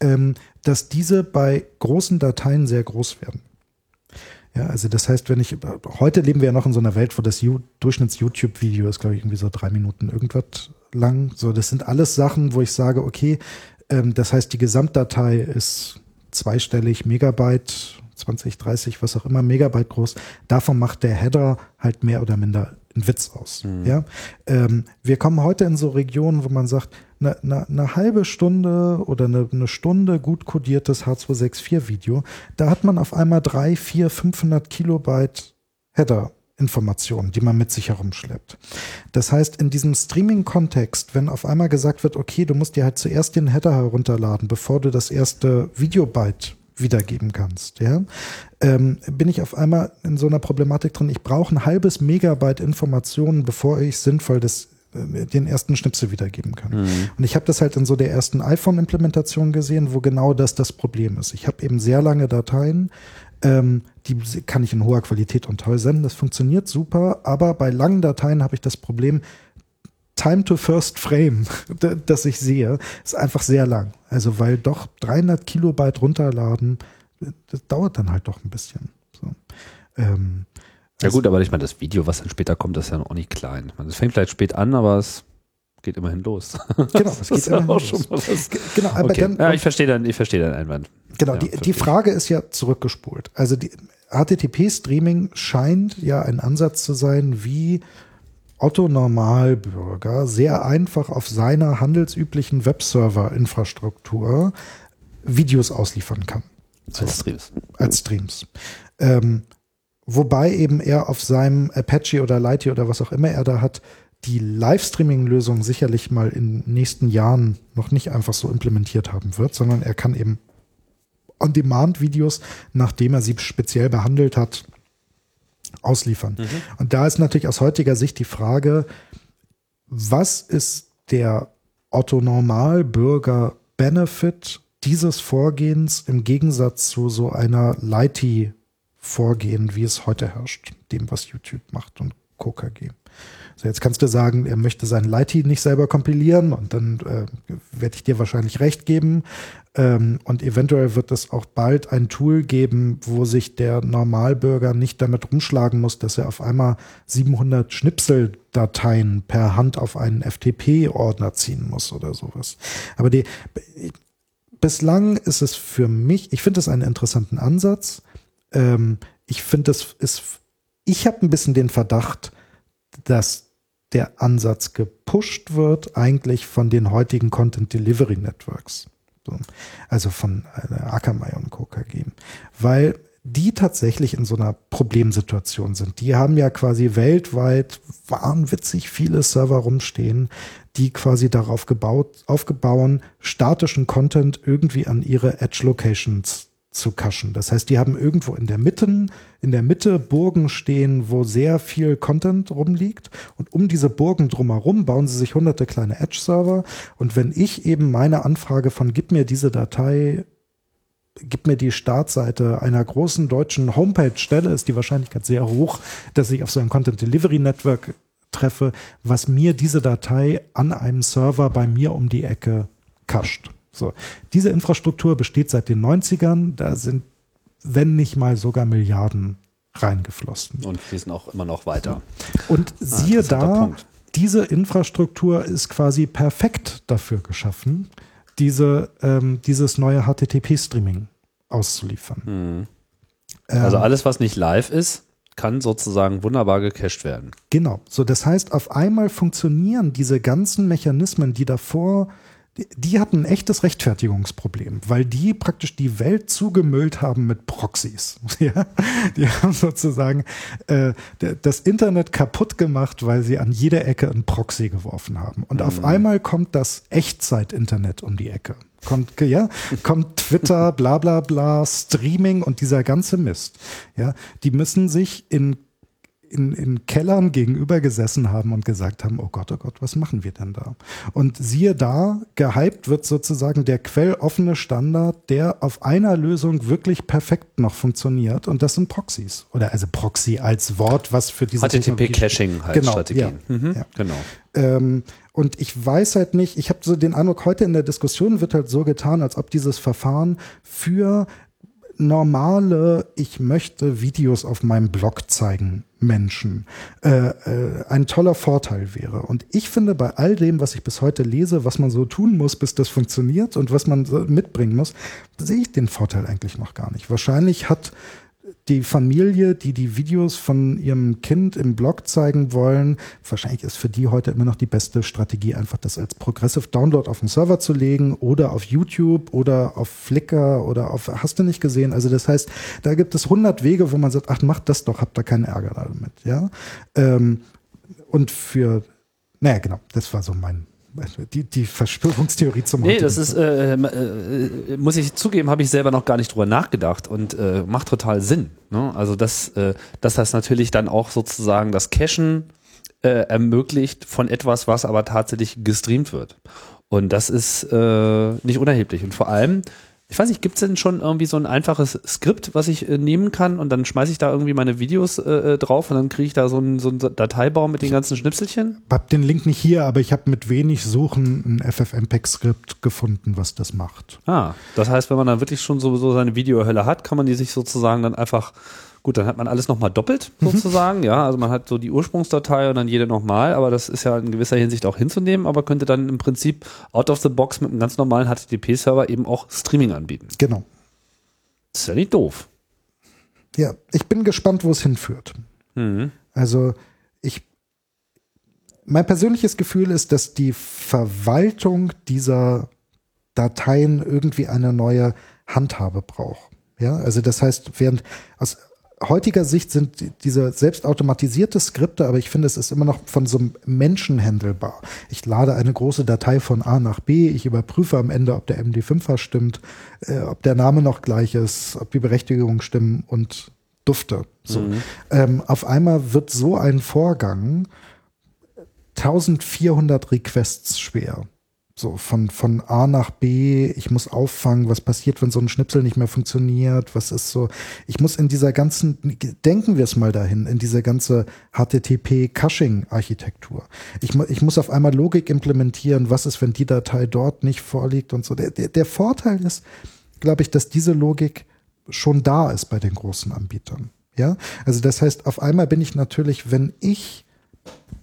Ähm, dass diese bei großen Dateien sehr groß werden. Ja, also das heißt, wenn ich, heute leben wir ja noch in so einer Welt, wo das You- Durchschnitts-YouTube-Video ist, glaube ich, irgendwie so drei Minuten irgendwas lang. So, das sind alles Sachen, wo ich sage, okay, ähm, das heißt, die Gesamtdatei ist zweistellig Megabyte, 20, 30, was auch immer, Megabyte groß. Davon macht der Header halt mehr oder minder einen Witz aus. Ja, ähm, wir kommen heute in so Regionen, wo man sagt, eine ne, ne halbe Stunde oder eine ne Stunde gut kodiertes H264-Video, da hat man auf einmal drei, vier, 500 Kilobyte Header-Informationen, die man mit sich herumschleppt. Das heißt, in diesem Streaming-Kontext, wenn auf einmal gesagt wird, okay, du musst dir halt zuerst den Header herunterladen, bevor du das erste Videobyte wiedergeben kannst, ja, ähm, bin ich auf einmal in so einer Problematik drin. Ich brauche ein halbes Megabyte Informationen, bevor ich sinnvoll das, äh, den ersten Schnipsel wiedergeben kann. Und ich habe das halt in so der ersten iPhone-Implementation gesehen, wo genau das das Problem ist. Ich habe eben sehr lange Dateien, ähm, die kann ich in hoher Qualität und toll senden. Das funktioniert super, aber bei langen Dateien habe ich das Problem, Time to First Frame, das ich sehe, ist einfach sehr lang. Also weil doch 300 Kilobyte runterladen, das dauert dann halt doch ein bisschen. So. Ähm, Ja gut, aber ich meine, das Video, was dann später kommt, ist ja noch nicht klein. Es fängt vielleicht spät an, aber es geht immerhin los. genau, es geht immerhin auch los. schon mal was. G- Genau, aber Okay. dann, ja, ich verstehe dann, ich verstehe deinen Einwand. Genau, Ja, die, die. Frage ist ja zurückgespult. Also die HTTP-Streaming scheint ja ein Ansatz zu sein, wie Otto Normalbürger sehr einfach auf seiner handelsüblichen Webserver-Infrastruktur Videos ausliefern kann Als Streams. als Streams. Ähm, wobei eben er auf seinem Apache oder Lighty oder was auch immer er da hat, die Livestreaming-Lösung sicherlich mal in den nächsten Jahren noch nicht einfach so implementiert haben wird, sondern er kann eben On-Demand-Videos, nachdem er sie speziell behandelt hat, ausliefern. Und da ist natürlich aus heutiger Sicht die Frage, was ist der Otto-Normal-Bürger-Benefit dieses Vorgehens im Gegensatz zu so einer Lighty-Vorgehen, wie es heute herrscht, dem, was YouTube macht und KKG. So, jetzt kannst du sagen, er möchte sein Lighty nicht selber kompilieren und dann äh, werde ich dir wahrscheinlich recht geben. Ähm, und eventuell wird es auch bald ein Tool geben, wo sich der Normalbürger nicht damit rumschlagen muss, dass er auf einmal 700 Schnipseldateien per Hand auf einen FTP-Ordner ziehen muss oder sowas. Aber die, bislang ist es für mich, ich finde es einen interessanten Ansatz. Ähm, ich finde es ist, ich habe ein bisschen den Verdacht, dass der Ansatz gepusht wird eigentlich von den heutigen Content Delivery Networks. So. Also von äh, Akamai und Co. KG. Weil die tatsächlich in so einer Problemsituation sind. Die haben ja quasi weltweit wahnwitzig viele Server rumstehen, die quasi darauf gebaut, aufgebauen, statischen Content irgendwie an ihre Edge Locations zu cachen. Das heißt, die haben irgendwo in der Mitte, in der Mitte Burgen stehen, wo sehr viel Content rumliegt. Und um diese Burgen drumherum bauen sie sich hunderte kleine Edge-Server. Und wenn ich eben meine Anfrage von gib mir diese Datei, gib mir die Startseite einer großen deutschen Homepage stelle, ist die Wahrscheinlichkeit sehr hoch, dass ich auf so ein Content Delivery Network treffe, was mir diese Datei an einem Server bei mir um die Ecke cached. So, diese Infrastruktur besteht seit den 90ern, da sind, wenn nicht mal sogar Milliarden reingeflossen. Und fließen auch immer noch weiter. Und siehe interessanter da, diese Infrastruktur ist quasi perfekt dafür geschaffen, diese, ähm, dieses neue HTTP-Streaming auszuliefern. Mhm. Ähm, Also alles, was nicht live ist, kann sozusagen wunderbar gecached werden. Genau. So, das heißt, auf einmal funktionieren diese ganzen Mechanismen, die davor, die, hatten ein echtes Rechtfertigungsproblem, weil die praktisch die Welt zugemüllt haben mit Proxys. Ja? Die haben sozusagen äh, das Internet kaputt gemacht, weil sie an jeder Ecke einen Proxy geworfen haben. Und auf einmal kommt das Echtzeit-Internet um die Ecke. Kommt, ja, kommt Twitter, bla bla bla, Streaming und dieser ganze Mist. Ja, die müssen sich in in, in Kellern gegenüber gesessen haben und gesagt haben, oh Gott, oh Gott, was machen wir denn da? Und siehe da, gehypt wird sozusagen der quelloffene Standard, der auf einer Lösung wirklich perfekt noch funktioniert und das sind Proxys. Oder also Proxy als Wort, was für diese HTTP-Caching halt genau, Strategien. Ja, mhm, ja. Genau. Ähm, und ich weiß halt nicht, ich habe so den Eindruck, heute in der Diskussion wird halt so getan, als ob dieses Verfahren für normale, ich möchte Videos auf meinem Blog zeigen, Menschen äh, äh, ein toller Vorteil wäre. Und ich finde, bei all dem, was ich bis heute lese, was man so tun muss, bis das funktioniert und was man so mitbringen muss, sehe ich den Vorteil eigentlich noch gar nicht. Wahrscheinlich hat die Familie, die die Videos von ihrem Kind im Blog zeigen wollen, wahrscheinlich ist für die heute immer noch die beste Strategie, einfach das als Progressive Download auf den Server zu legen oder auf YouTube oder auf Flickr oder auf, hast du nicht gesehen? Also das heißt, da gibt es 100 Wege, wo man sagt, ach, macht das doch, habt da keinen Ärger damit, ja. Ähm, und für, naja, genau, das war so mein die, die Verschwörungstheorie zum Nee, das ist, äh, äh, muss ich zugeben, habe ich selber noch gar nicht drüber nachgedacht und äh, macht total Sinn. Ne? Also, dass, äh, dass das natürlich dann auch sozusagen das Cachen äh, ermöglicht von etwas, was aber tatsächlich gestreamt wird. Und das ist äh, nicht unerheblich. Und vor allem, ich weiß nicht, gibt es denn schon irgendwie so ein einfaches Skript, was ich äh, nehmen kann und dann schmeiße ich da irgendwie meine Videos äh, äh drauf und dann kriege ich da so einen, so einen Dateibaum mit den ganzen Schnipselchen? Ich habe den Link nicht hier, aber ich habe mit wenig Suchen ein FFmpeg-Skript gefunden, was das macht. Ah, das heißt, wenn man dann wirklich schon sowieso seine Videohölle hat, kann man die sich sozusagen dann einfach Gut, dann hat man alles nochmal doppelt mhm. sozusagen, mhm. ja. Also man hat so die Ursprungsdatei und dann jede nochmal, aber das ist ja in gewisser Hinsicht auch hinzunehmen, aber könnte dann im Prinzip out of the box mit einem ganz normalen HTTP-Server eben auch Streaming anbieten. Genau. ist ja nicht doof. Ja, ich bin gespannt, wo es hinführt. Mhm. Also ich, mein persönliches Gefühl ist, dass die Verwaltung dieser Dateien irgendwie eine neue Handhabe braucht. Ja, also das heißt, während aus heutiger Sicht sind diese selbstautomatisierte Skripte, aber ich finde, es ist immer noch von so einem Menschen handelbar. Ich lade eine große Datei von A nach B, ich überprüfe am Ende, ob der MD5er stimmt, äh, ob der Name noch gleich ist, ob die Berechtigungen stimmen und dufte. So. Mhm. Ähm, auf einmal wird so ein Vorgang 1400 Requests schwer. So von, von A nach B, ich muss auffangen, was passiert, wenn so ein Schnipsel nicht mehr funktioniert, was ist so, ich muss in dieser ganzen, denken wir es mal dahin, in diese ganze HTTP-Caching-Architektur. Ich, ich muss auf einmal Logik implementieren, was ist, wenn die Datei dort nicht vorliegt und so. Der, der, der Vorteil ist, glaube ich, dass diese Logik schon da ist bei den großen Anbietern. Ja, also das heißt, auf einmal bin ich natürlich, wenn ich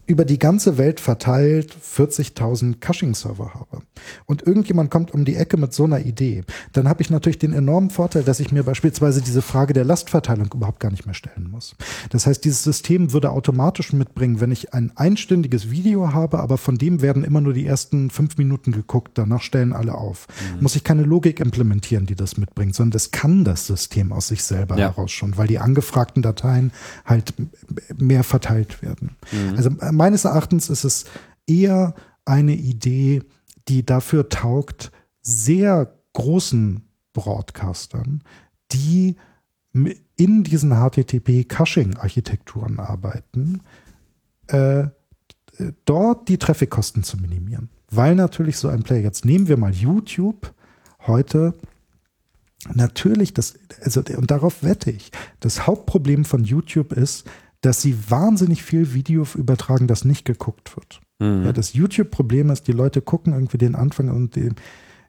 über die ganze Welt verteilt 40.000 Caching-Server habe und irgendjemand kommt um die Ecke mit so einer Idee, dann habe ich natürlich den enormen Vorteil, dass ich mir beispielsweise diese Frage der Lastverteilung überhaupt gar nicht mehr stellen muss. Das heißt, dieses System würde automatisch mitbringen, wenn ich ein einstündiges Video habe, aber von dem werden immer nur die ersten fünf Minuten geguckt, danach stellen alle auf. Mhm. Muss ich keine Logik implementieren, die das mitbringt, sondern das kann das System aus sich selber ja. heraus schon, weil die angefragten Dateien halt mehr verteilt werden. Mhm. Also meines Erachtens ist es eher eine Idee, die dafür taugt, sehr großen Broadcastern, die in diesen HTTP-Caching-Architekturen arbeiten, äh, dort die Traffickosten zu minimieren. Weil natürlich so ein Player, jetzt nehmen wir mal YouTube, heute natürlich das, also, und darauf wette ich, das Hauptproblem von YouTube ist, dass sie wahnsinnig viel Video übertragen, das nicht geguckt wird. Mhm. Ja, das YouTube-Problem ist, die Leute gucken irgendwie den Anfang und den,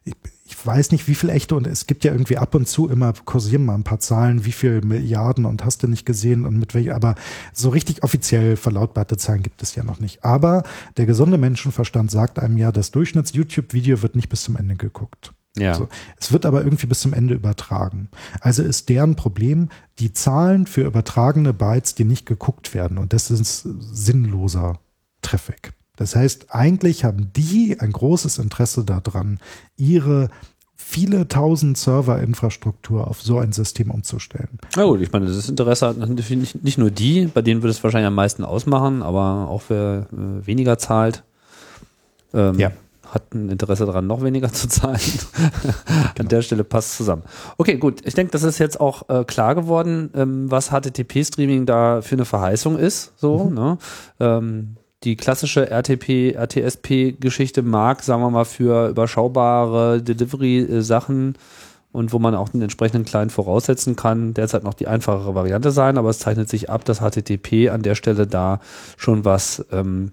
ich, ich, weiß nicht, wie viel echte und es gibt ja irgendwie ab und zu immer kursieren mal ein paar Zahlen, wie viel Milliarden und hast du nicht gesehen und mit welcher, aber so richtig offiziell verlautbarte Zahlen gibt es ja noch nicht. Aber der gesunde Menschenverstand sagt einem ja, das Durchschnitts-YouTube-Video wird nicht bis zum Ende geguckt. Ja. So. Es wird aber irgendwie bis zum Ende übertragen. Also ist deren Problem die Zahlen für übertragene Bytes, die nicht geguckt werden. Und das ist sinnloser Traffic. Das heißt, eigentlich haben die ein großes Interesse daran, ihre viele tausend Serverinfrastruktur auf so ein System umzustellen. Na gut, ich meine, das Interesse hat nicht, nicht nur die, bei denen würde es wahrscheinlich am meisten ausmachen, aber auch wer äh, weniger zahlt. Ähm, ja hat ein Interesse daran, noch weniger zu zahlen. An genau. der Stelle passt zusammen. Okay, gut. Ich denke, das ist jetzt auch äh, klar geworden, ähm, was HTTP-Streaming da für eine Verheißung ist. So, mhm. ne? Ähm, die klassische RTP, RTSP-Geschichte mag, sagen wir mal, für überschaubare Delivery-Sachen und wo man auch einen entsprechenden Client voraussetzen kann, derzeit noch die einfachere Variante sein, aber es zeichnet sich ab, dass HTTP an der Stelle da schon was ähm,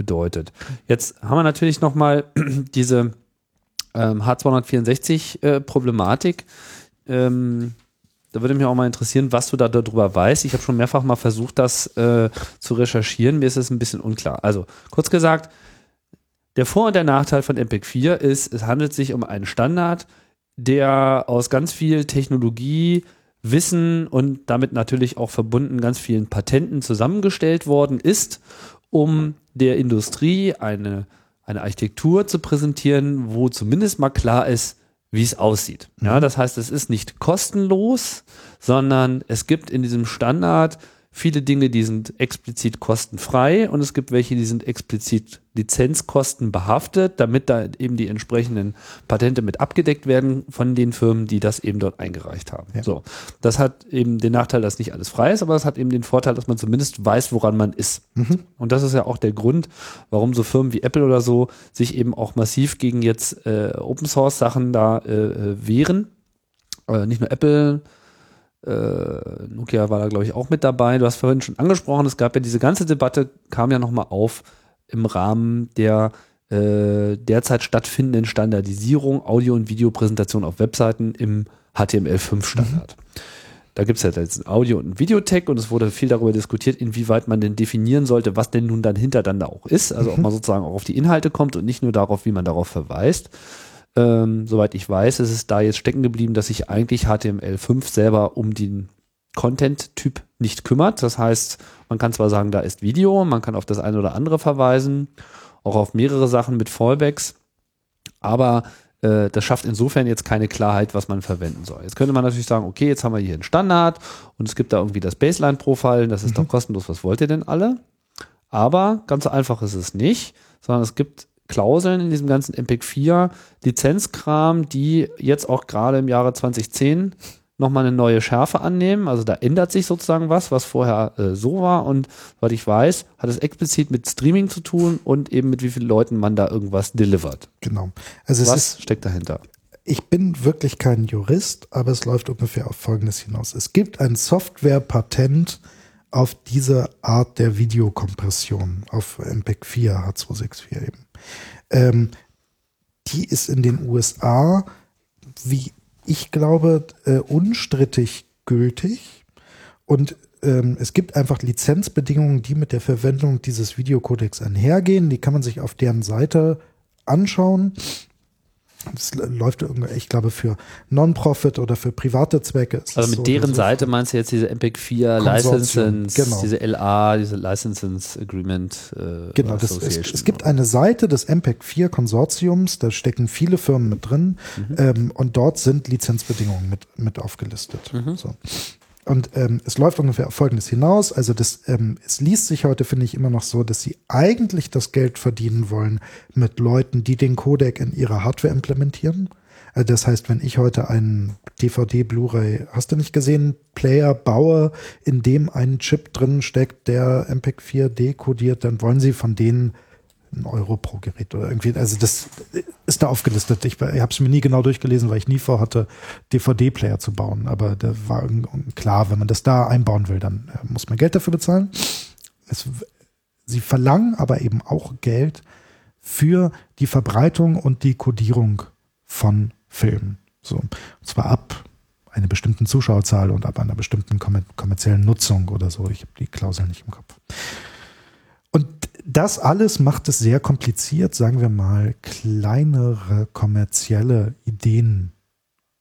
bedeutet. Jetzt haben wir natürlich nochmal diese ähm, H264-Problematik. Äh, ähm, da würde mich auch mal interessieren, was du da darüber weißt. Ich habe schon mehrfach mal versucht, das äh, zu recherchieren. Mir ist es ein bisschen unklar. Also, kurz gesagt, der Vor- und der Nachteil von MPEG 4 ist, es handelt sich um einen Standard, der aus ganz viel Technologie, Wissen und damit natürlich auch verbunden ganz vielen Patenten zusammengestellt worden ist, um der Industrie eine, eine Architektur zu präsentieren, wo zumindest mal klar ist, wie es aussieht. Ja, mhm. das heißt, es ist nicht kostenlos, sondern es gibt in diesem Standard viele Dinge, die sind explizit kostenfrei und es gibt welche, die sind explizit Lizenzkosten behaftet, damit da eben die entsprechenden Patente mit abgedeckt werden von den Firmen, die das eben dort eingereicht haben. Ja. So, das hat eben den Nachteil, dass nicht alles frei ist, aber es hat eben den Vorteil, dass man zumindest weiß, woran man ist. Mhm. Und das ist ja auch der Grund, warum so Firmen wie Apple oder so sich eben auch massiv gegen jetzt äh, Open Source Sachen da äh, äh wehren. Äh, nicht nur Apple, äh, Nokia war da, glaube ich, auch mit dabei. Du hast vorhin schon angesprochen, es gab ja diese ganze Debatte, kam ja nochmal auf im Rahmen der äh, derzeit stattfindenden Standardisierung Audio- und Videopräsentation auf Webseiten im HTML5-Standard. Mhm. Da gibt es ja jetzt ein Audio- und ein Videotech und es wurde viel darüber diskutiert, inwieweit man denn definieren sollte, was denn nun dann hinter dann da auch ist. Also mhm. ob man sozusagen auch auf die Inhalte kommt und nicht nur darauf, wie man darauf verweist. Ähm, soweit ich weiß, ist es da jetzt stecken geblieben, dass sich eigentlich HTML5 selber um den Content-Typ nicht kümmert. Das heißt, man kann zwar sagen, da ist Video, man kann auf das eine oder andere verweisen, auch auf mehrere Sachen mit Fallbacks, aber äh, das schafft insofern jetzt keine Klarheit, was man verwenden soll. Jetzt könnte man natürlich sagen, okay, jetzt haben wir hier einen Standard und es gibt da irgendwie das Baseline-Profile, das ist mhm. doch kostenlos, was wollt ihr denn alle? Aber ganz einfach ist es nicht, sondern es gibt Klauseln in diesem ganzen MPEG 4 Lizenzkram, die jetzt auch gerade im Jahre 2010 nochmal eine neue Schärfe annehmen. Also da ändert sich sozusagen was, was vorher äh, so war. Und was ich weiß, hat es explizit mit Streaming zu tun und eben mit wie vielen Leuten man da irgendwas delivert. Genau. Also was ist, steckt dahinter? Ich bin wirklich kein Jurist, aber es läuft ungefähr auf Folgendes hinaus. Es gibt ein Softwarepatent auf diese Art der Videokompression auf MPEG 4 H264 eben. Ähm, die ist in den USA, wie ich glaube, äh, unstrittig gültig. Und ähm, es gibt einfach Lizenzbedingungen, die mit der Verwendung dieses Videocodecs einhergehen. Die kann man sich auf deren Seite anschauen. Das läuft irgendwie, ich glaube, für Non-Profit oder für private Zwecke. Also mit so deren so Seite meinst du jetzt diese MPEG 4 Licenses, genau. diese LA, diese Licenses Agreement äh, Genau, das, es, es, gibt eine Seite des MPEG 4 Konsortiums, da stecken viele Firmen mit drin mhm. ähm, und dort sind Lizenzbedingungen mit, mit aufgelistet. Mhm. So. Und ähm, es läuft ungefähr auf Folgendes hinaus. Also das, ähm, es liest sich heute, finde ich, immer noch so, dass sie eigentlich das Geld verdienen wollen mit Leuten, die den Codec in ihrer Hardware implementieren. Also das heißt, wenn ich heute einen DVD, Blu-ray, hast du nicht gesehen, Player baue, in dem ein Chip drin steckt, der MPEG 4 dekodiert, dann wollen sie von denen ein Euro pro Gerät oder irgendwie. Also das ist da aufgelistet. Ich, ich habe es mir nie genau durchgelesen, weil ich nie vorhatte, DVD-Player zu bauen. Aber da war klar, wenn man das da einbauen will, dann äh, muss man Geld dafür bezahlen. Es, sie verlangen aber eben auch Geld für die Verbreitung und die Codierung von Filmen. So, und zwar ab einer bestimmten Zuschauerzahl und ab einer bestimmten kommerziellen Nutzung oder so. Ich habe die Klausel nicht im Kopf. Und das alles macht es sehr kompliziert, sagen wir mal, kleinere kommerzielle Ideen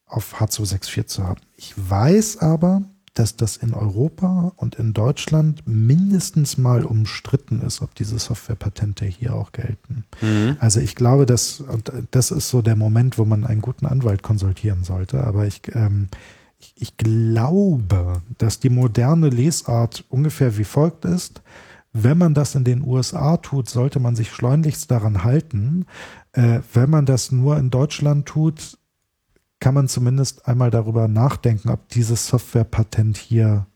auf H264 zu haben. Ich weiß aber, dass das in Europa und in Deutschland mindestens mal umstritten ist, ob diese Softwarepatente hier auch gelten. Mhm. Also ich glaube, dass, und das ist so der Moment, wo man einen guten Anwalt konsultieren sollte, aber ich, ähm, ich, ich glaube, dass die moderne Lesart ungefähr wie folgt ist wenn man das in den USA tut, sollte man sich schleunigst daran halten. Äh, wenn man das nur in Deutschland tut, kann man zumindest einmal darüber nachdenken, ob dieses Softwarepatent hier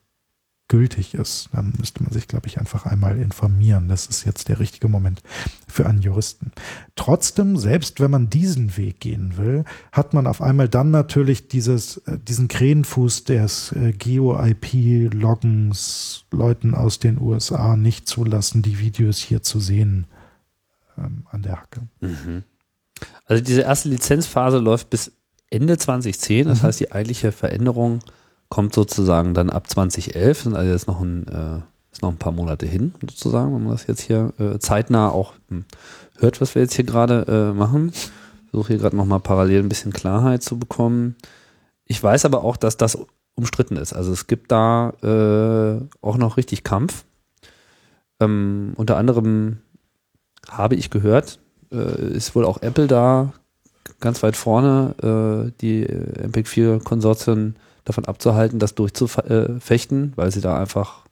gültig ist. Dann müsste man sich, glaube ich, einfach einmal informieren. Das ist jetzt der richtige Moment für einen Juristen. Trotzdem, selbst wenn man diesen Weg gehen will, hat man auf einmal dann natürlich dieses, äh, diesen Krähenfuß des äh, Geo-IP-Loggens Leuten aus den USA nicht zulassen, die Videos hier zu sehen ähm, an der Hacke. Mhm. Also diese erste Lizenzphase läuft bis Ende 2010. Das mhm. heißt, die eigentliche Veränderung kommt sozusagen dann ab 2011. Sind also jetzt noch ein, äh, ist noch ein paar Monate hin, sozusagen, wenn man das jetzt hier äh, zeitnah auch hm, hört, was wir jetzt hier gerade äh, machen. Ich versuche hier gerade nochmal parallel ein bisschen Klarheit zu bekommen. Ich weiß aber auch, dass das umstritten ist. Also es gibt da äh, auch noch richtig Kampf. Ähm, unter anderem habe ich gehört, äh, ist wohl auch Apple da ganz weit vorne, äh, die MPEG 4 Konsortien davon abzuhalten, das durchzufechten, weil sie da einfach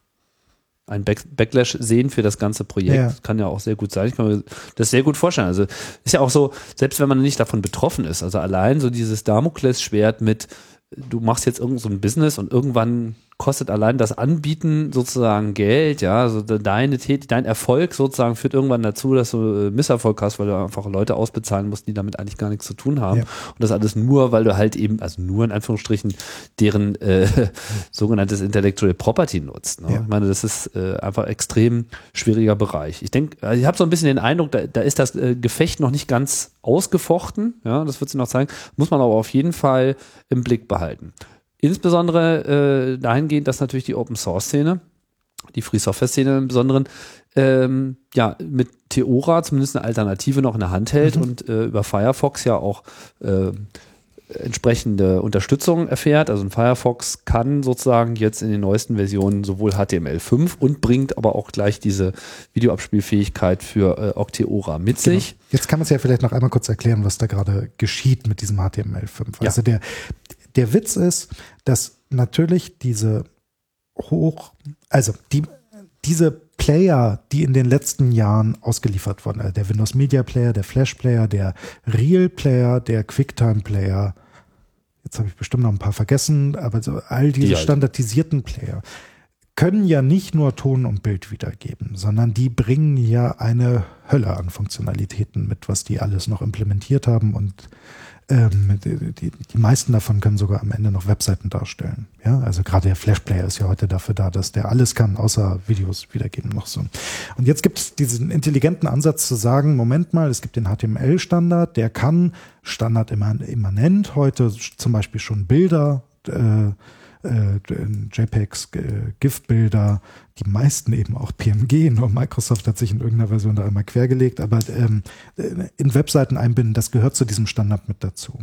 einen Back Backlash sehen für das ganze Projekt. Ja. Kann ja auch sehr gut sein. Ich kann mir das sehr gut vorstellen. Also ist ja auch so, selbst wenn man nicht davon betroffen ist, also allein so dieses Damoklesschwert mit, du machst jetzt irgend so ein Business und irgendwann kostet allein das Anbieten sozusagen Geld, ja, also deine Tät dein Erfolg sozusagen führt irgendwann dazu, dass du äh, Misserfolg hast, weil du einfach Leute ausbezahlen musst, die damit eigentlich gar nichts zu tun haben. Ja. Und das alles nur, weil du halt eben, also nur in Anführungsstrichen, deren äh, sogenanntes Intellectual Property nutzt. Ne? Ja. Ich meine, das ist äh, einfach extrem schwieriger Bereich. Ich denke, also ich habe so ein bisschen den Eindruck, da, da ist das äh, Gefecht noch nicht ganz ausgefochten, ja, das wird sich noch zeigen, muss man aber auf jeden Fall im Blick behalten. Insbesondere äh, dahingehend, dass natürlich die Open Source Szene, die Free Software Szene im Besonderen, ähm, ja, mit Theora zumindest eine Alternative noch in der Hand hält mhm. und äh, über Firefox ja auch äh, entsprechende Unterstützung erfährt. Also ein Firefox kann sozusagen jetzt in den neuesten Versionen sowohl HTML5 und bringt aber auch gleich diese Videoabspielfähigkeit für äh, Octeora mit genau. sich. Jetzt kann man es ja vielleicht noch einmal kurz erklären, was da gerade geschieht mit diesem HTML5. Also ja. der, der Witz ist, dass natürlich diese hoch, also die, diese Player, die in den letzten Jahren ausgeliefert wurden, also der Windows Media Player, der Flash Player, der Real Player, der QuickTime Player, jetzt habe ich bestimmt noch ein paar vergessen, aber so all diese die standardisierten Player können ja nicht nur Ton und Bild wiedergeben, sondern die bringen ja eine Hölle an Funktionalitäten mit, was die alles noch implementiert haben und ähm, die, die, die, meisten davon können sogar am Ende noch Webseiten darstellen. Ja, also gerade der Flash Player ist ja heute dafür da, dass der alles kann, außer Videos wiedergeben noch so. Und jetzt gibt es diesen intelligenten Ansatz zu sagen, Moment mal, es gibt den HTML-Standard, der kann Standard immanent heute zum Beispiel schon Bilder äh, äh, JPEGs, äh, GIF-Bilder, die meisten eben auch PMG, nur Microsoft hat sich in irgendeiner Version da einmal quergelegt, aber ähm, äh, in Webseiten einbinden, das gehört zu diesem Standard mit dazu.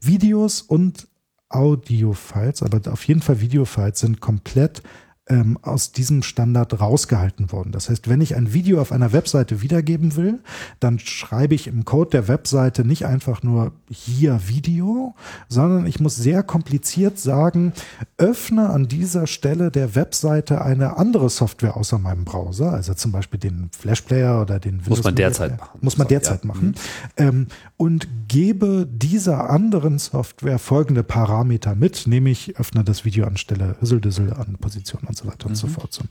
Videos und Audio-Files, aber auf jeden Fall Video-Files sind komplett ähm, aus diesem Standard rausgehalten worden. Das heißt, wenn ich ein Video auf einer Webseite wiedergeben will, dann schreibe ich im Code der Webseite nicht einfach nur hier Video, sondern ich muss sehr kompliziert sagen, öffne an dieser Stelle der Webseite eine andere Software außer meinem Browser, also zum Beispiel den Flash Player oder den Windows Muss man derzeit machen. Muss man derzeit machen. Ähm, und gebe dieser anderen Software folgende Parameter mit, nämlich öffne das Video anstelle Hüsseldüssel an Position und so weiter und mhm. so fort. So.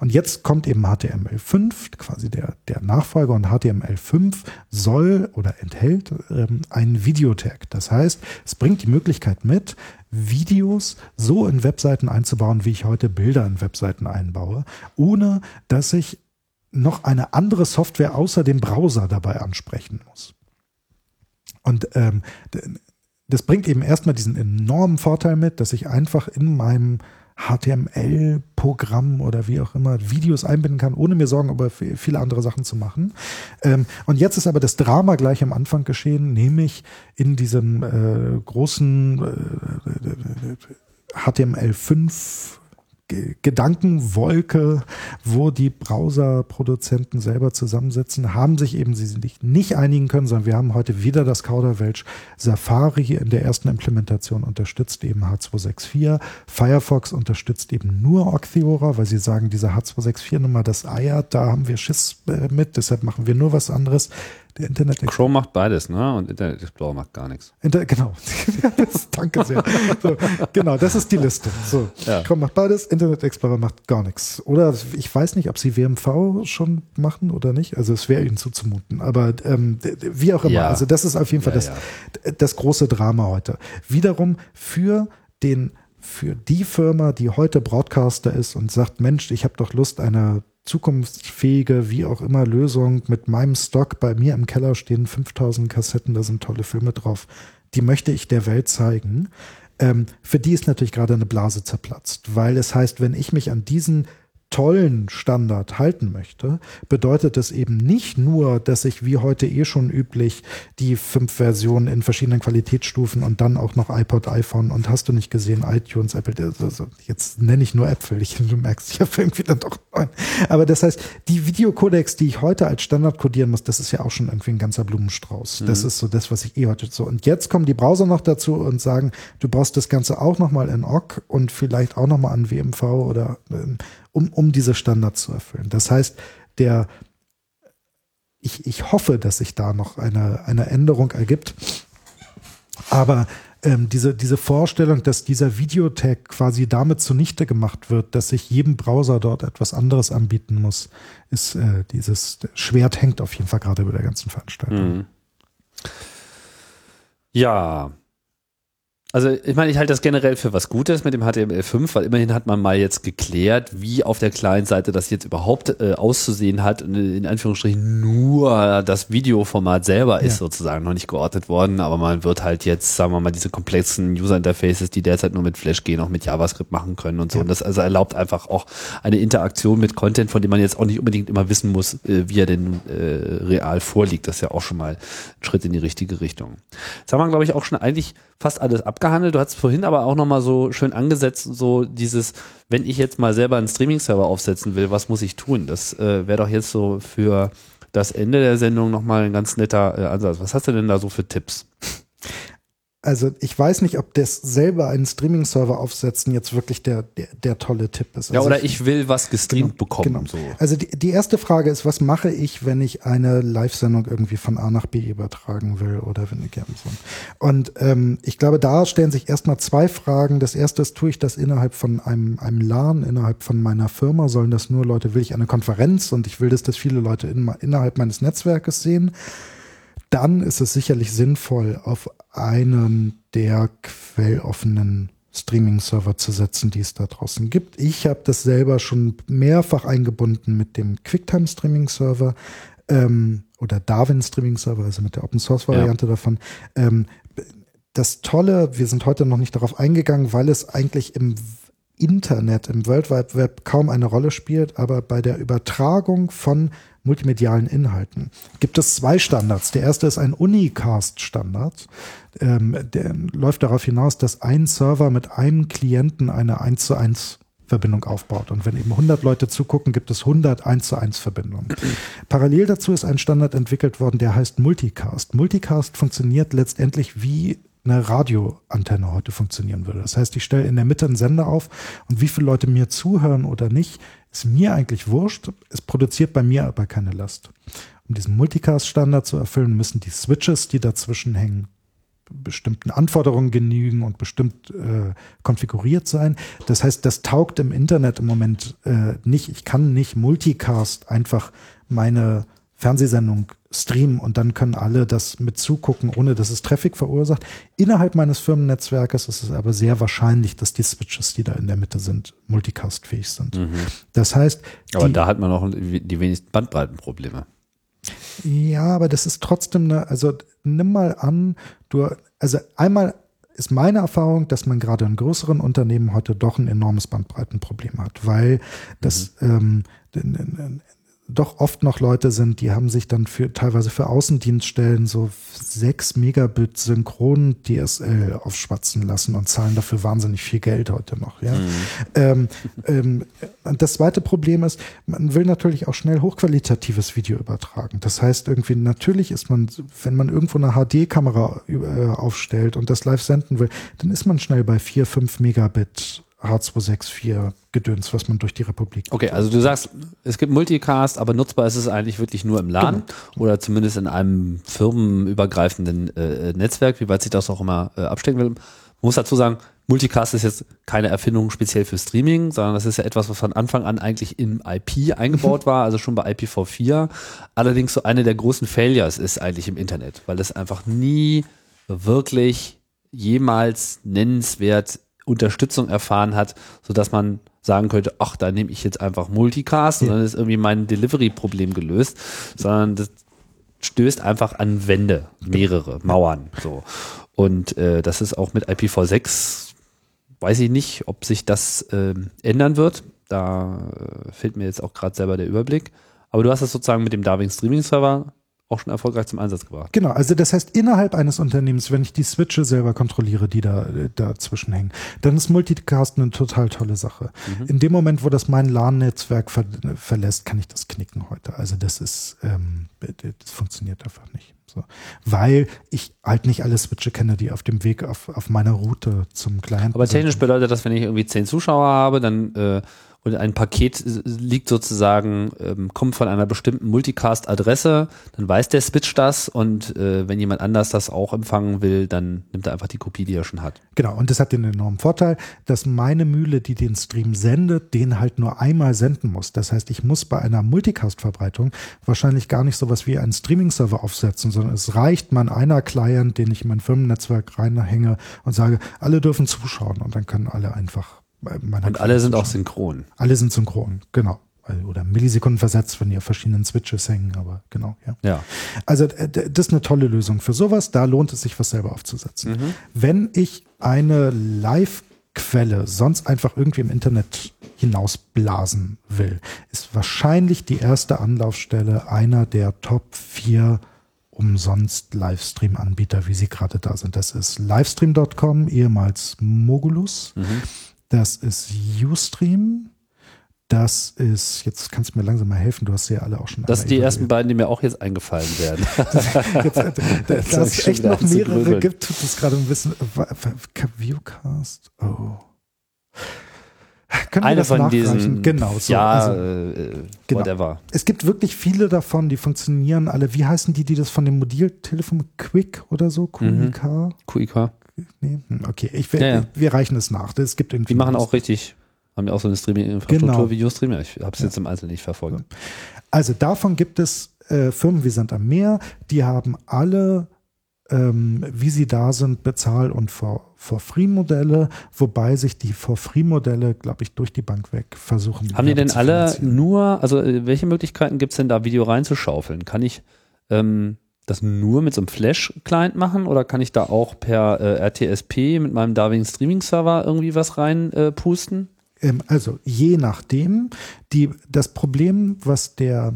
Und jetzt kommt eben HTML5, quasi der, der Nachfolger und HTML5 soll oder enthält ähm, einen Videotag. Das heißt, es bringt die Möglichkeit mit, Videos so in Webseiten einzubauen, wie ich heute Bilder in Webseiten einbaue, ohne dass ich noch eine andere Software außer dem Browser dabei ansprechen muss. Und ähm, das bringt eben erstmal diesen enormen Vorteil mit, dass ich einfach in meinem HTML-Programm oder wie auch immer Videos einbinden kann, ohne mir Sorgen über viele andere Sachen zu machen. Ähm, und jetzt ist aber das Drama gleich am Anfang geschehen, nämlich in diesem äh, großen äh, HTML5 Gedankenwolke, wo die Browserproduzenten selber zusammensitzen, haben sich eben sie nicht, nicht einigen können, sondern wir haben heute wieder das Kauderwelsch. Safari in der ersten Implementation unterstützt eben H264. Firefox unterstützt eben nur Octheora, weil sie sagen, diese H264-Nummer, das eiert, da haben wir Schiss äh, mit, deshalb machen wir nur was anderes. Der Internet Explorer. Chrome macht beides, ne? Und Internet Explorer macht gar nichts. Inter genau. das, danke sehr. So, genau, das ist die Liste. So, ja. Chrome macht beides, Internet Explorer macht gar nichts. Oder ich weiß nicht, ob sie WMV schon machen oder nicht. Also es wäre ihnen zuzumuten. Aber ähm, wie auch immer. Ja. Also das ist auf jeden Fall ja, das, das große Drama heute. Wiederum für den für die Firma, die heute Broadcaster ist und sagt, Mensch, ich habe doch Lust, eine zukunftsfähige, wie auch immer, Lösung mit meinem Stock. Bei mir im Keller stehen 5000 Kassetten, da sind tolle Filme drauf. Die möchte ich der Welt zeigen. Ähm, für die ist natürlich gerade eine Blase zerplatzt, weil es heißt, wenn ich mich an diesen tollen Standard halten möchte, bedeutet es eben nicht nur, dass ich wie heute eh schon üblich die fünf Versionen in verschiedenen Qualitätsstufen und dann auch noch iPod, iPhone und hast du nicht gesehen, iTunes, Apple, also jetzt nenne ich nur Äpfel, ich, du merkst, ich habe irgendwie dann doch neun. Aber das heißt, die Videocodecs, die ich heute als Standard codieren muss, das ist ja auch schon irgendwie ein ganzer Blumenstrauß. Mhm. Das ist so das, was ich eh heute so. Und jetzt kommen die Browser noch dazu und sagen, du brauchst das Ganze auch nochmal in OGG und vielleicht auch nochmal an WMV oder ähm, um, um diese Standards zu erfüllen. Das heißt, der, ich, ich hoffe, dass sich da noch eine, eine Änderung ergibt. Aber ähm, diese, diese Vorstellung, dass dieser Videotag quasi damit zunichte gemacht wird, dass sich jedem Browser dort etwas anderes anbieten muss, ist äh, dieses Schwert hängt auf jeden Fall gerade über der ganzen Veranstaltung. Mhm. Ja, also ich meine, ich halte das generell für was Gutes mit dem HTML5, weil immerhin hat man mal jetzt geklärt, wie auf der Client-Seite das jetzt überhaupt äh, auszusehen hat. In Anführungsstrichen nur das Videoformat selber ja. ist sozusagen noch nicht geordnet worden, aber man wird halt jetzt, sagen wir mal, diese komplexen User-Interfaces, die derzeit nur mit Flash gehen, auch mit JavaScript machen können und so. Ja. Und das also erlaubt einfach auch eine Interaktion mit Content, von dem man jetzt auch nicht unbedingt immer wissen muss, äh, wie er denn äh, real vorliegt. Das ist ja auch schon mal ein Schritt in die richtige Richtung. Jetzt haben wir, glaube ich, auch schon eigentlich fast alles abgehandelt. Du hast vorhin aber auch nochmal so schön angesetzt, so dieses, wenn ich jetzt mal selber einen Streaming-Server aufsetzen will, was muss ich tun? Das äh, wäre doch jetzt so für das Ende der Sendung nochmal ein ganz netter äh, Ansatz. Was hast du denn da so für Tipps? Also ich weiß nicht, ob das selber einen Streaming-Server aufsetzen jetzt wirklich der, der, der tolle Tipp ist. Also ja, oder ich, will was gestreamt genau, bekommen. Genau. So. Also die, die erste Frage ist, was mache ich, wenn ich eine Live-Sendung irgendwie von A nach B übertragen will oder wenn ich so. Und ähm, ich glaube, da stellen sich erstmal zwei Fragen. Das erste ist, tue ich das innerhalb von einem, einem LAN, innerhalb von meiner Firma? Sollen das nur Leute, will ich eine Konferenz und ich will, dass das viele Leute in, innerhalb meines Netzwerkes sehen? Dann ist es sicherlich sinnvoll, auf einen der quelloffenen Streaming-Server zu setzen, die es da draußen gibt. Ich habe das selber schon mehrfach eingebunden mit dem QuickTime-Streaming-Server ähm, oder Darwin-Streaming-Server, also mit der Open-Source-Variante ja. davon. Ähm, das Tolle, wir sind heute noch nicht darauf eingegangen, weil es eigentlich im Internet, im World Wide Web kaum eine Rolle spielt, aber bei der Übertragung von multimedialen Inhalten. Gibt es zwei Standards. Der erste ist ein Unicast-Standard. Ähm, der läuft darauf hinaus, dass ein Server mit einem Klienten eine 1 zu 1 Verbindung aufbaut. Und wenn eben 100 Leute zugucken, gibt es 100 1 zu 1 Verbindungen. Parallel dazu ist ein Standard entwickelt worden, der heißt Multicast. Multicast funktioniert letztendlich wie eine Radioantenne heute funktionieren würde. Das heißt, ich stelle in der Mitte einen Sender auf und wie viele Leute mir zuhören oder nicht, ist mir eigentlich wurscht. Es produziert bei mir aber keine Last. Um diesen Multicast-Standard zu erfüllen, müssen die Switches, die dazwischen hängen, bestimmten Anforderungen genügen und bestimmt äh, konfiguriert sein. Das heißt, das taugt im Internet im Moment äh, nicht. Ich kann nicht Multicast einfach meine Fernsehsendung streamen und dann können alle das mit zugucken, ohne dass es Traffic verursacht. Innerhalb meines Firmennetzwerkes ist es aber sehr wahrscheinlich, dass die Switches, die da in der Mitte sind, multicastfähig sind. Mhm. Das heißt. Aber da hat man auch die wenigsten Bandbreitenprobleme. Ja, aber das ist trotzdem eine, also nimm mal an, du, also einmal ist meine Erfahrung, dass man gerade in größeren Unternehmen heute doch ein enormes Bandbreitenproblem hat, weil das mhm. ähm, doch oft noch Leute sind, die haben sich dann für teilweise für Außendienststellen so 6 Megabit synchron DSL aufschwatzen lassen und zahlen dafür wahnsinnig viel Geld heute noch. Ja? Mhm. Ähm, ähm, das zweite Problem ist, man will natürlich auch schnell hochqualitatives Video übertragen. Das heißt irgendwie, natürlich ist man, wenn man irgendwo eine HD-Kamera äh, aufstellt und das live senden will, dann ist man schnell bei 4, 5 Megabit H264 Gedöns, was man durch die Republik. Okay, also du sagst, es gibt Multicast, aber nutzbar ist es eigentlich wirklich nur im LAN genau. oder zumindest in einem firmenübergreifenden äh, Netzwerk, wie weit sich das auch immer äh, abstecken will. Man muss dazu sagen, Multicast ist jetzt keine Erfindung speziell für Streaming, sondern das ist ja etwas, was von Anfang an eigentlich im IP eingebaut war, also schon bei IPv4. Allerdings so eine der großen Failures ist eigentlich im Internet, weil es einfach nie wirklich jemals nennenswert Unterstützung erfahren hat, so dass man sagen könnte, ach, da nehme ich jetzt einfach Multicast und dann ist irgendwie mein Delivery-Problem gelöst, sondern das stößt einfach an Wände, mehrere Mauern, so. Und äh, das ist auch mit IPv6, weiß ich nicht, ob sich das äh, ändern wird. Da äh, fehlt mir jetzt auch gerade selber der Überblick. Aber du hast das sozusagen mit dem Darwin Streaming Server auch schon erfolgreich zum Einsatz gebracht. Genau, also das heißt, innerhalb eines Unternehmens, wenn ich die Switche selber kontrolliere, die da dazwischen hängen, dann ist Multicast eine total tolle Sache. Mhm. In dem Moment, wo das mein LAN-Netzwerk ver verlässt, kann ich das knicken heute. Also das ist, ähm, das funktioniert einfach nicht. So. Weil ich halt nicht alle Switche kenne, die auf dem Weg auf, auf meiner Route zum Client Aber technisch bedeutet das, wenn ich irgendwie zehn Zuschauer habe, dann äh, und ein Paket liegt sozusagen, ähm, kommt von einer bestimmten Multicast-Adresse, dann weiß der Switch das und äh, wenn jemand anders das auch empfangen will, dann nimmt er einfach die Kopie, die er schon hat. Genau, und das hat den enormen Vorteil, dass meine Mühle, die den Stream sendet, den halt nur einmal senden muss. Das heißt, ich muss bei einer Multicast-Verbreitung wahrscheinlich gar nicht sowas wie einen Streaming-Server aufsetzen, sondern es reicht mein einer Client, den ich in mein Firmennetzwerk reinhänge und sage, alle dürfen zuschauen und dann können alle einfach und alle sind auch synchron. Alle sind synchron, genau. Oder Millisekunden versetzt, wenn die auf verschiedenen Switches hängen, aber genau, ja. ja. Also das ist eine tolle Lösung für sowas. Da lohnt es sich, was selber aufzusetzen. Mhm. Wenn ich eine Live-Quelle sonst einfach irgendwie im Internet hinausblasen will, ist wahrscheinlich die erste Anlaufstelle einer der Top 4 umsonst Livestream-Anbieter, wie sie gerade da sind. Das ist livestream.com, ehemals Mogulus. Mhm. Das ist Ustream. Das ist, jetzt kannst du mir langsam mal helfen, du hast sie ja alle auch schon. Das sind die ersten beiden, die mir auch jetzt eingefallen werden. jetzt, äh, da, da es echt noch mehrere gibt, tut es gerade ein bisschen. Viewcast? Oh. Können Eine von diesen. Genau, so. Ja, also, äh, genau. whatever. Es gibt wirklich viele davon, die funktionieren alle. Wie heißen die, die das von dem Mobiltelefon Quick oder so? QIK? Mhm. QIK. Nee? Hm, okay, ich, ja, ja. wir reichen es nach. Es gibt irgendwie die machen auch richtig, haben ja auch so eine Streaming-Infrastruktur genau. wie Ustream. Ich habe es jetzt im Einzelnen nicht verfolgt. Also davon gibt es äh, Firmen wie Sand am Meer, die haben alle ähm, wie sie da sind, Bezahl- und For-Free-Modelle, wobei sich die For-Free-Modelle, glaube ich, durch die Bank weg versuchen. Haben die denn alle nur, also äh, welche Möglichkeiten gibt es denn da, Video reinzuschaufeln? Kann ich ähm, das nur mit so einem Flash-Client machen oder kann ich da auch per äh, RTSP mit meinem Darwin Streaming-Server irgendwie was rein äh, pusten? Ähm, also je nachdem. Die, das Problem, was der,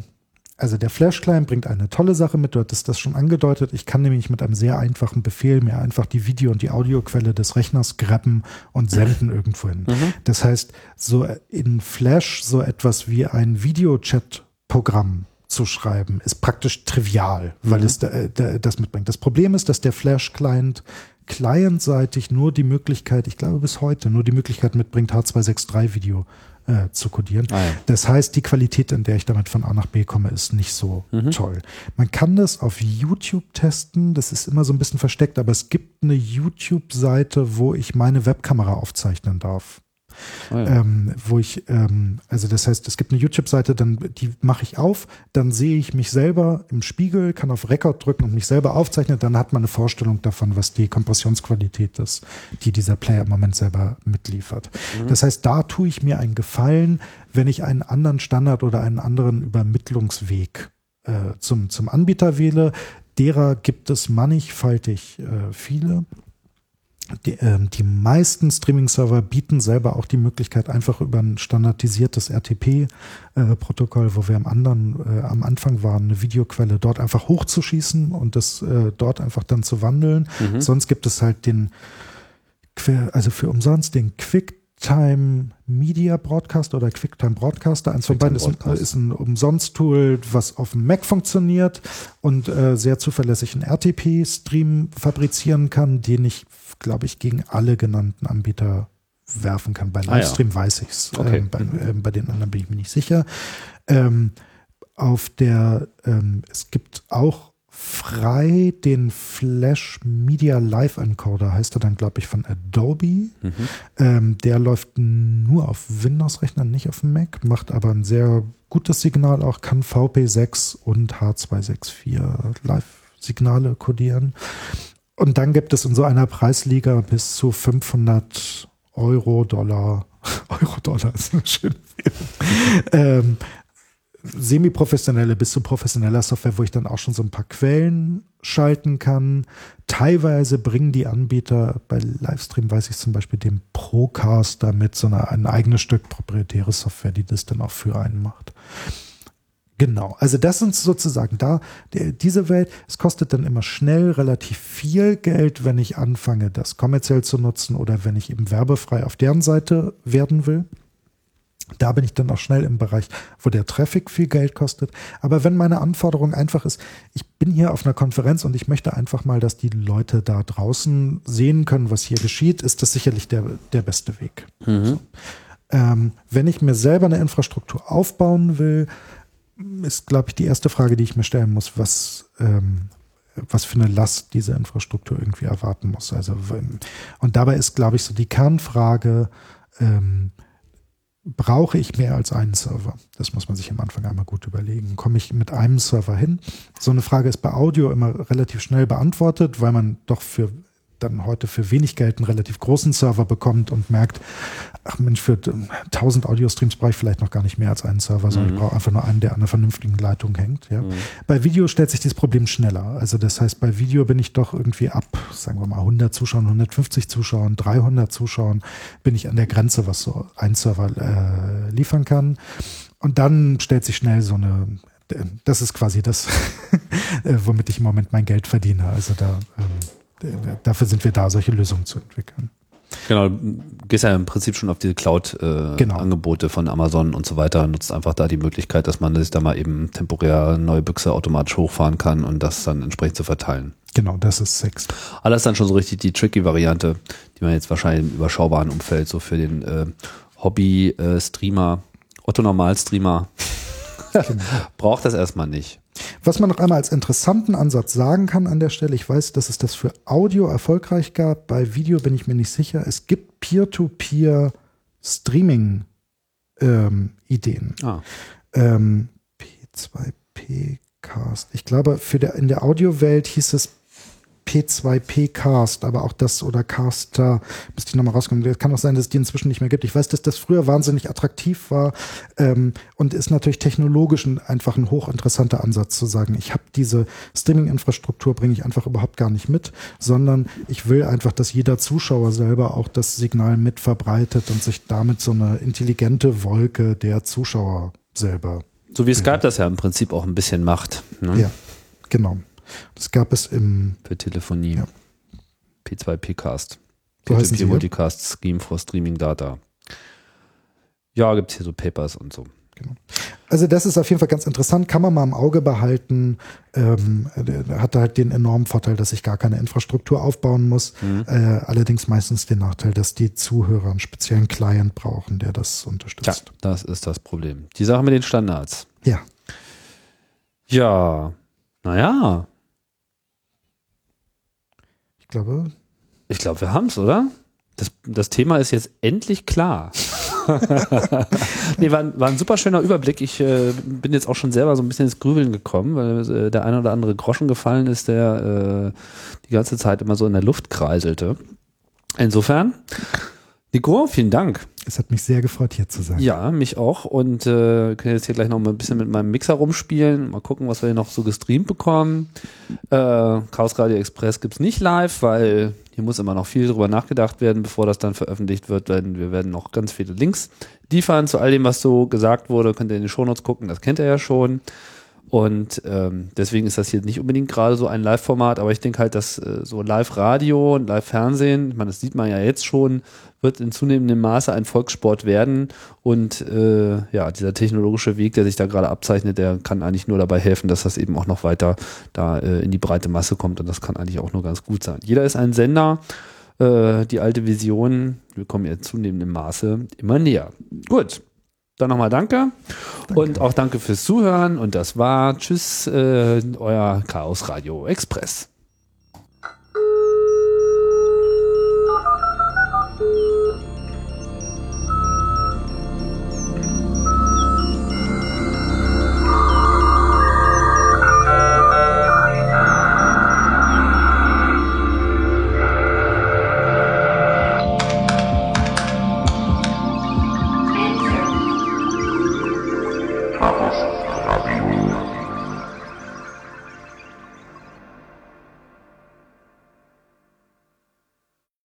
also der Flash-Client bringt eine tolle Sache mit, du hattest das schon angedeutet. Ich kann nämlich mit einem sehr einfachen Befehl mir einfach die Video- und die Audioquelle des Rechners grappen und senden irgendwo hin. Mhm. Das heißt, so in Flash so etwas wie ein Videochat-Programm zu schreiben, ist praktisch trivial, weil mhm. es da, da, das mitbringt. Das Problem ist, dass der Flash-Client clientseitig nur die Möglichkeit, ich glaube bis heute, nur die Möglichkeit mitbringt, H263-Video äh, zu codieren. Ah, ja. Das heißt, die Qualität, in der ich damit von A nach B komme, ist nicht so mhm. toll. Man kann das auf YouTube testen, das ist immer so ein bisschen versteckt, aber es gibt eine YouTube-Seite, wo ich meine Webkamera aufzeichnen darf. Oh ja. ähm, wo ich, ähm, also das heißt, es gibt eine YouTube-Seite, dann die mache ich auf, dann sehe ich mich selber im Spiegel, kann auf Record drücken und mich selber aufzeichnen, dann hat man eine Vorstellung davon, was die Kompressionsqualität ist, die dieser Player im Moment selber mitliefert. Mhm. Das heißt, da tue ich mir einen Gefallen, wenn ich einen anderen Standard oder einen anderen Übermittlungsweg äh, zum, zum Anbieter wähle. Derer gibt es mannigfaltig äh, viele. Die, ähm, die meisten Streaming-Server bieten selber auch die Möglichkeit, einfach über ein standardisiertes RTP-Protokoll, äh, wo wir am anderen, äh, am Anfang waren, eine Videoquelle dort einfach hochzuschießen und das äh, dort einfach dann zu wandeln. Mhm. Sonst gibt es halt den, also für umsonst den Quick Time Media Broadcaster oder QuickTime Broadcaster. Eins von beiden ist ein, ist ein Umsonst-Tool, was auf dem Mac funktioniert und äh, sehr zuverlässig einen RTP-Stream fabrizieren kann, den ich, glaube ich, gegen alle genannten Anbieter werfen kann. Bei Livestream ah, ja. weiß ich es. Okay. Ähm, bei, äh, bei, den anderen bin ich mir nicht sicher. Ähm, auf der, ähm, es gibt auch frei den Flash Media Live Encoder, heißt er dann, glaube ich, von Adobe. Mhm. Ähm, der läuft nur auf Windows-Rechnern, nicht auf dem Mac, macht aber ein sehr gutes Signal auch, kann VP6 und H264 Live-Signale codieren. Und dann gibt es in so einer Preisliga bis zu 500 Euro, Dollar, Euro, Dollar ist eine schöne ähm, semi-professionelle bis zu professioneller Software, wo ich dann auch schon so ein paar Quellen schalten kann. Teilweise bringen die Anbieter bei Livestream, weiß ich zum Beispiel, den Procaster mit so einer, ein eigenes Stück proprietäre Software, die das dann auch für einen macht. Genau, also das sind sozusagen da, diese Welt, es kostet dann immer schnell relativ viel Geld, wenn ich anfange, das kommerziell zu nutzen oder wenn ich eben werbefrei auf deren Seite werden will. Da bin ich dann auch schnell im Bereich, wo der Traffic viel Geld kostet. Aber wenn meine Anforderung einfach ist, ich bin hier auf einer Konferenz und ich möchte einfach mal, dass die Leute da draußen sehen können, was hier geschieht, ist das sicherlich der, der beste Weg. Mhm. So. Ähm, wenn ich mir selber eine Infrastruktur aufbauen will, ist, glaube ich, die erste Frage, die ich mir stellen muss, was, ähm, was für eine Last diese Infrastruktur irgendwie erwarten muss. Also, und dabei ist, glaube ich, so die Kernfrage, ähm, brauche ich mehr als einen Server? Das muss man sich am Anfang einmal gut überlegen. Komme ich mit einem Server hin? So eine Frage ist bei Audio immer relativ schnell beantwortet, weil man doch für dann heute für wenig Geld einen relativ großen Server bekommt und merkt, ach Mensch, für 1000 Audio-Streams brauche ich vielleicht noch gar nicht mehr als einen Server, sondern mhm. ich brauche einfach nur einen, der an einer vernünftigen Leitung hängt. Ja. Mhm. Bei Video stellt sich dieses Problem schneller. Also das heißt, bei Video bin ich doch irgendwie ab, sagen wir mal, 100 Zuschauern, 150 Zuschauern, 300 Zuschauern, bin ich an der Grenze, was so ein Server äh, liefern kann. Und dann stellt sich schnell so eine das ist quasi das, äh, womit ich im Moment mein Geld verdiene. Also da ähm, dafür sind wir da, solche Lösungen zu entwickeln. Genau, du gehst ja im Prinzip schon auf diese Cloud-Angebote äh, genau. von Amazon und so weiter, nutzt einfach da die Möglichkeit, dass man sich da mal eben temporär neue Büchse automatisch hochfahren kann und das dann entsprechend zu verteilen. Genau, das ist Sex. Alles dann schon so richtig die tricky Variante, die man jetzt wahrscheinlich im überschaubaren Umfeld so für den äh, Hobby-Streamer, äh, Otto-Normal-Streamer genau. braucht das erstmal nicht. Was man noch einmal als interessanten Ansatz sagen kann an der Stelle, ich weiß, dass es das für Audio erfolgreich gab, bei Video bin ich mir nicht sicher. Es gibt Peer-to-Peer-Streaming-Ideen. Ähm, ah. ähm, P2P-Cast. Ich glaube, für der, in der Audiowelt hieß es P2P Cast, aber auch das oder Caster, müsste ich nochmal rauskommen. Kann auch sein, dass es die inzwischen nicht mehr gibt. Ich weiß, dass das früher wahnsinnig attraktiv war ähm, und ist natürlich technologisch ein, einfach ein hochinteressanter Ansatz zu sagen, ich habe diese Streaming-Infrastruktur, bringe ich einfach überhaupt gar nicht mit, sondern ich will einfach, dass jeder Zuschauer selber auch das Signal mit verbreitet und sich damit so eine intelligente Wolke der Zuschauer selber. So wie Skype das ja im Prinzip auch ein bisschen macht. Ne? Ja, genau. Das gab es im. Für Telefonie. Ja. P2P-Cast. P2P Multicast Scheme for Streaming Data. Ja, gibt es hier so Papers und so. Genau. Also das ist auf jeden Fall ganz interessant, kann man mal im Auge behalten. Ähm, hat halt den enormen Vorteil, dass ich gar keine Infrastruktur aufbauen muss. Mhm. Äh, allerdings meistens den Nachteil, dass die Zuhörer einen speziellen Client brauchen, der das unterstützt. Ja, das ist das Problem. Die Sache mit den Standards. Ja. Ja, naja, ich glaube. Ich glaube, wir haben es, oder? Das, das Thema ist jetzt endlich klar. nee, war, war ein super schöner Überblick. Ich äh, bin jetzt auch schon selber so ein bisschen ins Grübeln gekommen, weil äh, der ein oder andere Groschen gefallen ist, der äh, die ganze Zeit immer so in der Luft kreiselte. Insofern, Nico, vielen Dank. Es hat mich sehr gefreut, hier zu sein. Ja, mich auch. Und äh, können jetzt hier gleich noch mal ein bisschen mit meinem Mixer rumspielen. Mal gucken, was wir hier noch so gestreamt bekommen. Äh, Chaos Radio Express gibt's nicht live, weil hier muss immer noch viel drüber nachgedacht werden, bevor das dann veröffentlicht wird. Denn wir werden noch ganz viele Links liefern zu all dem, was so gesagt wurde. Könnt ihr in die Shownotes gucken, das kennt ihr ja schon. Und ähm, deswegen ist das hier nicht unbedingt gerade so ein Live-Format, aber ich denke halt, dass äh, so Live-Radio und Live-Fernsehen, ich meine, das sieht man ja jetzt schon, wird in zunehmendem Maße ein Volkssport werden. Und äh, ja, dieser technologische Weg, der sich da gerade abzeichnet, der kann eigentlich nur dabei helfen, dass das eben auch noch weiter da äh, in die breite Masse kommt. Und das kann eigentlich auch nur ganz gut sein. Jeder ist ein Sender. Äh, die alte Vision, wir kommen ja zunehmendem Maße immer näher. Gut. Dann nochmal danke. danke. Und auch danke fürs Zuhören. Und das war Tschüss, äh, euer Chaos Radio Express.